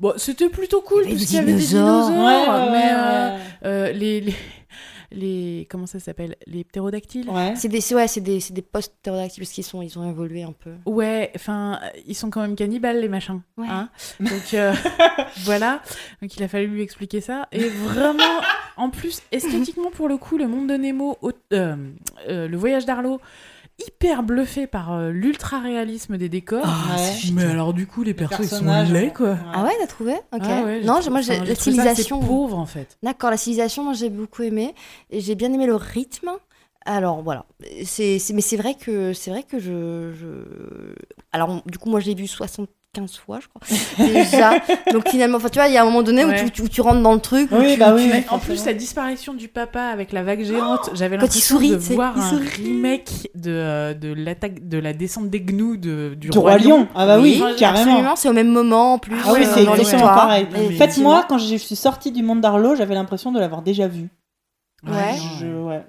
Bon, c'était plutôt cool Il y avait parce des qu'il y avait des dinosaures. Ouais, ouais, mais euh, ouais. euh, les, les, les. Comment ça s'appelle Les ptérodactyles Ouais. C'est des, c'est- ouais, c'est des, c'est des post-ptérodactyles parce qu'ils sont, ils ont évolué un peu. Ouais, enfin, ils sont quand même cannibales, les machins. Ouais. hein. Donc, euh, voilà. Donc, il a fallu lui expliquer ça. Et vraiment, en plus, esthétiquement, pour le coup, le monde de Nemo, euh, euh, le voyage d'Arlo, hyper bluffé par euh, l'ultra-réalisme des décors. Ah, Ouais. Mais alors, du coup, les persos, ils sont personnages, laids, ouais. quoi. Ah ouais, t'as trouvé? Ok. Ah ouais, non, j'ai j'ai- moi, j'ai- enfin, la trouvé ça assez civilisation. pauvre, en fait. D'accord, la civilisation, moi, j'ai beaucoup aimé. Et j'ai bien aimé le rythme. Alors, voilà. C'est, c'est- mais c'est vrai que, c'est vrai que je, je- Alors, du coup, moi, je l'ai vu 75 fois, je crois. Déjà. Donc, finalement, enfin, tu vois, il y a un moment donné où, Ouais. tu, tu- où tu rentres dans le truc. Oui, tu- bah oui. En plus, la disparition du papa avec la vague géante, j'avais Quand il l'impression sourit, de tu sais, voir il un sourit. remake de, euh, de l'attaque de la descente des gnous de, du, Du Roi Lion. Ah bah oui, Oui, carrément. absolument, c'est au même moment en plus. Ah oui, euh, c'est dans exactement l'histoire. pareil. En fait, moi, quand je suis sortie du monde d'Arlo, j'avais l'impression de l'avoir déjà vu. Ouais. Je- ouais.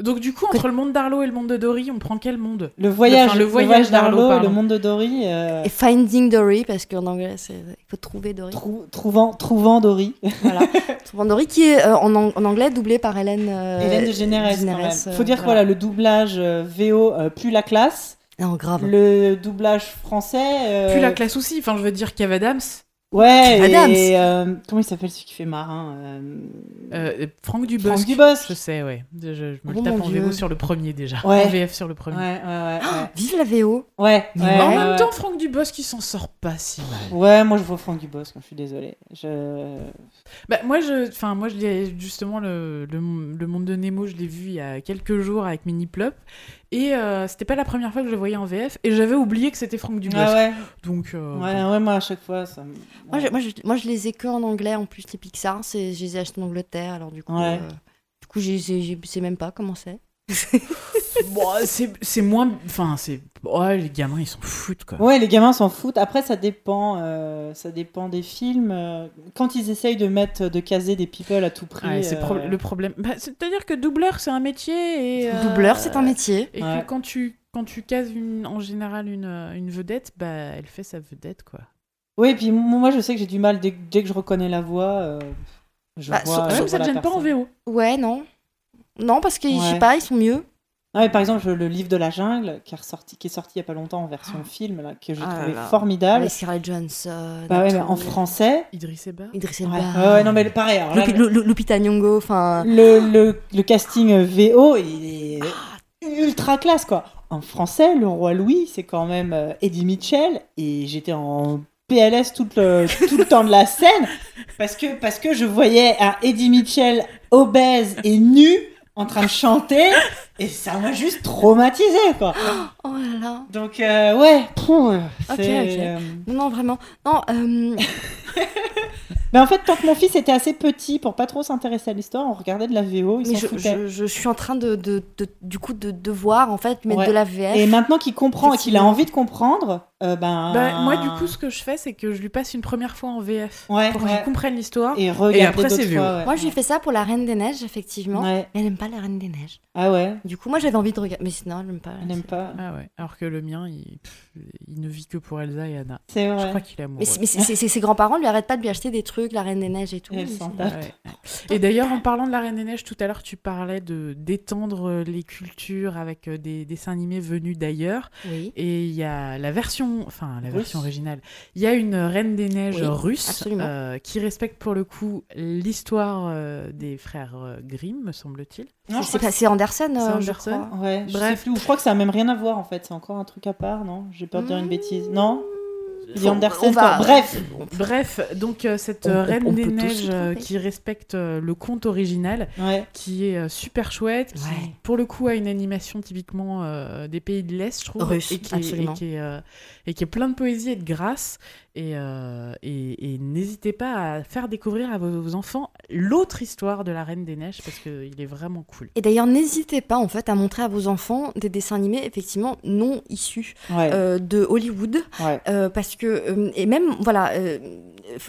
Donc du coup, entre le monde d'Arlo et le monde de Dory, on prend quel monde? Le voyage, Enfin, le voyage d'Arlo et le monde de Dory. euh, Et Finding Dory, parce qu'en anglais, c'est- il faut trouver Dory. trou- trouvant, trouvant Dory. voilà. Trouvant Dory, qui est euh, en, en anglais doublé par Hélène, euh, Hélène de Généresse, quand Généresse, même. euh, Faut dire que voilà. voilà, le doublage euh, VO euh, plus la classe, Non, grave. le doublage français. euh, Puis la classe aussi. Enfin, je veux dire, Kev Adams, Ouais, Adams. et euh, comment il s'appelle celui qui fait marin euh, euh, Franck Dubosc. Franck Dubosc. Je sais, ouais. Je, je me Oh le tape en. VO sur le premier déjà. Ouais. En VF sur le premier. Ouais, ouais, ouais. Vive la VO Ouais, ouais, Mais ouais, en ouais, même ouais. temps, Franck Dubosc, il s'en sort pas si mal. Ouais, moi je vois Franck Dubosc, je suis désolée. Je... Bah, moi, je, enfin, moi, je l'ai justement le, le, le monde de Nemo, je l'ai vu il y a quelques jours avec Mini Plop, et euh, c'était pas la première fois que je le voyais en VF, et j'avais oublié que c'était Franck Dubosc. Ah ouais. Donc, euh, ouais, bon. ouais, moi à chaque fois ça. me- moi, je, moi, je, moi, je les ai que en anglais en plus, les Pixar. c'est- Je les ai achetés en Angleterre, alors du coup. Ouais. euh, du coup, j'ai- j'ai- je sais même pas comment c'est. Bon, c'est moins, enfin, c'est, ouais, les gamins, ils s'en foutent quoi. Ouais, les gamins s'en foutent. Après, ça dépend, euh, ça dépend des films. Euh, Quand ils essayent de mettre, de caser des people à tout prix. Ouais, c'est pro- euh, le problème. Bah, C'est-à-dire que doubleur, c'est un métier et. euh, Doubleur, c'est un métier. Et Ouais. que quand tu, quand tu cases une, en général une, une vedette, bah, elle fait sa vedette quoi. Oui, puis moi je sais que j'ai du mal dès, dès que je reconnais la voix. euh, je Bah, vois, sur- je Même vois ça te la gêne pas en. VO. Ouais, non. Non, parce que je Ouais. sais pas, ils sont mieux. Non, mais par exemple, le livre de la jungle qui est, ressorti, qui est sorti il y a pas longtemps en version film, là, que j'ai Ah trouvé là. formidable. Avec Scarlett Johansson. Bah ouais, et mais en français. Idriss Elba. Idriss Elba. ouais, ouais, non, mais pareil. alors là, Lupi- Lu- Lu- Lupita Nyong'o, enfin. le, le, le casting VO, il est ultra classe, quoi. En français, le roi Louis, c'est quand même euh, Eddie Mitchell, et j'étais en PLS tout le, tout le temps de la scène, parce que, parce que je voyais un Eddie Mitchell obèse et nu en train de chanter, et ça m'a juste traumatisé, quoi. Oh là là. Donc, euh, ouais, pouf, Ok, ok. euh, Non, non, vraiment. Non, euh, Mais en fait, tant que mon fils était assez petit pour pas trop s'intéresser à l'histoire, on regardait de la VO, il mais je, je, je suis en train de, de, de- du coup, de, de voir, en fait, mettre Ouais. de la VF. Et maintenant qu'il comprend et qu'il a envie de comprendre, euh, ben. Bah, moi, du coup, ce que je fais, c'est que je lui passe une première fois en VF Ouais, pour ouais. qu'il comprenne l'histoire. Et regarder après, c'est VO. Moi, j'ai fait ça pour la Reine des Neiges, effectivement. Ouais. Mais elle n'aime pas la Reine des Neiges. Ah ouais, Du coup, moi, j'avais envie de regarder. Mais sinon, elle n'aime pas. elle n'aime pas. Ah ouais. Alors que le mien, il, ne vit que pour Elsa et Anna. C'est Je vrai. crois qu'il est amoureux. Mais, ses grands-parents lui arrêtent pas de lui acheter des trucs, la Reine des Neiges et tout. Et. Ouais. Et d'ailleurs, en parlant de la Reine des Neiges, tout à l'heure, tu parlais de d'étendre les cultures avec euh, des dessins animés venus d'ailleurs. Oui. Et il y a la version, enfin la Russe. version originale. Il y a une Reine des Neiges Oui, russe euh, qui respecte pour le coup l'histoire euh, des frères Grimm, me semble-t-il. Non, je C'est pas- je crois. que- Ouais, je Bref. sais plus. où. Je crois que ça a même rien à voir en fait. C'est encore un truc à part, non? J'ai peur de dire une Hmm. bêtise. Non? Va-. Bref. Bref, donc euh, cette On- on- Reine on des Neiges euh, qui respecte euh, le conte original, Ouais. qui est euh, super chouette, qui Ouais. pour le coup a une animation typiquement euh, des pays de l'Est, je trouve, Russe, et, qui est, absolument. et, qui est, euh, et qui est plein de poésie et de grâce. Et, euh, et, et n'hésitez pas à faire découvrir à vos, vos enfants l'autre histoire de la Reine des Neiges parce qu'il est vraiment cool. Et d'ailleurs, n'hésitez pas en fait à montrer à vos enfants des dessins animés effectivement non issus Ouais. euh, de Hollywood, ouais. euh, parce que euh, et même voilà, euh,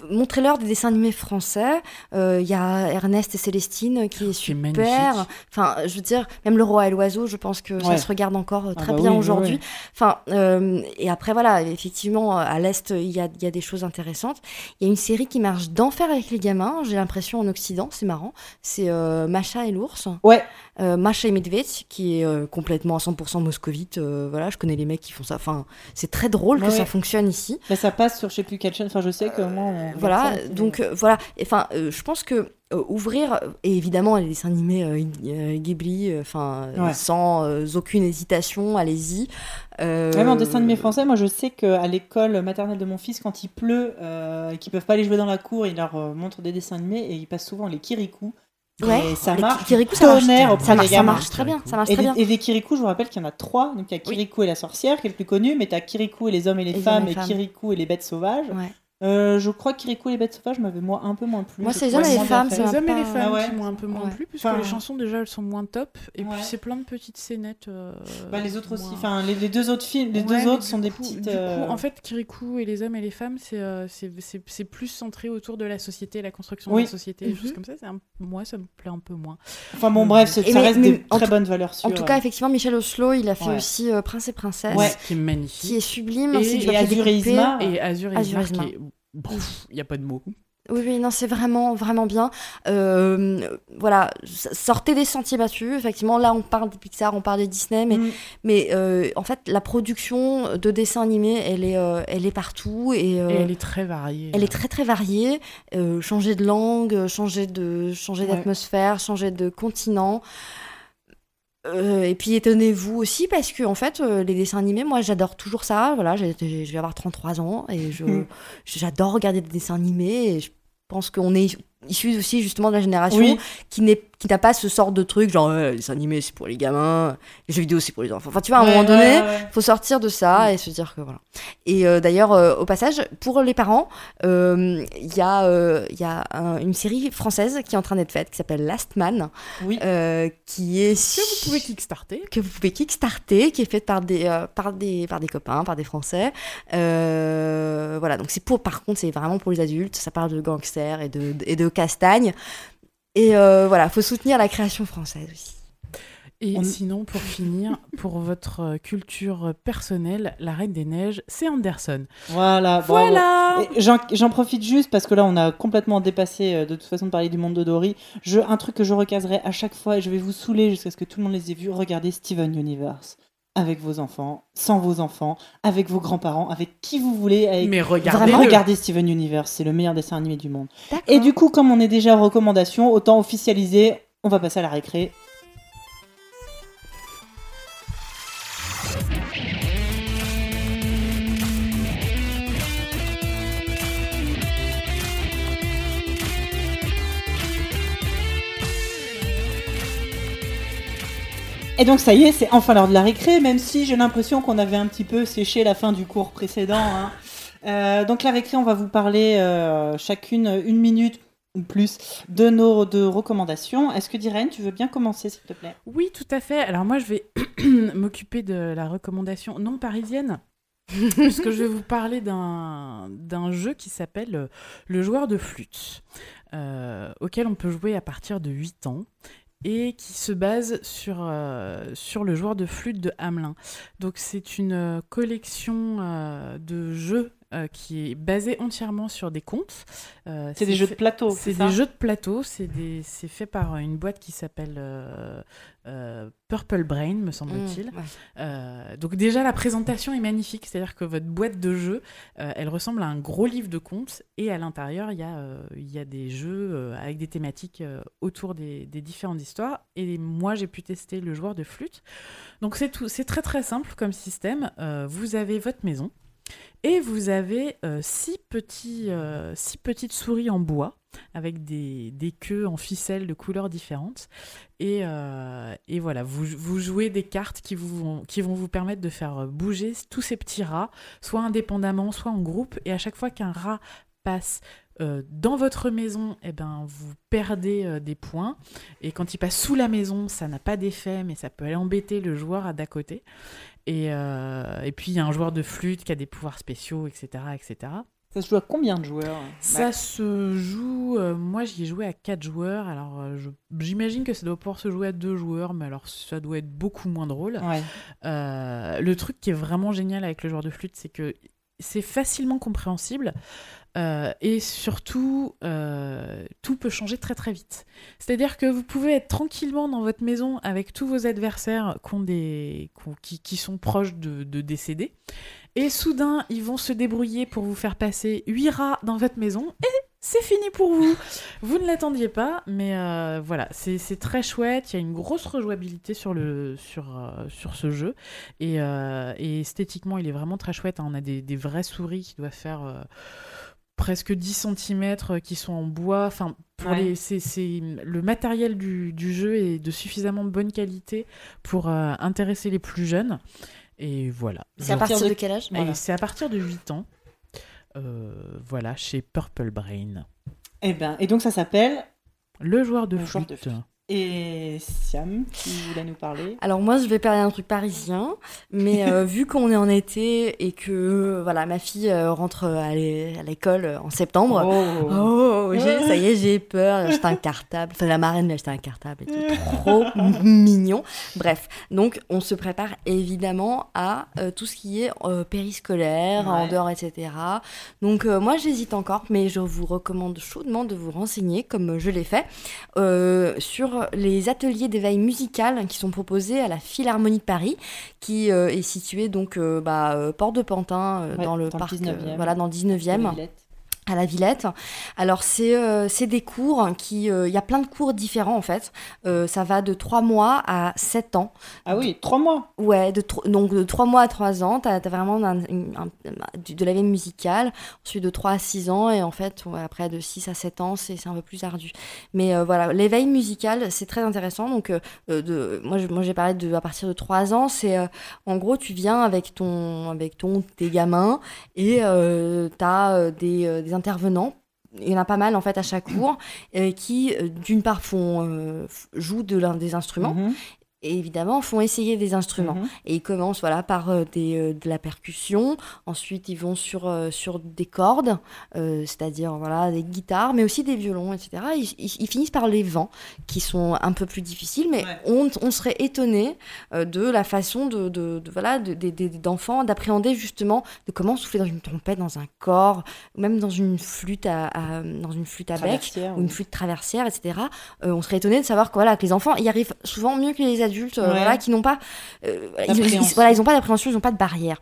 montrez-leur des dessins animés français. Euh, Il y a Ernest et Célestine qui est Qui est super. magnifique. Enfin, je veux dire, même le roi et l'oiseau, je pense que ça se regarde encore euh, Ah très bah bien oui, oui, aujourd'hui. oui. Enfin, euh, et après, voilà, effectivement, à l'Est, il y a, y a des choses intéressantes. Il y a une série qui marche d'enfer avec les gamins, j'ai l'impression, en Occident, c'est marrant. C'est euh, Macha et l'ours. Ouais. Euh, Macha et Medved, qui est euh, complètement à 100% moscovite. euh, voilà, je connais les mecs qui font ça. Enfin, c'est très drôle que Ouais, ça fonctionne ici. Mais ça passe sur je sais plus quelle chaîne. Enfin, je sais que moi. Regarde Voilà, donc euh, voilà. Enfin, euh, je pense que euh, ouvrir et évidemment les dessins animés euh, euh, Ghibli, euh, enfin euh, Ouais. sans euh, aucune hésitation, allez-y. Euh, Vraiment, en dessin animé français, moi je sais qu'à l'école maternelle de mon fils, quand il pleut euh, et qu'ils peuvent pas aller jouer dans la cour, il leur euh, montre des dessins animés et ils passent souvent les Kirikou. Ouais, et ça les marche. Kirikou, ça marche, ça marche, ça marche très bien, ça marche Et, très bien. et des Kirikou, je vous rappelle qu'il y en a trois. Donc il y a Kirikou et la sorcière, qui est le plus connu, mais tu as Kirikou et les hommes et les Et les femmes, et femmes. Kirikou et les bêtes sauvages. Ouais. Euh, je crois que Kirikou et les bêtes sauvages m'avait moi un peu moins plu. Moi, c'est les hommes et les femmes, ça Les hommes et les femmes Ah ouais. qui m'ont un peu moins Ouais. plu, puisque Enfin- les chansons déjà elles sont moins top, et Ouais. puis c'est plein de petites scénettes. euh, Bah, les autres aussi. Enfin, les, les deux autres films, les deux autres sont des petites. du coup, euh, en fait, Kirikou et les hommes et les femmes, c'est c'est- c'est- c'est plus centré autour de la société, la construction Oui. de la société, des Mhm. choses comme ça. un- Moi, ça me plaît un peu moins. Enfin bon, bref, ça mais- reste mais des très bonnes valeurs sûres. En tout cas, effectivement, Michel Oslo, il a fait aussi Prince et Princesse, qui est magnifique. qui est sublime. Et- Azur et découpé. Isma. Et Azur il n'y a pas de mots. Oui, oui, non, c'est vraiment, vraiment bien. Euh, voilà, sortez des sentiers battus. Effectivement, là, on parle des Pixar, on parle de Disney, mais, Mm. mais euh, en fait, la production de dessins animés, elle est, euh, elle est partout et, Et elle est très variée. elle est très très variée. Changer de langue, changer de, changer d'atmosphère, changer de continent. Euh, et puis étonnez-vous aussi parce que en fait euh, les dessins animés moi j'adore toujours ça. Voilà je vais avoir 33 ans et je j'adore regarder des dessins animés et je pense qu'on est issus aussi justement de la génération Oui. qui n'est qui n'a pas ce sort de truc genre euh, les animés c'est pour les gamins les jeux vidéo c'est pour les enfants enfin tu vois à un Ouais, moment donné ouais, ouais. faut sortir de ça Mm. et se dire que voilà. Et euh, d'ailleurs, euh, au passage, pour les parents, euh, il y a, il y a un- une série française qui est en train d'être faite qui s'appelle Last Man, Oui. qui est Que vous pouvez kickstarter? que vous pouvez kickstarter, qui est faite par des, par des, par des copains, par des Français. Voilà, donc c'est pour, par contre, c'est vraiment pour les adultes. Ça parle de gangsters et de, et de castagne. Et euh, voilà, faut soutenir la création française aussi. Et On- sinon, pour finir, pour votre euh, culture personnelle, La Reine des Neiges, c'est Anderson. Voilà. Voilà j'en profite juste parce que là, on a complètement dépassé euh, de toute façon de parler du monde de Dory. Je, un truc que je recaserai à chaque fois et je vais vous saouler jusqu'à ce que tout le monde les ait vus. Regardez Steven Universe avec vos enfants, sans vos enfants, avec vos grands-parents, avec qui vous voulez. Avec... Mais regardez Vraiment Regardez Steven Universe, c'est le meilleur dessin animé du monde. Et du coup, comme on est déjà en recommandation, autant officialiser. On va passer à la récré. Et donc ça y est, c'est enfin l'heure de la récré, même si j'ai l'impression qu'on avait un petit peu séché la fin du cours précédent. hein. Euh, donc la récré, on va vous parler euh, chacune une minute ou plus de nos de recommandations. Est-ce que Dirène, tu veux bien commencer, s'il te plaît? Oui, tout à fait. Alors moi, je vais m'occuper de la recommandation non parisienne. puisque je vais vous parler d'un jeu qui s'appelle euh, Le joueur de flûte, auquel on peut jouer à partir de 8 ans et qui se base sur, euh, sur le joueur de flûte de Hamelin. Donc c'est une euh, collection euh, de jeux euh, qui est basée entièrement sur des contes. Euh, C'est des jeux de plateau. c'est des jeux de plateau, c'est des- fait par une boîte qui s'appelle euh, Purple Brain, me semble-t-il. Mmh, ouais. Donc déjà la présentation est magnifique, c'est-à-dire que votre boîte de jeux, elle ressemble à un gros livre de contes et à l'intérieur il y, a, il y a des jeux avec des thématiques autour des, des différentes histoires. Et moi j'ai pu tester le joueur de flûte. Donc c'est tout, c'est très très simple comme système. Vous avez votre maison et vous avez euh, euh, six petites souris en bois avec des, queues en ficelle de couleurs différentes. Et, euh, et voilà, vous, vous jouez des cartes qui, qui vont vous permettre de faire bouger tous ces petits rats, soit indépendamment, soit en groupe. Et à chaque fois qu'un rat passe euh, dans votre maison, eh ben, vous perdez euh, des points. Et quand il passe sous la maison, ça n'a pas d'effet, mais ça peut aller embêter le joueur à d'à côté. Et, euh, et puis il y a un joueur de flûte qui a des pouvoirs spéciaux, etc. etc. Ça se joue à combien de joueurs Ça se joue. euh, moi, j'y ai joué à 4 joueurs. Alors, euh, j'imagine que ça doit pouvoir se jouer à 2 joueurs, mais alors ça doit être beaucoup moins drôle. Ouais. Euh, le truc qui est vraiment génial avec le joueur de flûte, c'est que c'est facilement compréhensible euh, et surtout, euh, tout peut changer très très vite. C'est-à-dire que vous pouvez être tranquillement dans votre maison avec tous vos adversaires qui, ont des, qui ont- qui, qui sont proches de, de décéder. Et soudain, ils vont se débrouiller pour vous faire passer 8 rats dans votre maison et c'est fini pour vous. Vous ne l'attendiez pas, mais euh, voilà, c'est très chouette. Il y a une grosse rejouabilité sur, le, sur, euh, sur ce jeu. Et, euh, et esthétiquement, il est vraiment très chouette. hein. On a des, des vraies souris qui doivent faire presque 10 cm qui sont en bois. Enfin, pour Ouais. les, c'est, c'est- le matériel du, du jeu est de suffisamment bonne qualité pour euh, intéresser les plus jeunes. Et voilà. C'est à partir de- de quel âge? Et Voilà. c'est à partir de 8 ans. voilà, chez Purple Brain. Eh ben, et donc ça s'appelle Le joueur de Le joueur de flûte. Et Siam, qui voulait nous parler. Alors moi, je vais parler d'un truc parisien, mais euh, vu qu'on est en été et que voilà, ma fille euh, rentre à l'é- à l'école euh, en septembre. Oh. Oh, ça y est, j'ai peur. J'ai acheté un cartable. Enfin, la marraine m'a acheté un cartable. et tout. Trop mignon. Bref, donc on se prépare évidemment à euh, tout ce qui est euh, périscolaire, en dehors, etc. Donc moi, j'hésite encore, mais je vous recommande chaudement de vous renseigner, comme je l'ai fait, euh, sur les ateliers d'éveil musical qui sont proposés à la Philharmonie de Paris, qui euh, est située donc euh, bah, euh, Porte de Pantin, Ouais, dans le dans le parc, 19e. voilà, dans le 19e Villette. À la Villette. Alors c'est euh, des cours qui euh, il y a plein de cours différents en fait. Euh, ça va de 3 mois à 7 ans. Ah oui, trois mois. Ouais, de donc de 3 mois à 3 ans, tu as, vraiment un- un- du- de la veille musicale. Ensuite de 3 à 6 ans et en fait ouais, après de 6 à 7 ans, c'est un peu plus ardu. Mais euh, voilà, l'éveil musical, c'est très intéressant. Donc euh, euh, de moi je- moi j'ai parlé de à partir de 3 ans, c'est euh, en gros tu viens avec ton avec ton tes gamins et euh, tu as des, euh, des intervenants. Il y en a pas mal en fait à chaque cours qui euh, d'une part font euh, jouent de l'un des instruments Mhm, et évidemment font essayer des instruments mhm. et ils commencent voilà par euh, des, euh, de la percussion ensuite ils vont sur, euh, sur des cordes c'est-à-dire voilà des guitares mais aussi des violons etc ils, ils- ils finissent par les vents qui sont un peu plus difficiles mais Ouais. on, on serait étonné de la façon de, de- de- voilà de- d'enfants d'appréhender justement de comment souffler dans une trompette dans un corps ou même dans une flûte à, à- dans une flûte à bec ou une flûte traversière, etc. on serait étonné de savoir que, voilà, que les enfants y arrivent souvent mieux que les adultes, euh, Ouais. voilà, qui n'ont pas, euh, ils, voilà, ils n'ont pas d'appréhension, ils n'ont pas de barrière.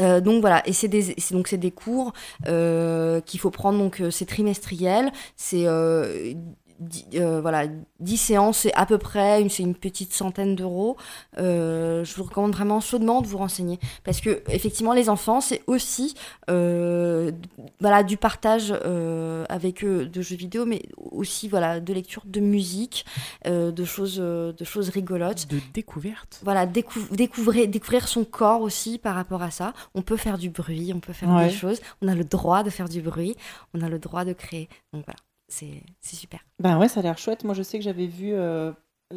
Euh, donc voilà, et c'est des, donc c'est des cours euh, qu'il faut prendre donc euh, c'est trimestriel, c'est euh, euh, voilà 10 séances, c'est à peu près une, c'est une petite centaine d'euros. Euh, je vous recommande vraiment chaudement de vous renseigner parce que effectivement les enfants c'est aussi euh, voilà du partage euh, avec eux de jeux vidéo, mais aussi voilà de lecture, de musique, euh, de choses de choses rigolotes. De découverte. Voilà, décou- découvrir, découvrir son corps aussi par rapport à ça. On peut faire du bruit, on peut faire Ouais. des choses. On a le droit de faire du bruit, on a le droit de créer. Donc voilà, c'est super. Ben ouais, ça a l'air chouette. Moi, je sais que j'avais vu euh,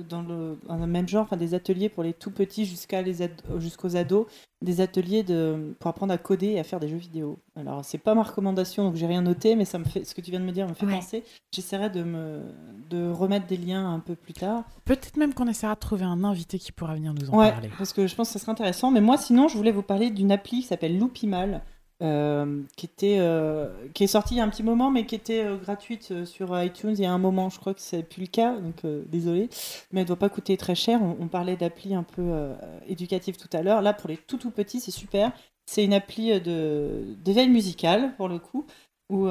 dans, le, dans le même genre, enfin, des ateliers pour les tout petits jusqu'à les ad- jusqu'aux ados, des ateliers de, pour apprendre à coder et à faire des jeux vidéo. Alors, c'est pas ma recommandation, donc j'ai rien noté, mais ça me fait, ce que tu viens de me dire me fait Ouais. penser. J'essaierai de me de remettre des liens un peu plus tard. Peut-être même qu'on essaiera de trouver un invité qui pourra venir nous en Ouais, parler. parce que je pense que ça serait intéressant. Mais moi, sinon, je voulais vous parler d'une appli qui s'appelle Loupimal, euh, qui, était, euh, qui est sortie il y a un petit moment, mais qui était euh, gratuite sur iTunes il y a un moment. Je crois que c'est plus le cas, donc désolé. Mais elle doit pas coûter très cher. On, parlait d'appli un peu éducative tout à l'heure. Là, pour les tout tout petits, c'est super. C'est une appli de d'éveil musical, pour le coup, où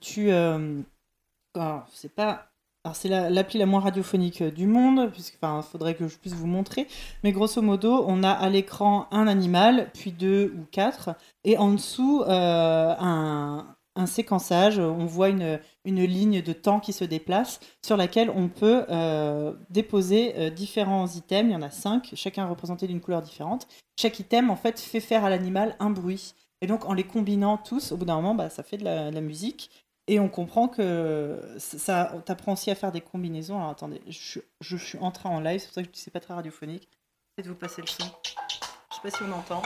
tu... alors, c'est pas c'est la- l'appli la, moins radiophonique euh, du monde, puisque faudrait que je puisse vous montrer. Mais grosso modo, on a à l'écran un animal, puis deux ou quatre, et en dessous euh, un, séquençage. On voit une, ligne de temps qui se déplace, sur laquelle on peut euh, déposer différents items. Il y en a cinq, chacun représenté d'une couleur différente. Chaque item en fait faire à l'animal un bruit. Et donc en les combinant tous, au bout d'un moment, bah, ça fait de la musique. Et on comprend que ça, ça t'apprend aussi à faire des combinaisons. Alors attendez, je, suis- je suis entrée en live, c'est pour ça que je dis c'est pas très radiophonique. Peut-être vous passer le son. Je sais pas si on entend.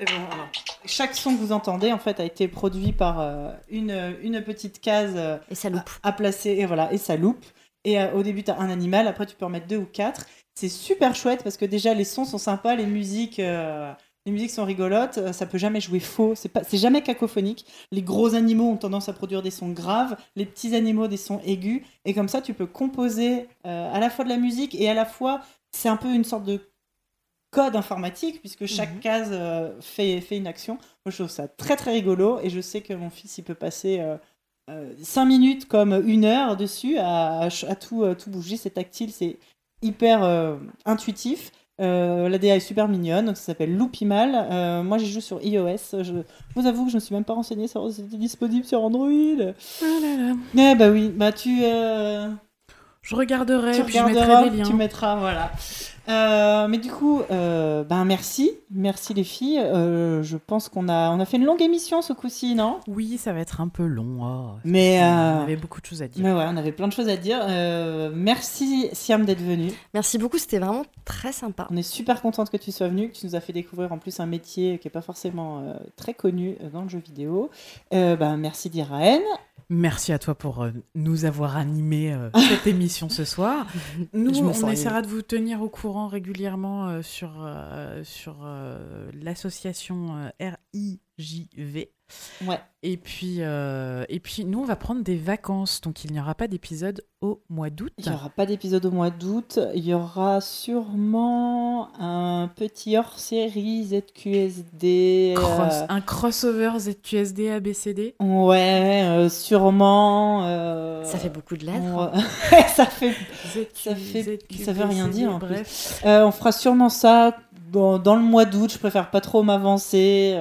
Et bon, alors, chaque son que vous entendez en fait a été produit par euh, une, une petite case euh, Et ça loupe. à placer et voilà et ça loupe et euh, au début tu as un animal après tu peux en mettre deux ou quatre c'est super chouette parce que déjà les sons sont sympas les musiques euh, les musiques sont rigolotes euh, ça peut jamais jouer faux c'est pas c'est jamais cacophonique les gros animaux ont tendance à produire des sons graves les petits animaux des sons aigus et comme ça tu peux composer euh, à la fois de la musique et à la fois c'est un peu une sorte de code informatique puisque chaque Mhm. case euh, fait, fait une action. Moi, je trouve ça très très rigolo et je sais que mon fils il peut passer 5 minutes comme une heure dessus à, à, tout, euh, tout bouger. C'est tactile, c'est hyper euh, intuitif. Euh, la DA est super mignonne, donc ça s'appelle Loupimal. Euh, moi j'y joue sur iOS. Je vous avoue que je me suis même pas renseignée sur si c'était disponible sur Android. Ah là là. Eh bah oui, bah tu, euh, Je regarderai, tu puis je mettrai des liens. tu mettras, voilà. Euh, mais du coup, euh, ben merci, merci les filles. Euh, je pense qu'on a, on a fait une longue émission ce coup-ci, non? Oui, ça va être un peu long. oh, Mais, On avait beaucoup de choses à dire. Mais ouais, on avait plein de choses à dire. Euh, merci Siam d'être venue. Merci beaucoup, c'était vraiment très sympa. On est super contente que tu sois venue, que tu nous as fait découvrir en plus un métier qui est pas forcément euh, très connu dans le jeu vidéo. Euh, ben merci d'Iraën. Merci à toi pour euh, nous avoir animé euh, cette émission ce soir. Nous, on essaiera de vous tenir au courant régulièrement euh, sur, sur l'association RIJV. Ouais. Et puis, euh, et puis, nous, on va prendre des vacances, donc il n'y aura pas d'épisode au mois d'août. Il n'y aura pas d'épisode au mois d'août. Il y aura sûrement un petit hors-série ZQSD. euh, Cross- un crossover ZQSD ABCD. Ouais, euh, sûrement. euh, Ça fait beaucoup de lettres. on- ça fait. Ça fait- ça veut rien dire, en. Bref. Euh, on fera sûrement ça dans, dans le mois d'août. Je préfère pas trop m'avancer.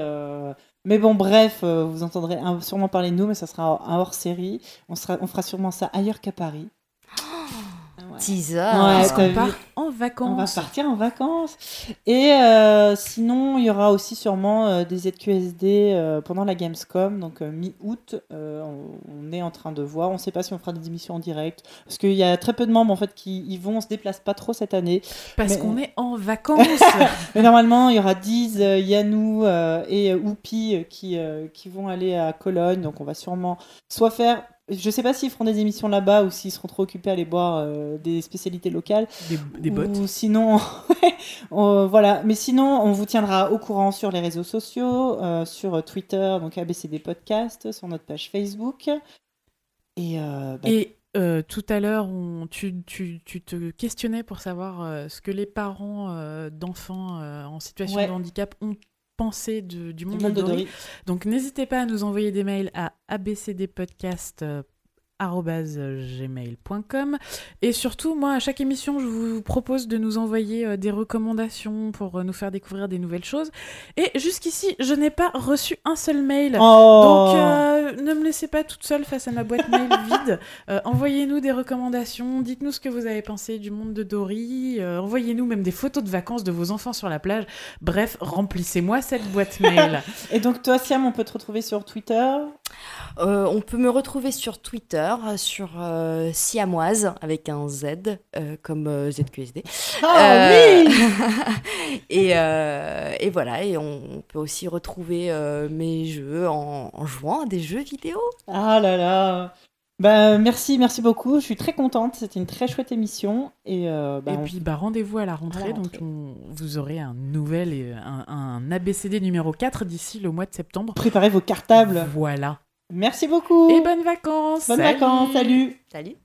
Mais bon, bref, euh, vous entendrez sûrement parler de nous, mais ça sera un hors-série. On, sera, on fera sûrement ça ailleurs qu'à Paris. Ouais. Teaser. Ouais, Parce qu'on part en On va vacances. partir en vacances. Et euh, sinon, il y aura aussi sûrement euh, des ZQSD euh, pendant la Gamescom, donc euh, mi-août. euh, on, on est en train de voir. On ne sait pas si on fera des émissions en direct, parce qu'il y a très peu de membres en fait qui y vont. On se déplace pas trop cette année. Parce Mais- qu'on est en vacances. Mais normalement, il y aura Diz, euh, Yanou euh, et Oupi euh, qui, euh, qui vont aller à Cologne. Donc on va sûrement soit faire. Je sais pas s'ils feront des émissions là-bas ou s'ils seront trop occupés à aller boire euh, des spécialités locales. des, des bottes. Ou sinon, on- voilà. Mais sinon, on vous tiendra au courant sur les réseaux sociaux, euh, sur Twitter, donc ABCD Podcast, sur notre page Facebook. Et, euh, bah, Et tout à l'heure, tu, tu- tu te questionnais pour savoir ce que les parents d'enfants en situation Ouais. de handicap ont pensé de- du du monde, monde de Dory. Donc n'hésitez pas à nous envoyer des mails à abcdpodcast.gmail.com et surtout moi à chaque émission je vous propose de nous envoyer euh, des recommandations pour euh, nous faire découvrir des nouvelles choses et jusqu'ici je n'ai pas reçu un seul mail Oh donc, euh, ne me laissez pas toute seule face à ma boîte mail vide. Envoyez-nous des recommandations, dites-nous ce que vous avez pensé du monde de Dory, envoyez-nous même des photos de vacances de vos enfants sur la plage. Bref, remplissez-moi cette boîte mail. Et donc toi, Siam, on peut te retrouver sur Twitter. Euh, on peut me retrouver sur Twitter, sur euh, Siamoise, avec un Z, euh, comme ZQSD. Ah Euh, oui et, et voilà, et on peut aussi retrouver mes jeux en, en jouant à des jeux vidéo. Ah là là bah, merci, merci beaucoup. Je suis très contente. C'était une très chouette émission. Et, euh, bah, Et on- puis bah, rendez-vous à la rentrée, À la donc on- vous aurez un nouvel et un, un ABCD numéro 4 d'ici le mois de septembre. préparez vos cartables. Voilà. Merci beaucoup. Et bonnes vacances Bonnes Salut vacances. Salut. Salut